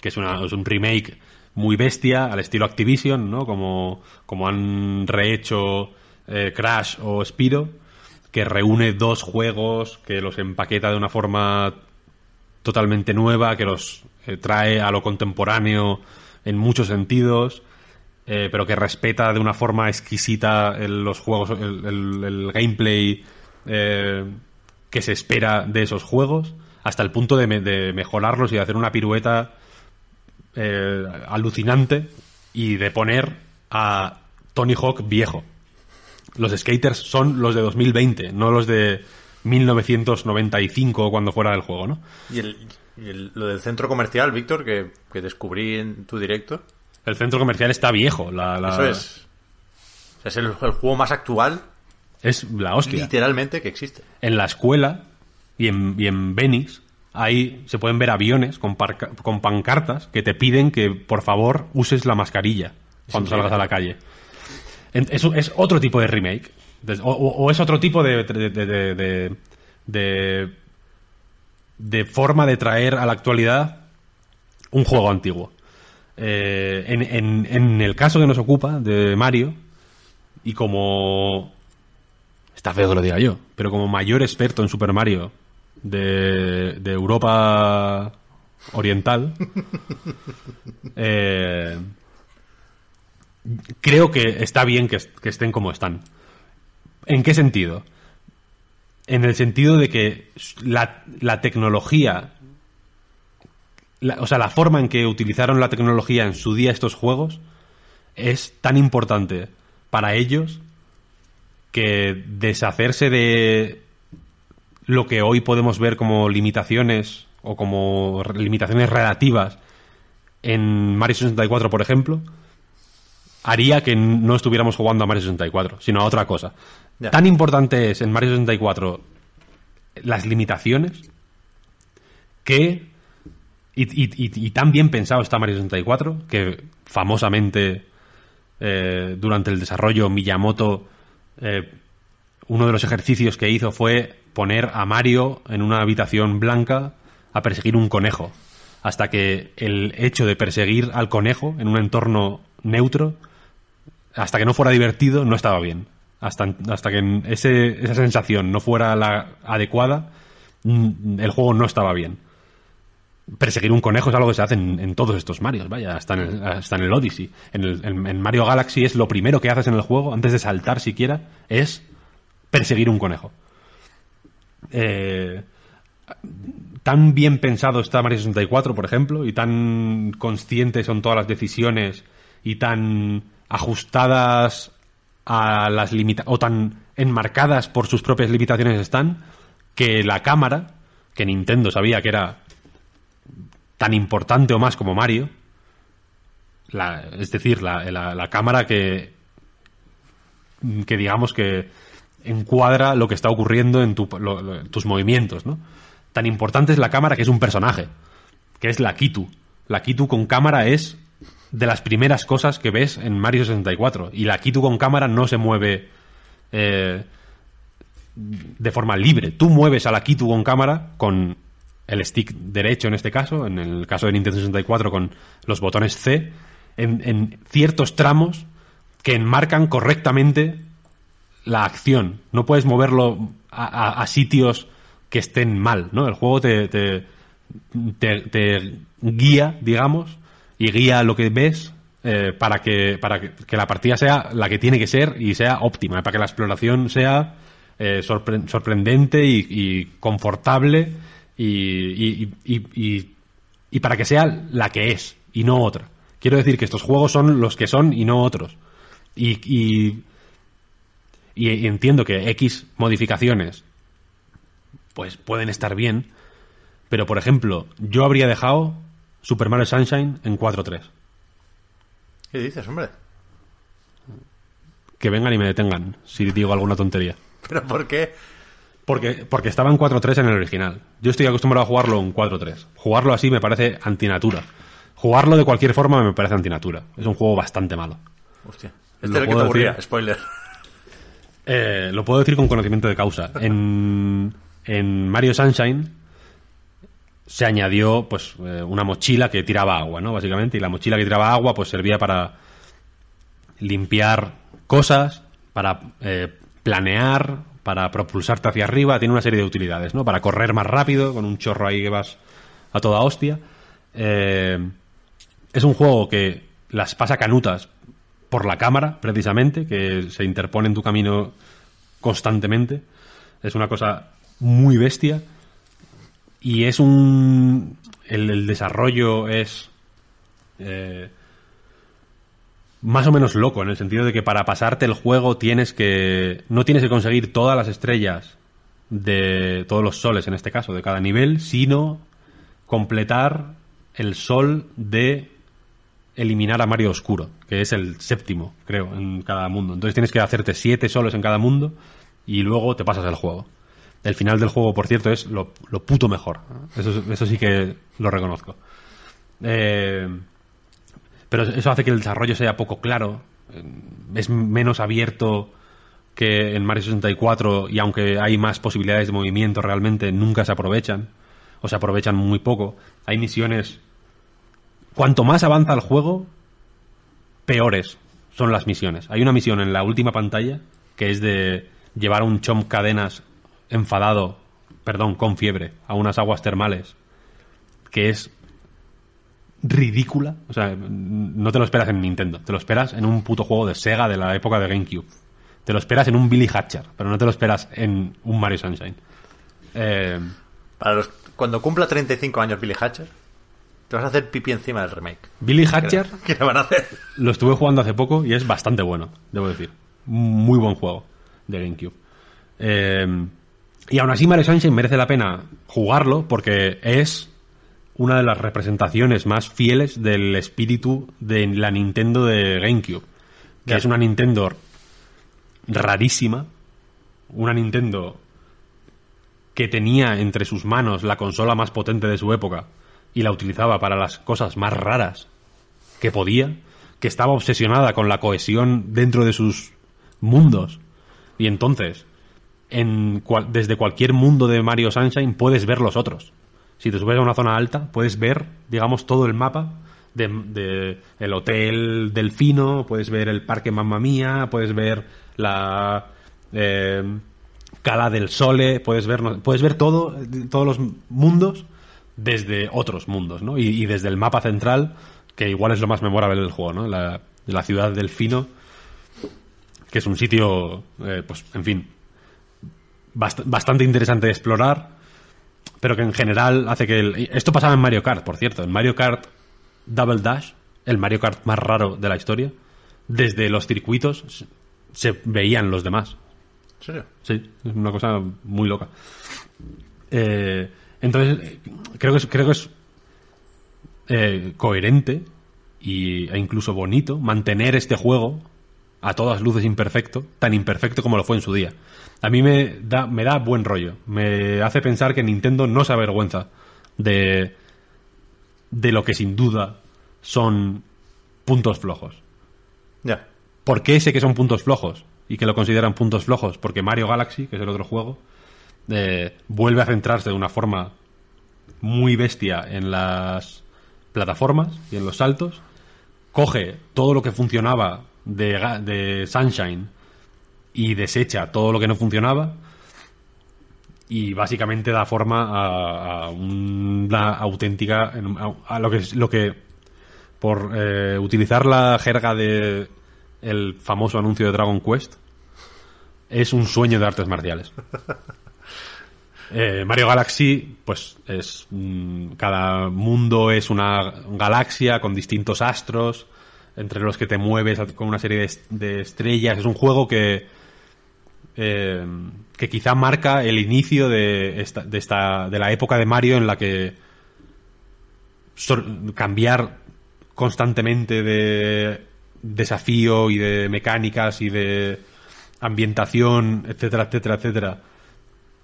que es, una, es un remake muy bestia, al estilo Activision, ¿no? Como, como han rehecho eh, Crash o Spiro, que reúne dos juegos, que los empaqueta de una forma totalmente nueva, que los eh, trae a lo contemporáneo en muchos sentidos, eh, pero que respeta de una forma exquisita el- los juegos, el, el- el gameplay eh, que se espera de esos juegos, hasta el punto de, me- de mejorarlos y de hacer una pirueta eh, alucinante y de poner a Tony Hawk viejo. Los skaters son los de 2020, no los de 1995 cuando fuera del juego, ¿no? Y, el, y el- lo del centro comercial, Víctor, que, que descubrí en tu directo. El centro comercial está viejo, la, la- Eso es. O sea, es el, el juego más actual, es la hostia. literalmente, que existe. En la escuela y en, y en Venice ahí se pueden ver aviones con, parca- con pancartas que te piden que por favor uses la mascarilla cuando salgas a la calle. Eso es otro tipo de remake. O, es otro tipo de, de, de- de- de- de- de forma de traer a la actualidad un juego antiguo. Eh, en, en- en el caso que nos ocupa de Mario, y como Está feo que lo diga yo, pero como mayor experto en Super Mario de, de Europa Oriental, eh, creo que está bien que, que estén como están. ¿En qué sentido? En el sentido de que la, la tecnología, la- o sea, la forma en que utilizaron la tecnología en su día estos juegos es tan importante para ellos que deshacerse de lo que hoy podemos ver como limitaciones o como limitaciones relativas en Mario 64, por ejemplo, haría que no estuviéramos jugando a Mario 64, sino a otra cosa. Ya. Tan importante es en Mario 64 las limitaciones que y, y- y- y tan bien pensado está Mario 64 que famosamente eh, durante el desarrollo Miyamoto eh, uno de los ejercicios que hizo fue poner a Mario en una habitación blanca a perseguir un conejo hasta que el hecho de perseguir al conejo en un entorno neutro hasta que no fuera divertido no estaba bien hasta, hasta que ese, esa sensación no fuera la adecuada mm, el juego no estaba bien perseguir un conejo es algo que se hace en, en todos estos Marios, vaya, hasta en el, hasta en el Odyssey. En, el, en- en Mario Galaxy es lo primero que haces en el juego, antes de saltar siquiera, es perseguir un conejo. Eh, tan bien pensado está Mario 64, por ejemplo, y tan conscientes son todas las decisiones y tan ajustadas a las limitaciones, o tan enmarcadas por sus propias limitaciones están, que la cámara, que Nintendo sabía que era tan importante o más como Mario, la- es decir, la, la- la cámara que, que digamos que encuadra lo que está ocurriendo en tu- tus movimientos, ¿no? Tan importante es la cámara que es un personaje, que es la Kitu. La Kitu con cámara es de las primeras cosas que ves en Mario 64. Y la Kitu con cámara no se mueve eh, de forma libre. Tú mueves a la Kitu con cámara con el stick derecho en este caso, en el caso de Nintendo 64 con los botones C, en ciertos tramos que enmarcan correctamente la acción. No puedes moverlo a, sitios que estén mal, ¿no? El juego te, te, guía, digamos, y guía lo que ves eh, para, que, para que, que la partida sea la que tiene que ser y sea óptima, para que la exploración sea eh, sorpre- sorprendente y, y confortable y- y- y para que sea la que es y no otra. Quiero decir que estos juegos son los que son y no otros. Y, y, entiendo que X modificaciones pues pueden estar bien, pero por ejemplo, yo habría dejado Super Mario Sunshine en 4.3. ¿Qué dices, hombre? Que vengan y me detengan si digo alguna tontería. ¿Pero por qué? Porque, porque estaba en 4.3 en el original. Yo estoy acostumbrado a jugarlo en 4.3. Jugarlo así me parece antinatura. Jugarlo de cualquier forma me parece antinatura. Es un juego bastante malo. Hostia. Lo Este es el que te aburría, spoiler. Eh, lo puedo decir con conocimiento de causa. En, en Mario Sunshine se añadió pues eh, una mochila que tiraba agua, ¿no? Básicamente, y la mochila que tiraba agua pues servía para limpiar cosas, para eh, planear, para propulsarte hacia arriba, tiene una serie de utilidades, ¿no? Para correr más rápido, con un chorro ahí que vas a toda hostia. Es un juego que las pasa canutas por la cámara, precisamente, que se interpone en tu camino constantemente. Es una cosa muy bestia. Y es un. El, desarrollo es. eh, más o menos loco, en el sentido de que para pasarte el juego tienes que. No tienes que conseguir todas las estrellas de todos los soles, en este caso, de cada nivel, sino completar el sol de eliminar a Mario Oscuro, que es el séptimo, creo, en cada mundo. Entonces tienes que hacerte siete solos en cada mundo y luego te pasas el juego. El final del juego, por cierto, es lo, lo puto mejor. Eso, eso sí que lo reconozco. Eh, pero eso hace que el desarrollo sea poco claro. eh, Es menos abierto que en Mario 64 y aunque hay más posibilidades de movimiento realmente, nunca se aprovechan. O se aprovechan muy poco. Hay misiones... Cuanto más avanza el juego, peores son las misiones. Hay una misión en la última pantalla que es de llevar a un chomp cadenas enfadado, perdón, con fiebre, a unas aguas termales, que es ridícula. O sea, no te lo esperas en Nintendo, te lo esperas en un puto juego de Sega de la época de GameCube. Te lo esperas en un Billy Hatcher, pero no te lo esperas en un Mario Sunshine. Eh, Para los, cuando cumpla 35 años Billy Hatcher, te vas a hacer pipí encima del remake. Billy Hatcher ¿Qué le van a hacer? lo estuve jugando hace poco y es bastante bueno, debo decir. Muy buen juego de GameCube. Eh, y aún así Mario Sunshine merece la pena jugarlo porque es una de las representaciones más fieles del espíritu de la Nintendo de GameCube. Que es una Nintendo rarísima. Una Nintendo que tenía entre sus manos la consola más potente de su época y la utilizaba para las cosas más raras que podía, que estaba obsesionada con la cohesión dentro de sus mundos. Y entonces, en cual- desde cualquier mundo de Mario Sunshine puedes ver los otros. Si te subes a una zona alta, puedes ver, digamos, todo el mapa de, de el hotel Delfino, puedes ver el parque Mamma Mía, puedes ver la eh, Cala del Sole, puedes ver, puedes ver todo, todos los mundos desde otros mundos, ¿no? Y, y desde el mapa central, que igual es lo más memorable del juego, ¿no? La, la ciudad Delfino, que es un sitio, eh, pues, en fin, bast- bastante interesante de explorar, pero que en general hace que... el- esto pasaba en Mario Kart, por cierto. En Mario Kart Double Dash, el Mario Kart más raro de la historia, desde los circuitos se veían los demás. ¿En serio? Sí, es una cosa muy loca. Eh, entonces, creo que es, creo que es eh, coherente y, e incluso bonito mantener este juego a todas luces imperfecto, tan imperfecto como lo fue en su día. A mí me da, me da buen rollo. Me hace pensar que Nintendo no se avergüenza de, de lo que sin duda son puntos flojos. Ya. ¿Por qué sé que son puntos flojos? Y que lo consideran puntos flojos. Porque Mario Galaxy, que es el otro juego, vuelve a centrarse de una forma muy bestia en las plataformas y en los saltos. Coge todo lo que funcionaba de, de Sunshine y desecha todo lo que no funcionaba. Y básicamente da forma a, una auténtica. a, a lo que, lo que por eh, utilizar la jerga de el famoso anuncio de Dragon Quest, es un sueño de artes marciales. Eh, Mario Galaxy, pues es cada mundo es una galaxia con distintos astros entre los que te mueves con una serie de, de estrellas. Es un juego que eh, que quizá marca el inicio de esta, de esta de la época de Mario en la que cambiar constantemente de desafío y de mecánicas y de ambientación, etcétera, etcétera, etcétera,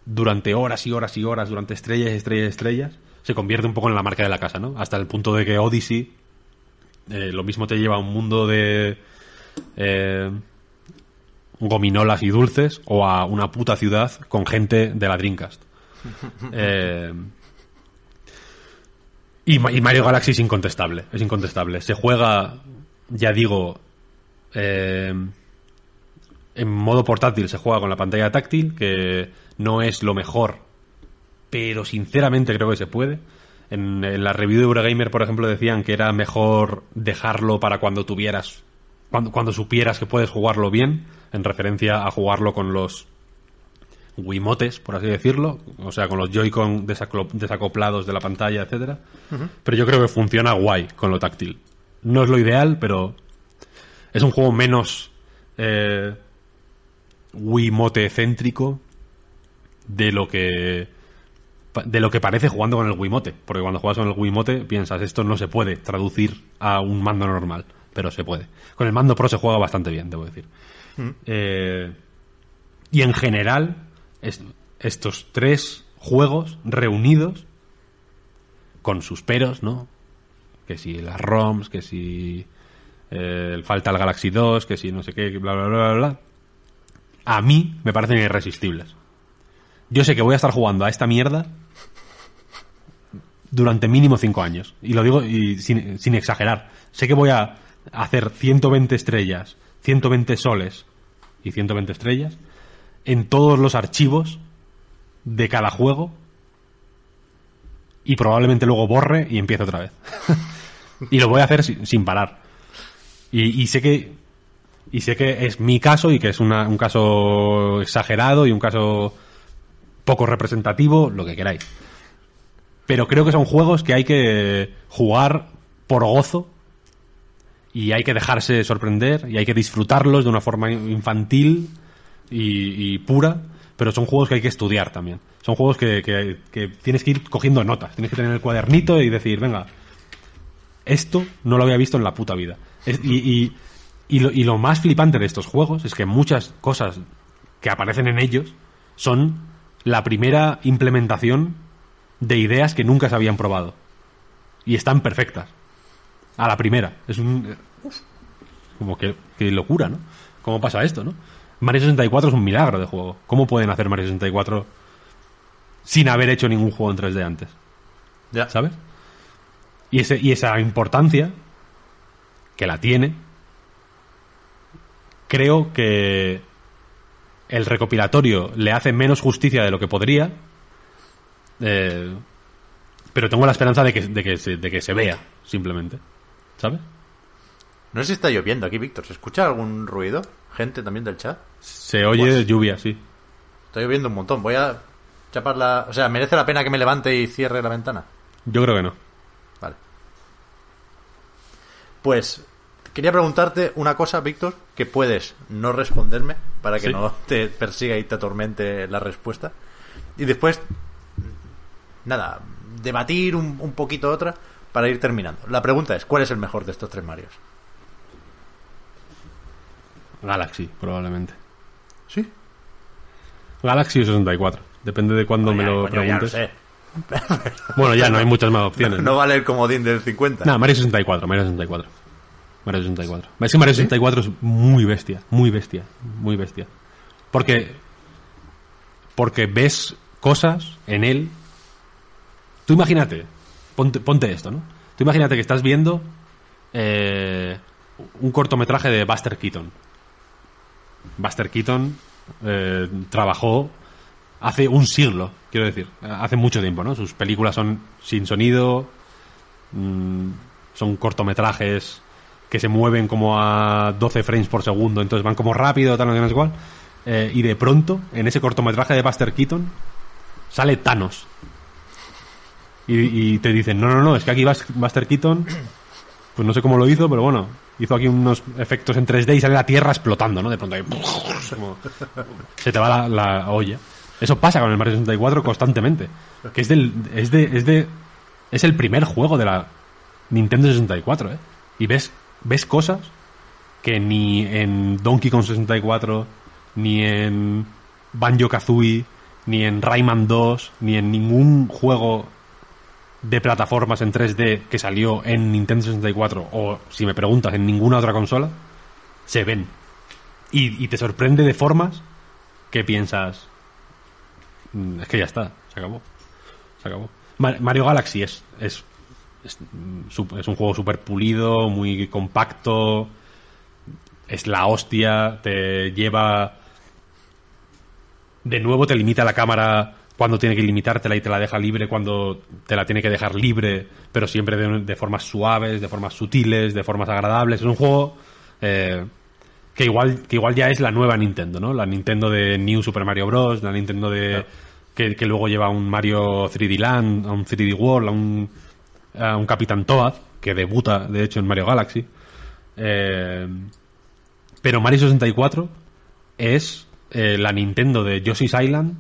durante horas y horas y horas, durante estrellas y estrellas y estrellas, se convierte un poco en la marca de la casa, ¿no? Hasta el punto de que Odyssey eh, lo mismo te lleva a un mundo de eh, gominolas y dulces o a una puta ciudad con gente de la Dreamcast. Eh, y, y Mario Galaxy es incontestable, es incontestable. Se juega, ya digo, eh, en modo portátil se juega con la pantalla táctil, que no es lo mejor, pero sinceramente creo que se puede. En, en la review de Eurogamer, por ejemplo, decían que era mejor dejarlo para cuando tuvieras, cuando, cuando supieras que puedes jugarlo bien, en referencia a jugarlo con los Wiimotes, por así decirlo, o sea, con los Joy-Con desacoplados de la pantalla, etcétera. Pero yo creo que funciona guay con lo táctil. No es lo ideal, pero es un juego menos eh, Wiimote céntrico de lo que de lo que parece jugando con el Wiimote, porque cuando juegas con el Wiimote piensas esto no se puede traducir a un mando normal, pero se puede. Con el mando Pro se juega bastante bien, debo decir. Eh, y en general, es- estos tres juegos reunidos, con sus peros, ¿no? Que si las ROMs, que si eh, falta el Galaxy 2, que si no sé qué, bla, bla, bla, bla, bla. A mí me parecen irresistibles. Yo sé que voy a estar jugando a esta mierda durante mínimo cinco años. Y lo digo y sin, exagerar. Sé que voy a hacer 120 estrellas, 120 soles y 120 estrellas en todos los archivos de cada juego y probablemente luego borre y empiece otra vez. y lo voy a hacer sin, sin parar. Y, y sé que y sé que es mi caso y que es una- un caso exagerado y un caso poco representativo, lo que queráis. Pero creo que son juegos que hay que jugar por gozo y hay que dejarse sorprender y hay que disfrutarlos de una forma infantil y, pura, pero son juegos que hay que estudiar también. Son juegos que, que- tienes que ir cogiendo notas, tienes que tener el cuadernito y decir, venga, esto no lo había visto en la puta vida. Y, y- y lo, y lo más flipante de estos juegos es que muchas cosas que aparecen en ellos son la primera implementación de ideas que nunca se habían probado. Y están perfectas. A la primera. Es un... Como que, que locura, ¿no? ¿Cómo pasa esto, no? Mario 64 es un milagro de juego. ¿Cómo pueden hacer Mario 64 sin haber hecho ningún juego en 3D antes? Ya. ¿sabes? Y, ese, y esa importancia, que la tiene, creo que el recopilatorio le hace menos justicia de lo que podría, eh, pero tengo la esperanza de que, de, que se, de que se vea, simplemente. ¿Sabes? No sé si está lloviendo aquí, Víctor. ¿Se escucha algún ruido? Gente también del chat. Se oye Pues- lluvia, sí. Está lloviendo un montón. Voy a chapar la... O sea, ¿merece la pena que me levante y cierre la ventana? Yo creo que no. Vale. Pues quería preguntarte una cosa, Víctor, que puedes no responderme para que Sí. no te persiga y te atormente la respuesta. Y después, nada, debatir un, un poquito otra para ir terminando. La pregunta es, ¿cuál es el mejor de estos tres Marios? Galaxy, probablemente. ¿Sí? Galaxy o 64. Depende de cuándo me lo coño, ya lo preguntes. sé. Bueno, ya no hay muchas más opciones. No vale el comodín del 50. No, Mario 64, Mario 64. Mario 64. Es que Mario 64 es muy bestia, muy bestia, muy bestia. Porque porque ves cosas en él. Tú imagínate, ponte, ponte esto, ¿no? Tú imagínate que estás viendo eh, un cortometraje de Buster Keaton. Buster Keaton eh, trabajó hace un siglo, quiero decir, hace mucho tiempo, ¿no? Sus películas son sin sonido, mm, son cortometrajes que se mueven como a 12 frames por segundo, entonces van como rápido, tal, no sé cuál. Eh, y de pronto, en ese cortometraje de Buster Keaton, sale Thanos. Y, te dicen, no, no, no, es que aquí Buster Keaton, pues no sé cómo lo hizo, pero bueno, hizo aquí unos efectos en 3D y sale la Tierra explotando, ¿no? De pronto ahí, se te va la, la olla. Eso pasa con el Mario 64 constantemente. Que es del, es de, es de, es el primer juego de la Nintendo 64, ¿eh? Y ves, ves cosas que ni en Donkey Kong 64, ni en Banjo Kazooie, ni en Rayman 2, ni en ningún juego de plataformas en 3D que salió en Nintendo 64 o, si me preguntas, en ninguna otra consola, se ven. Y, y te sorprende de formas que piensas, "Mm, es que ya está, se acabó. Se acabó. Ma- Mario Galaxy es, es, es, es un juego súper pulido, muy compacto, es la hostia, te lleva... De nuevo te limita la cámara cuando tiene que limitártela y te la deja libre cuando te la tiene que dejar libre, pero siempre de, de formas suaves, de formas sutiles, de formas agradables. Es un juego eh, que igual que igual ya es la nueva Nintendo, ¿no? La Nintendo de New Super Mario Bros, la Nintendo de que, que luego lleva a un Mario 3D Land, a un 3D World, a un a un Capitán Toad que debuta de hecho en Mario Galaxy. Eh, pero Mario 64 es eh, la Nintendo de Yoshi's Island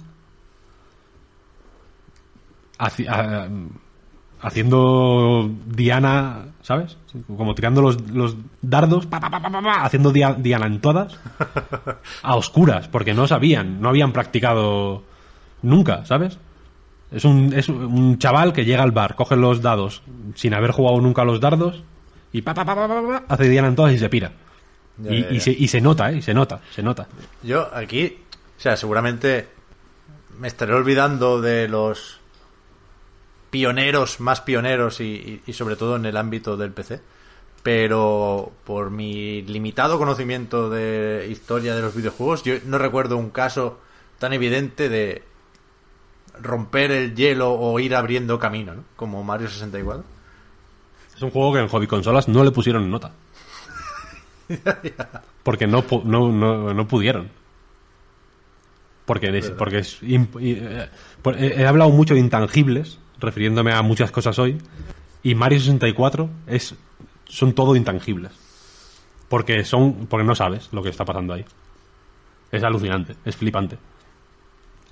haci- a- haciendo Diana, ¿sabes? Como tirando los, dardos, haciendo dia- Diana en todas, a oscuras, porque no sabían, no habían practicado nunca, ¿sabes? Es un, es un chaval que llega al bar, coge los dados sin haber jugado nunca a los dardos y pa, pa, pa, pa, pa, pa, hace Diana en todas y se pira. Ya, y, ya, y ya. se, y se nota, ¿eh? Y se nota, se nota. Yo aquí, o sea, seguramente me estaré olvidando de los pioneros, más pioneros y, y- y sobre todo en el ámbito del PC. Pero por mi limitado conocimiento de historia de los videojuegos, yo no recuerdo un caso tan evidente de romper el hielo o ir abriendo camino, ¿no? Como Mario 64. Es un juego que en hobby consolas no le pusieron nota. Porque no, no, no, no pudieron. Porque, es, porque es eh, he hablado mucho de intangibles, refiriéndome a muchas cosas hoy, y Mario 64 es, son todo intangibles. Porque son, porque no sabes lo que está pasando ahí. Es alucinante, es flipante.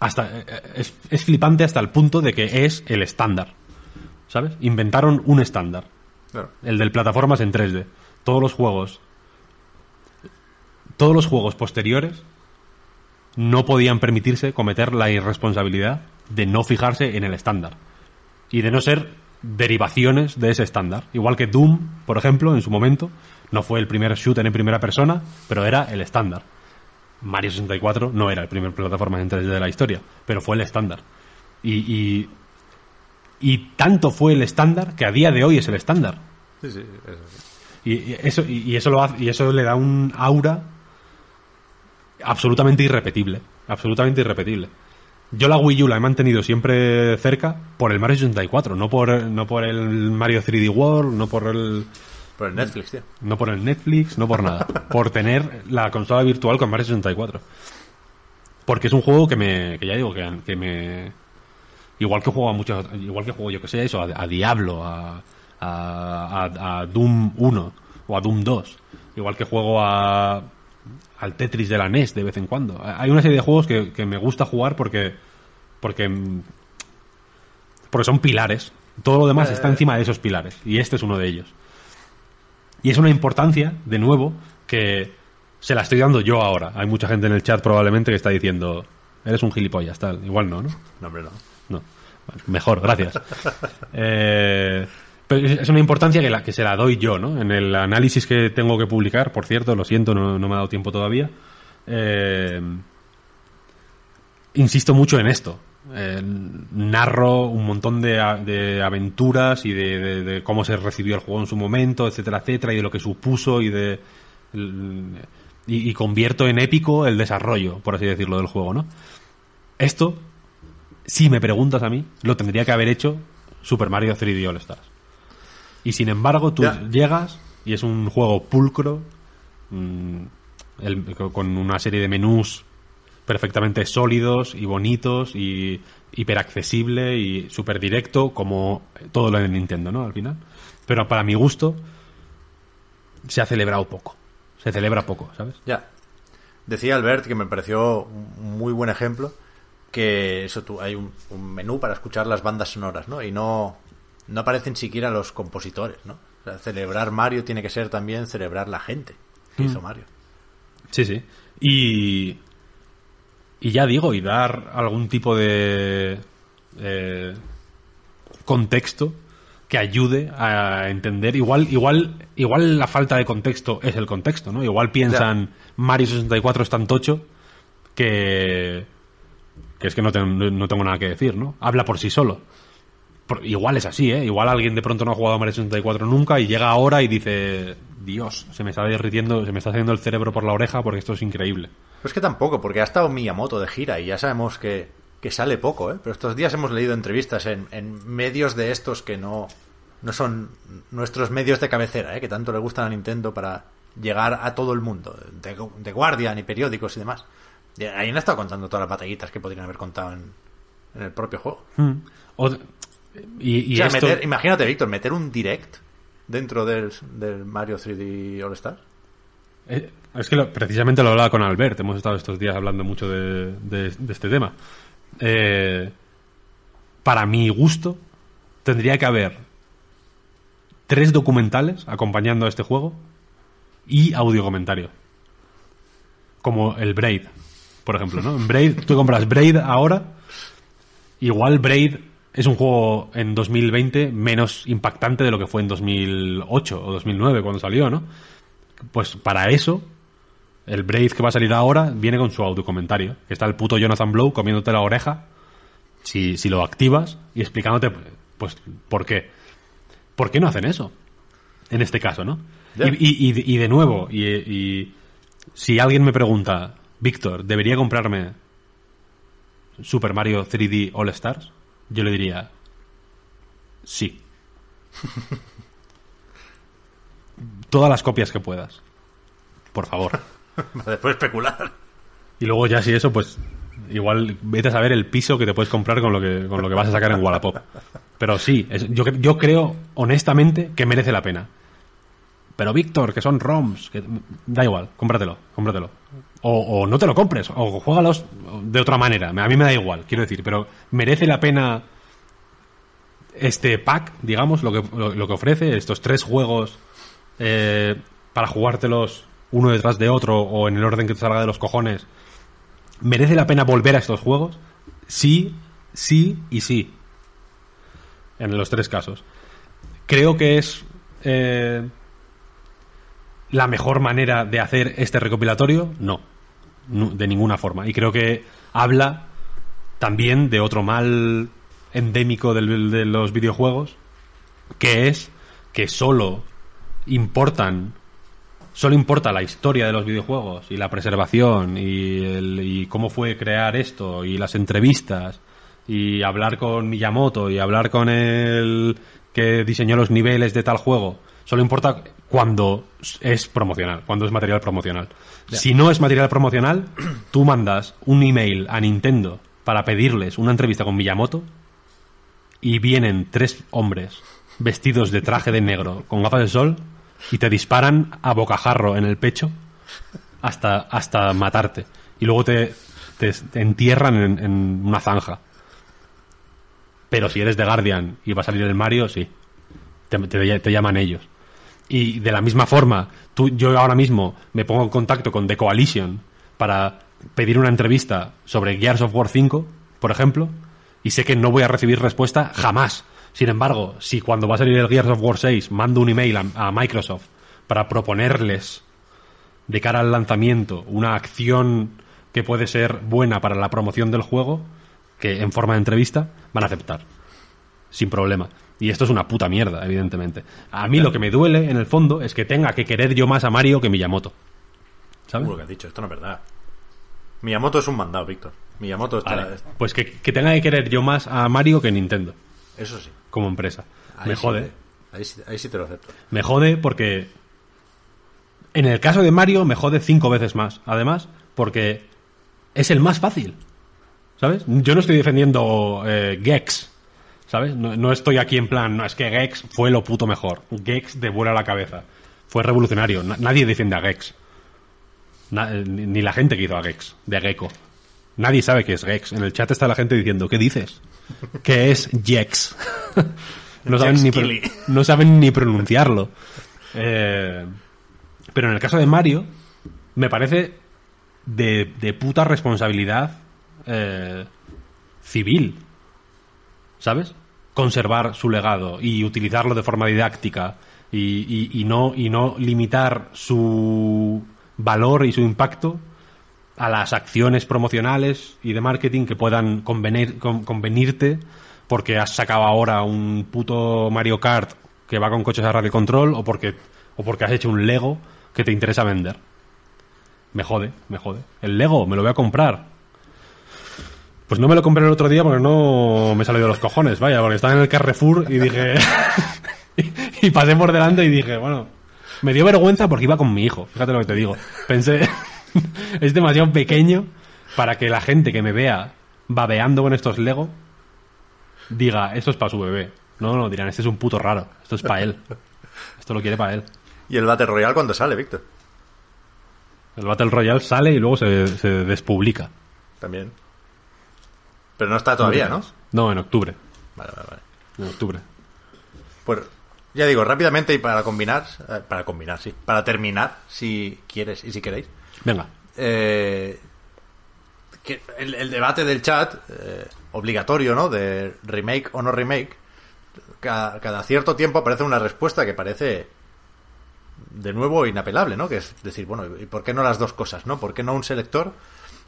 Hasta, eh, eh, es, es flipante hasta el punto de que es el estándar. ¿Sabes? Inventaron un estándar. Claro. El del plataformas en 3D. Todos los juegos. Todos los juegos posteriores no podían permitirse cometer la irresponsabilidad de no fijarse en el estándar. Y de no ser derivaciones de ese estándar. Igual que Doom, por ejemplo, en su momento, no fue el primer shooter en primera persona, pero era el estándar. Mario 64 no era el primer plataforma en 3D de la historia, pero fue el estándar. Y, y, y tanto fue el estándar que a día de hoy es el estándar. Sí, sí, eso sí. Y, y eso, y, y eso lo hace- y eso le da un aura absolutamente irrepetible. Absolutamente irrepetible. Yo la Wii U la he mantenido siempre cerca por el Mario 64, no por, no por el Mario 3D World, no por el, Por el Netflix, tío. no por el Netflix, no por nada. por tener la consola virtual con Mario 64. Porque es un juego que me, que ya digo, que, que me, igual que juego a muchos, igual que juego yo que sé eso, a, a Diablo, a, a, a- Doom 1 o a Doom 2, igual que juego a, al Tetris de la NES de vez en cuando. Hay una serie de juegos que, que me gusta jugar porque, porque, porque son pilares. Todo lo demás está encima de esos pilares y este es uno de ellos. Y es una importancia, de nuevo, que se la estoy dando yo ahora. Hay mucha gente en el chat probablemente que está diciendo, eres un gilipollas, tal. Igual no, ¿no? No, hombre, no. No. Bueno, mejor, gracias. Eh, pero es es una importancia que, la, que se la doy yo, ¿no? En el análisis que tengo que publicar, por cierto, lo siento, no, no me ha dado tiempo todavía. eh, insisto mucho en esto. Eh, narro un montón de, aventuras y de, de- de cómo se recibió el juego en su momento, etcétera, etcétera, y de lo que supuso y de y, y convierto en épico el desarrollo, por así decirlo, del juego, ¿no? Esto, si me preguntas a mí, lo tendría que haber hecho Super Mario 3D All Stars. Y sin embargo, tú llegas y es un juego pulcro, mm, el- con una serie de menús perfectamente sólidos y bonitos y hiperaccesible y súper directo como todo lo de Nintendo, ¿no? Al final. Pero para mi gusto se ha celebrado poco. Se celebra poco, ¿sabes? Ya. Decía Albert que me pareció un muy buen ejemplo que eso tú hay un, un menú para escuchar las bandas sonoras, ¿no? Y no no aparecen siquiera los compositores, ¿no? O sea, celebrar Mario tiene que ser también celebrar la gente que hizo Mario. Sí, sí. Y. Y ya digo, y dar algún tipo de. eh, contexto que ayude a entender. Igual, igual, igual la falta de contexto es el contexto, ¿no? Igual piensan Mario 64 es tan tocho que, que es que no, no tengo nada que decir, ¿no? Habla por sí solo. Igual es así, ¿eh? Igual alguien de pronto no ha jugado a Mario 64 nunca y llega ahora y dice, Dios, se me está derritiendo, se me está saliendo el cerebro por la oreja porque esto es increíble. Pues que tampoco, porque ha estado Miyamoto de gira y ya sabemos que, que sale poco, ¿eh? Pero estos días hemos leído entrevistas en, en medios de estos que no, no son nuestros medios de cabecera, ¿eh? Que tanto le gustan a Nintendo para llegar a todo el mundo, de, de Guardian y periódicos y demás. Y ahí han estado contando todas las batallitas que podrían haber contado en, en el propio juego. O- y y O sea, esto- meter- imagínate, Víctor, meter un direct dentro del, del Mario 3D All Stars. Eh, Es que lo- precisamente lo hablaba con Albert, hemos estado estos días hablando mucho de, de- de este tema. Eh, para mi gusto, tendría que haber tres documentales acompañando a este juego y audio comentario. Como el Braid, por ejemplo, ¿no? En Braid, tú compras Braid ahora, igual Braid es un juego en 2020 menos impactante de lo que fue en 2008 o 2009 cuando salió, ¿no? Pues para eso, el Braid que va a salir ahora viene con su audio comentario. Que está el puto Jonathan Blow comiéndote la oreja si, si lo activas y explicándote, pues, por qué. ¿Por qué no hacen eso? En este caso, ¿no? Y, y- y- y de nuevo, y si alguien me pregunta, Víctor, ¿debería comprarme Super Mario 3D All Stars? Yo le diría, sí. Todas las copias que puedas. Por favor. Después especular. Y luego ya si eso, pues igual vete a saber el piso que te puedes comprar con lo que, con lo que vas a sacar en Wallapop. Pero sí, es- yo, yo creo honestamente que merece la pena. Pero Víctor, que son ROMs, que da igual, cómpratelo, cómpratelo. O, no te lo compres, o juégalos de otra manera. A mí me da igual, quiero decir, pero merece la pena este pack, digamos, lo que, lo, lo que ofrece, estos tres juegos eh, para jugártelos uno detrás de otro o en el orden que te salga de los cojones. ¿Merece la pena volver a estos juegos? Sí, sí y sí. En los tres casos. Creo que es eh, la mejor manera de hacer este recopilatorio. No, de ninguna forma. Y creo que habla también de otro mal endémico del- de los videojuegos, que es que solo importan solo importa la historia de los videojuegos y la preservación y, el- y cómo fue crear esto y las entrevistas y hablar con Miyamoto y hablar con el que diseñó los niveles de tal juego. Solo importa cuando es promocional, cuando es material promocional. Si no es material promocional, tú mandas un email a Nintendo para pedirles una entrevista con Miyamoto y vienen tres hombres vestidos de traje de negro con gafas de sol y te disparan a bocajarro en el pecho hasta, hasta matarte. Y luego te, te- te entierran en, en una zanja. Pero si eres de Guardian y va a salir el Mario, sí. Te, te- te llaman ellos. Y de la misma forma, tú, yo ahora mismo me pongo en contacto con The Coalition para pedir una entrevista sobre Gears of War 5, por ejemplo, y sé que no voy a recibir respuesta jamás. Sin embargo, si cuando va a salir el Gears of War 6 mando un email a, a Microsoft para proponerles de cara al lanzamiento una acción que puede ser buena para la promoción del juego, que en forma de entrevista, van a aceptar. Sin problema. Y esto es una puta mierda, evidentemente. A mí lo que me duele, en el fondo, es que tenga que querer yo más a Mario que Miyamoto. ¿Sabes? Seguro que has dicho, esto no es verdad. Miyamoto es un mandado, Víctor. Miyamoto está... Vale. Pues que, que tenga que querer yo más a Mario que Nintendo, Eso sí. como empresa. Ahí me sí jode. te- ahí, sí, ahí sí te lo acepto. Me jode porque. En el caso de Mario, me jode cinco veces más. Además, porque es el más fácil. ¿Sabes? Yo no estoy defendiendo eh, Gex. ¿Sabes? No, no estoy aquí en plan, no, es que Gex fue lo puto mejor. Gex de vuela la cabeza. Fue revolucionario. Na- nadie defiende a Gex. Na- eh, ni ni la gente que hizo a Gex, de Gecko. Nadie sabe qué es Gex. En el chat está la gente diciendo, ¿qué dices? ¿Qué es Gex? no, saben ni pro- Kelly. no saben ni pronunciarlo. Eh, pero en el caso de Mario, me parece de, de puta responsabilidad eh, civil. ¿Sabes? Conservar su legado y utilizarlo de forma didáctica y, y- no, y no limitar su valor y su impacto a las acciones promocionales y de marketing que puedan convenir, con- convenirte porque has sacado ahora un puto Mario Kart que va con coches a radio control o porque, o porque has hecho un Lego que te interesa vender. Me jode, me jode. El Lego, me lo voy a comprar. Pues no me lo compré el otro día porque no me salió de los cojones, vaya, porque estaba en el Carrefour y dije... y, y pasé por delante y dije, bueno, me dio vergüenza porque iba con mi hijo, fíjate lo que te digo. Pensé, es demasiado pequeño para que la gente que me vea babeando con estos Lego diga, esto es para su bebé. No, no, dirán, este es un puto raro, esto es para él. Esto lo quiere para él. ¿Y el Battle Royale cuándo sale, Víctor? El Battle Royale sale y luego se, se despublica. También. Pero no está todavía, ¿no? No, en octubre. Vale, vale, vale. En octubre. Pues ya digo, rápidamente y para combinar, eh, para combinar, sí, para terminar, si quieres y si queréis, Venga. eh, que el, el debate del chat, eh, obligatorio, ¿no? De remake o no remake, cada, cada cierto tiempo aparece una respuesta que parece de nuevo inapelable, ¿no? Que es decir, bueno, ¿y por qué no las dos cosas, no? ¿Por qué no un selector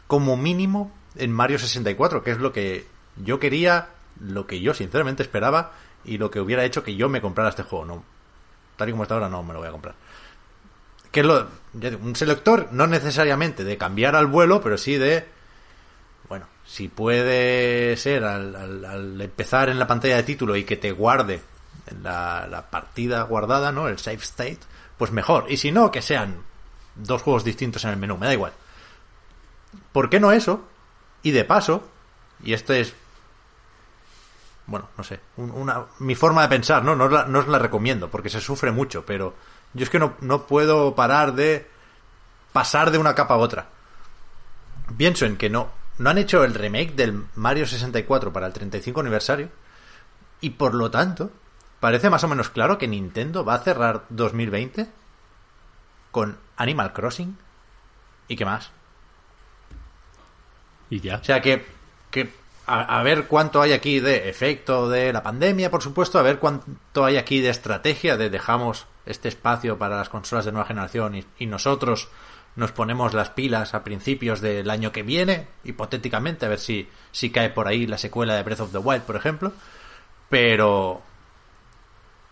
como mínimo en Mario 64, que es lo que yo quería, lo que yo sinceramente esperaba y lo que hubiera hecho que yo me comprara este juego, no. Tal y como está ahora no me lo voy a comprar. Que es lo, un selector no necesariamente de cambiar al vuelo, pero sí de bueno, si puede ser al, al- al empezar en la pantalla de título y que te guarde la, la partida guardada, ¿no? El save state, pues mejor. Y si no, que sean dos juegos distintos en el menú, me da igual. ¿Por qué no eso? Y de paso, y esto es, bueno, no sé, un- una, mi forma de pensar, ¿no? No os, la, no os la recomiendo porque se sufre mucho, pero yo es que no, no puedo parar de pasar de una capa a otra pienso en que no, no han hecho el remake del Mario 64 para el 35 aniversario y por lo tanto parece más o menos claro que Nintendo va a cerrar 2020 con Animal Crossing y qué más. Y ya. O sea que, que a, a ver cuánto hay aquí de efecto de la pandemia, por supuesto, a ver cuánto hay aquí de estrategia de dejamos este espacio para las consolas de nueva generación y, y nosotros nos ponemos las pilas a principios del año que viene, hipotéticamente, a ver si, si cae por ahí la secuela de Breath of the Wild, por ejemplo. Pero.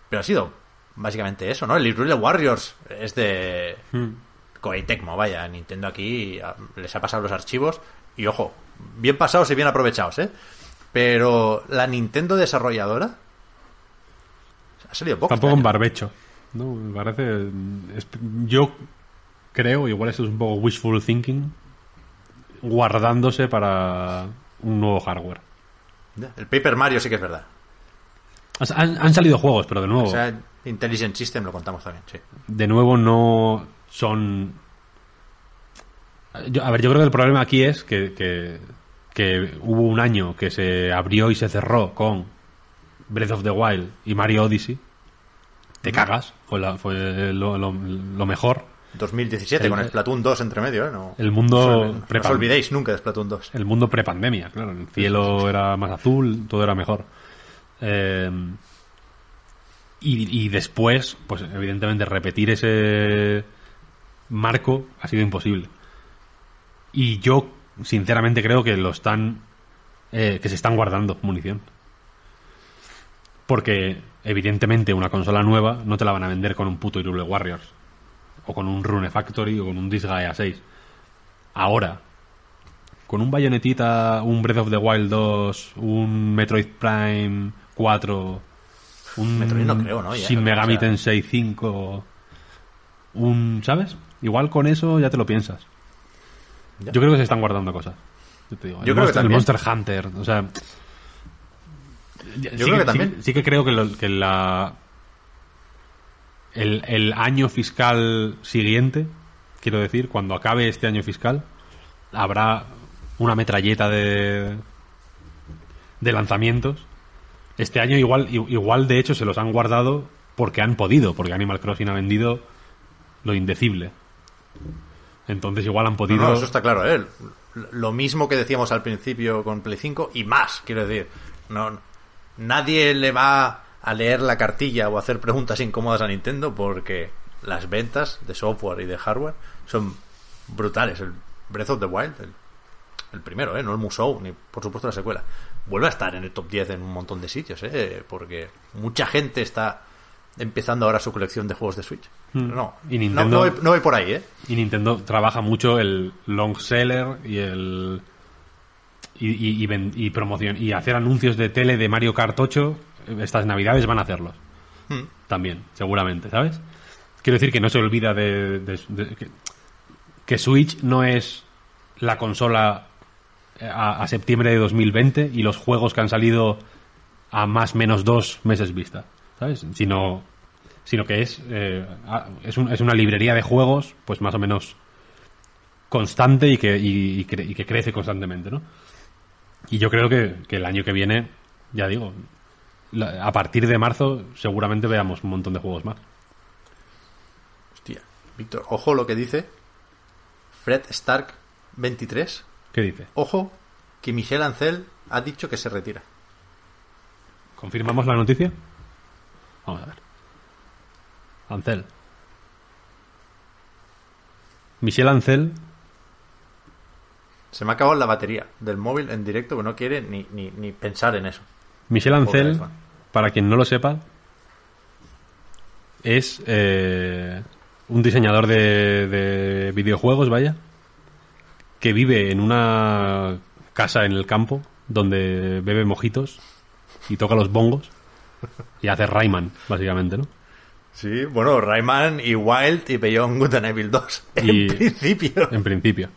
Pero ha sido básicamente eso, ¿no? El Hyrule Warriors es de. Koei Tecmo, vaya, Nintendo aquí ah, les ha pasado los archivos y ojo, bien pasados y bien aprovechados, ¿eh? Pero la Nintendo desarrolladora ha salido poco. Tampoco este año. barbecho. No, me parece. es- yo creo, igual esto es un poco wishful thinking, guardándose para un nuevo hardware. El Paper Mario sí que es verdad. O sea, han, han salido juegos, pero de nuevo, O sea, Intelligent System lo contamos también, sí. de nuevo no son. Yo- a ver, yo creo que el problema aquí es que, que, que hubo un año que se abrió y se cerró con Breath of the Wild y Mario Odyssey. Te cagas, fue, la- fue lo, lo- lo mejor. 2017 El- con Splatoon 2 entre medio, ¿eh? No, El mundo no, no os olvidéis nunca de Splatoon 2. el mundo prepandemia, claro. El cielo era más azul, todo era mejor. Eh, y, y después, pues evidentemente repetir ese marco ha sido imposible. Y yo, sinceramente, creo que lo están. eh, que se están guardando munición. Porque, evidentemente, una consola nueva no te la van a vender con un puto Hyrule Warriors. O con un Rune Factory o con un Disgaea 6. Ahora, con un Bayonetita, un Breath of the Wild 2, un Metroid Prime 4, un Metroid no creo, ¿no? Ya, o Megami Tensei 5, un, ¿sabes? Igual con eso ya te lo piensas. Ya. Yo creo que se están guardando cosas. Yo, te digo, Yo el, creo que Monster, el también. Monster Hunter, o sea, sí creo que también. Sí, que creo que, lo- que la el, el año fiscal siguiente, quiero decir, cuando acabe este año fiscal, habrá una metralleta de de lanzamientos. Este año igual igual de hecho se los han guardado porque han podido, porque Animal Crossing ha vendido lo indecible. Entonces igual han No, podido no, eso está claro, ¿eh? Lo mismo que decíamos al principio con Play 5 y más, quiero decir. No, nadie le va a leer la cartilla o a hacer preguntas incómodas a Nintendo porque las ventas de software y de hardware son brutales. El Breath of the Wild, el, el primero, ¿eh? no el Musou, ni por supuesto la secuela, vuelve a estar en el top 10 en un montón de sitios, ¿eh? porque mucha gente está empezando ahora su colección de juegos de Switch. Mm. No, Y no, Nintendo- no voy, no voy por ahí, ¿eh? Y Nintendo trabaja mucho el long seller y el. Y, y, y ven- y promoción. Y hacer anuncios de tele de Mario Kart 8 estas navidades van a hacerlos. Hmm. También, seguramente, ¿sabes? Quiero decir que no se olvida de. de- de- que, que Switch no es la consola a, a septiembre de 2020 y los juegos que han salido a más menos dos meses vista, ¿sabes? Sino, sino que es, eh, a- es, un- es una librería de juegos, pues más o menos constante y que, y, y cre- y que crece constantemente, ¿no? Y yo creo que, que el año que viene, ya digo, la- a partir de marzo seguramente veamos un montón de juegos más. Hostia, Víctor, ojo lo que dice Fred Stark 23. ¿Qué dice? Ojo que Michel Ancel ha dicho que se retira. ¿Confirmamos la noticia? Vamos a ver. Ancel. Michel Ancel Se me ha acabado la batería del móvil en directo que no quiere ni, ni, ni pensar en eso. Michel Ancel, para quien no lo sepa, es eh, un diseñador de, de videojuegos, vaya, que vive en una casa en el campo donde bebe mojitos y toca los bongos y hace Rayman, básicamente, ¿no? Sí, bueno, Rayman y Wild y Beyond Good and Evil 2. Y- En principio. En principio.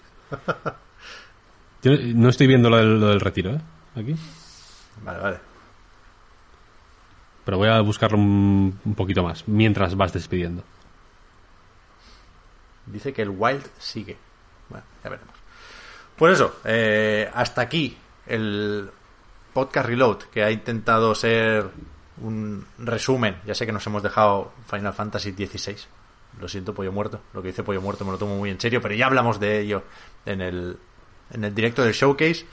Yo no estoy viendo lo del, lo del retiro, ¿eh? Aquí. Vale, vale. Pero voy a buscarlo un, un poquito más mientras vas despidiendo. Dice que el Wild sigue. Bueno, ya veremos. Pues eso, eh, hasta aquí el podcast Reload, que ha intentado ser un resumen. Ya sé que nos hemos dejado Final Fantasy XVI. Lo siento, Pollo Muerto. Lo que dice Pollo Muerto me lo tomo muy en serio, pero ya hablamos de ello en el, en el directo del showcase.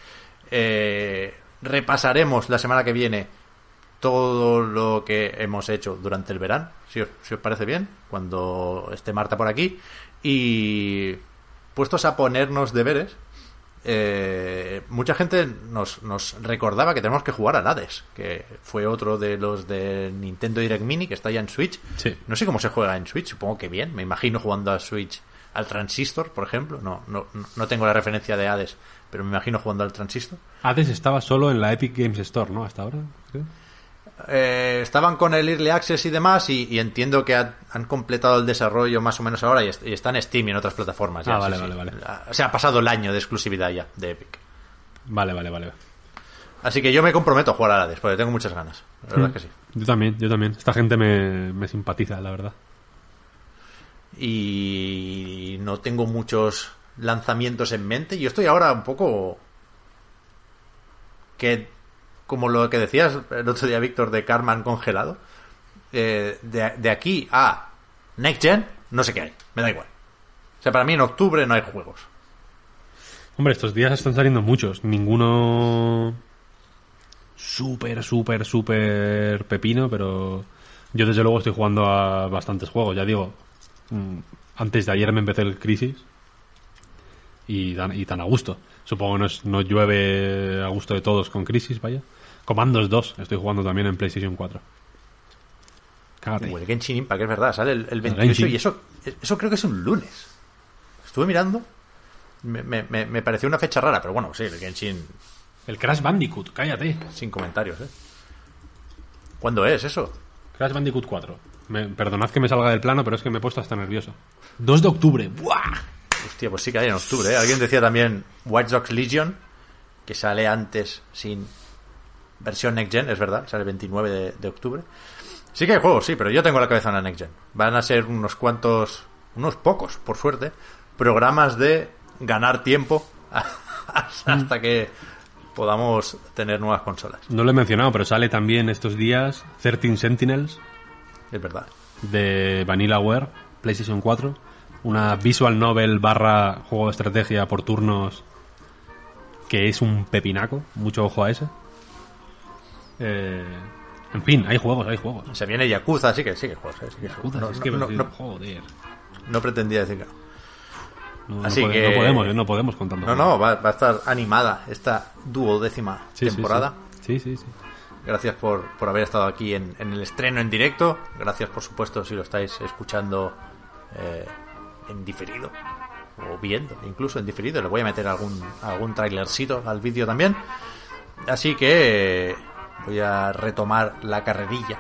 Eh, repasaremos la semana que viene todo lo que hemos hecho durante el verano, si os, si os parece bien, cuando esté Marta por aquí. Y puestos a ponernos deberes, eh, mucha gente nos, nos recordaba que tenemos que jugar al Hades, que fue otro de los de Nintendo Direct Mini, que está ya en Switch. Sí. No sé cómo se juega en Switch, supongo que bien. Me imagino jugando a Switch al Transistor, por ejemplo. No, no, no tengo la referencia de Hades, pero me imagino jugando al Transistor. Hades estaba solo en la Epic Games Store, ¿no? Hasta ahora, creo. Eh, estaban con el Early Access y demás y, y entiendo que ha- han completado el desarrollo más o menos ahora y, est- y está en Steam y en otras plataformas. ya, Ah, vale, sí, vale, sí. vale. Ah, O sea, ha pasado el año de exclusividad ya de Epic. Vale, vale, vale. Así que yo me comprometo a jugar a Hades, porque tengo muchas ganas. La verdad es que sí. Yo también, yo también. Esta gente me, me simpatiza, la verdad. Y no tengo muchos lanzamientos en mente. Yo estoy ahora un poco... Que, como lo que decías el otro día, Víctor, de Carman congelado. eh, de, de aquí a Next Gen, no sé qué hay. Me da igual. O sea, para mí en octubre no hay juegos. Hombre, estos días están saliendo muchos. Ninguno súper, súper, súper pepino, pero yo desde luego estoy jugando a bastantes juegos. Ya digo, mm, antes de ayer me empecé el Crisis y y tan a gusto. Supongo que no, es- no llueve a gusto de todos con Crisis, vaya. Commandos 2 estoy jugando también en PlayStation 4. Cágate. O el Genshin Impact, es verdad, sale el, el 28 Genshin. y eso, eso creo que es un lunes. Estuve mirando, me, me, me- me pareció una fecha rara, pero bueno, sí, el Genshin El Crash Bandicoot, cállate. sin comentarios, ¿eh? ¿Cuándo es eso? Crash Bandicoot 4. Me- perdonad que me salga del plano, pero es que me he puesto hasta nervioso. 2 de octubre. ¡Buah! Hostia, pues sí que hay en octubre, ¿eh? Alguien decía también Watch Dogs Legion, que sale antes sin versión Next Gen, es verdad, sale el 29 de, de octubre. Sí que hay juegos, sí, pero yo tengo la cabeza en la Next Gen. Van a ser unos cuantos, unos pocos, por suerte, programas de ganar tiempo hasta que podamos tener nuevas consolas. No lo he mencionado, pero sale también estos días 13 Sentinels Es verdad. de Vanillaware, PlayStation 4. Una visual novel barra juego de estrategia por turnos que es un pepinaco. Mucho ojo a ese. Eh, en fin, hay juegos, hay juegos. Se viene Yakuza, así que sí que juegos. Sí que Yakuza, no, es que no, decir, no, joder. no pretendía decir que no. Así que- no podemos, eh, no podemos contando. No, no, va, va a estar animada esta duodécima Sí, sí, temporada. Sí, sí, sí. Gracias por, por haber estado aquí en, en el estreno en directo. Gracias, por supuesto, si lo estáis escuchando eh, en diferido. O viendo, incluso en diferido. Le voy a meter algún, algún trailercito al vídeo también. Así que voy a retomar la carrerilla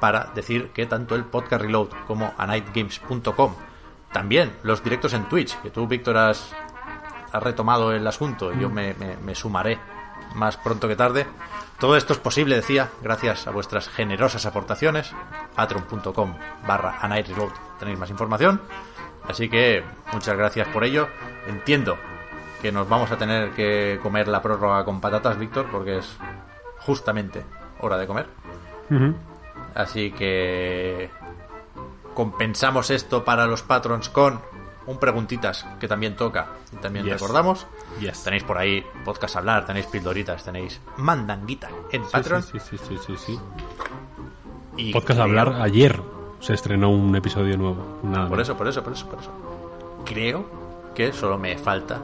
para decir que tanto el podcast Reload como anightgames.com, también los directos en Twitch, que tú, Víctor, has, has retomado el asunto y yo me, me- me sumaré más pronto que tarde. Todo esto es posible, decía, gracias a vuestras generosas aportaciones. patreon.com barra anightreload tenéis más información. Así que muchas gracias por ello. Entiendo que nos vamos a tener que comer la prórroga con patatas, Víctor, porque es justamente hora de comer. Así que compensamos esto para los patrons con un preguntitas que también toca y también Yes. recordamos. Yes. Tenéis por ahí podcast hablar, tenéis pildoritas, tenéis mandanguita en Sí, Patreon. Sí, sí, sí, sí, sí. Y Podcast creo- hablar, ayer se estrenó un episodio nuevo. Nada Por eso, por eso, por eso, por eso. Creo que solo me falta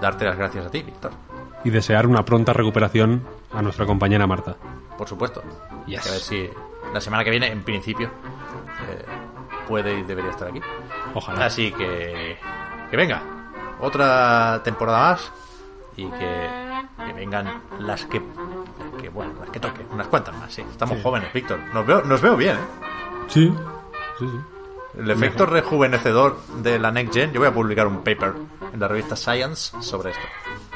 darte las gracias a ti, Víctor. Y desear una pronta recuperación a nuestra compañera Marta. Por supuesto. Yes. A ver si la semana que viene, en principio, eh, puede y debería estar aquí. Ojalá. Así que que venga, otra temporada más y que, que vengan las que, las que, bueno, las que toquen, unas cuantas más, sí. Estamos jóvenes, Víctor. Nos veo, nos veo bien, ¿eh? Sí, sí, sí. El efecto rejuvenecedor de la Next Gen, yo voy a publicar un paper en la revista Science sobre esto.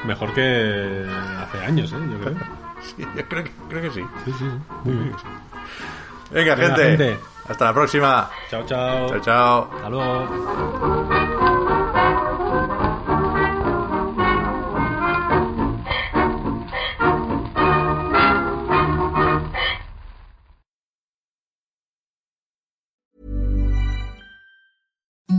Mejor que hace años, ¿eh? Yo creo. Sí, yo creo que, creo que sí. Sí, sí, sí. Muy bien. Venga, Venga, gente. gente. Hasta la próxima. Chao, chao. Chao, chao. Hasta luego. Mm-hmm.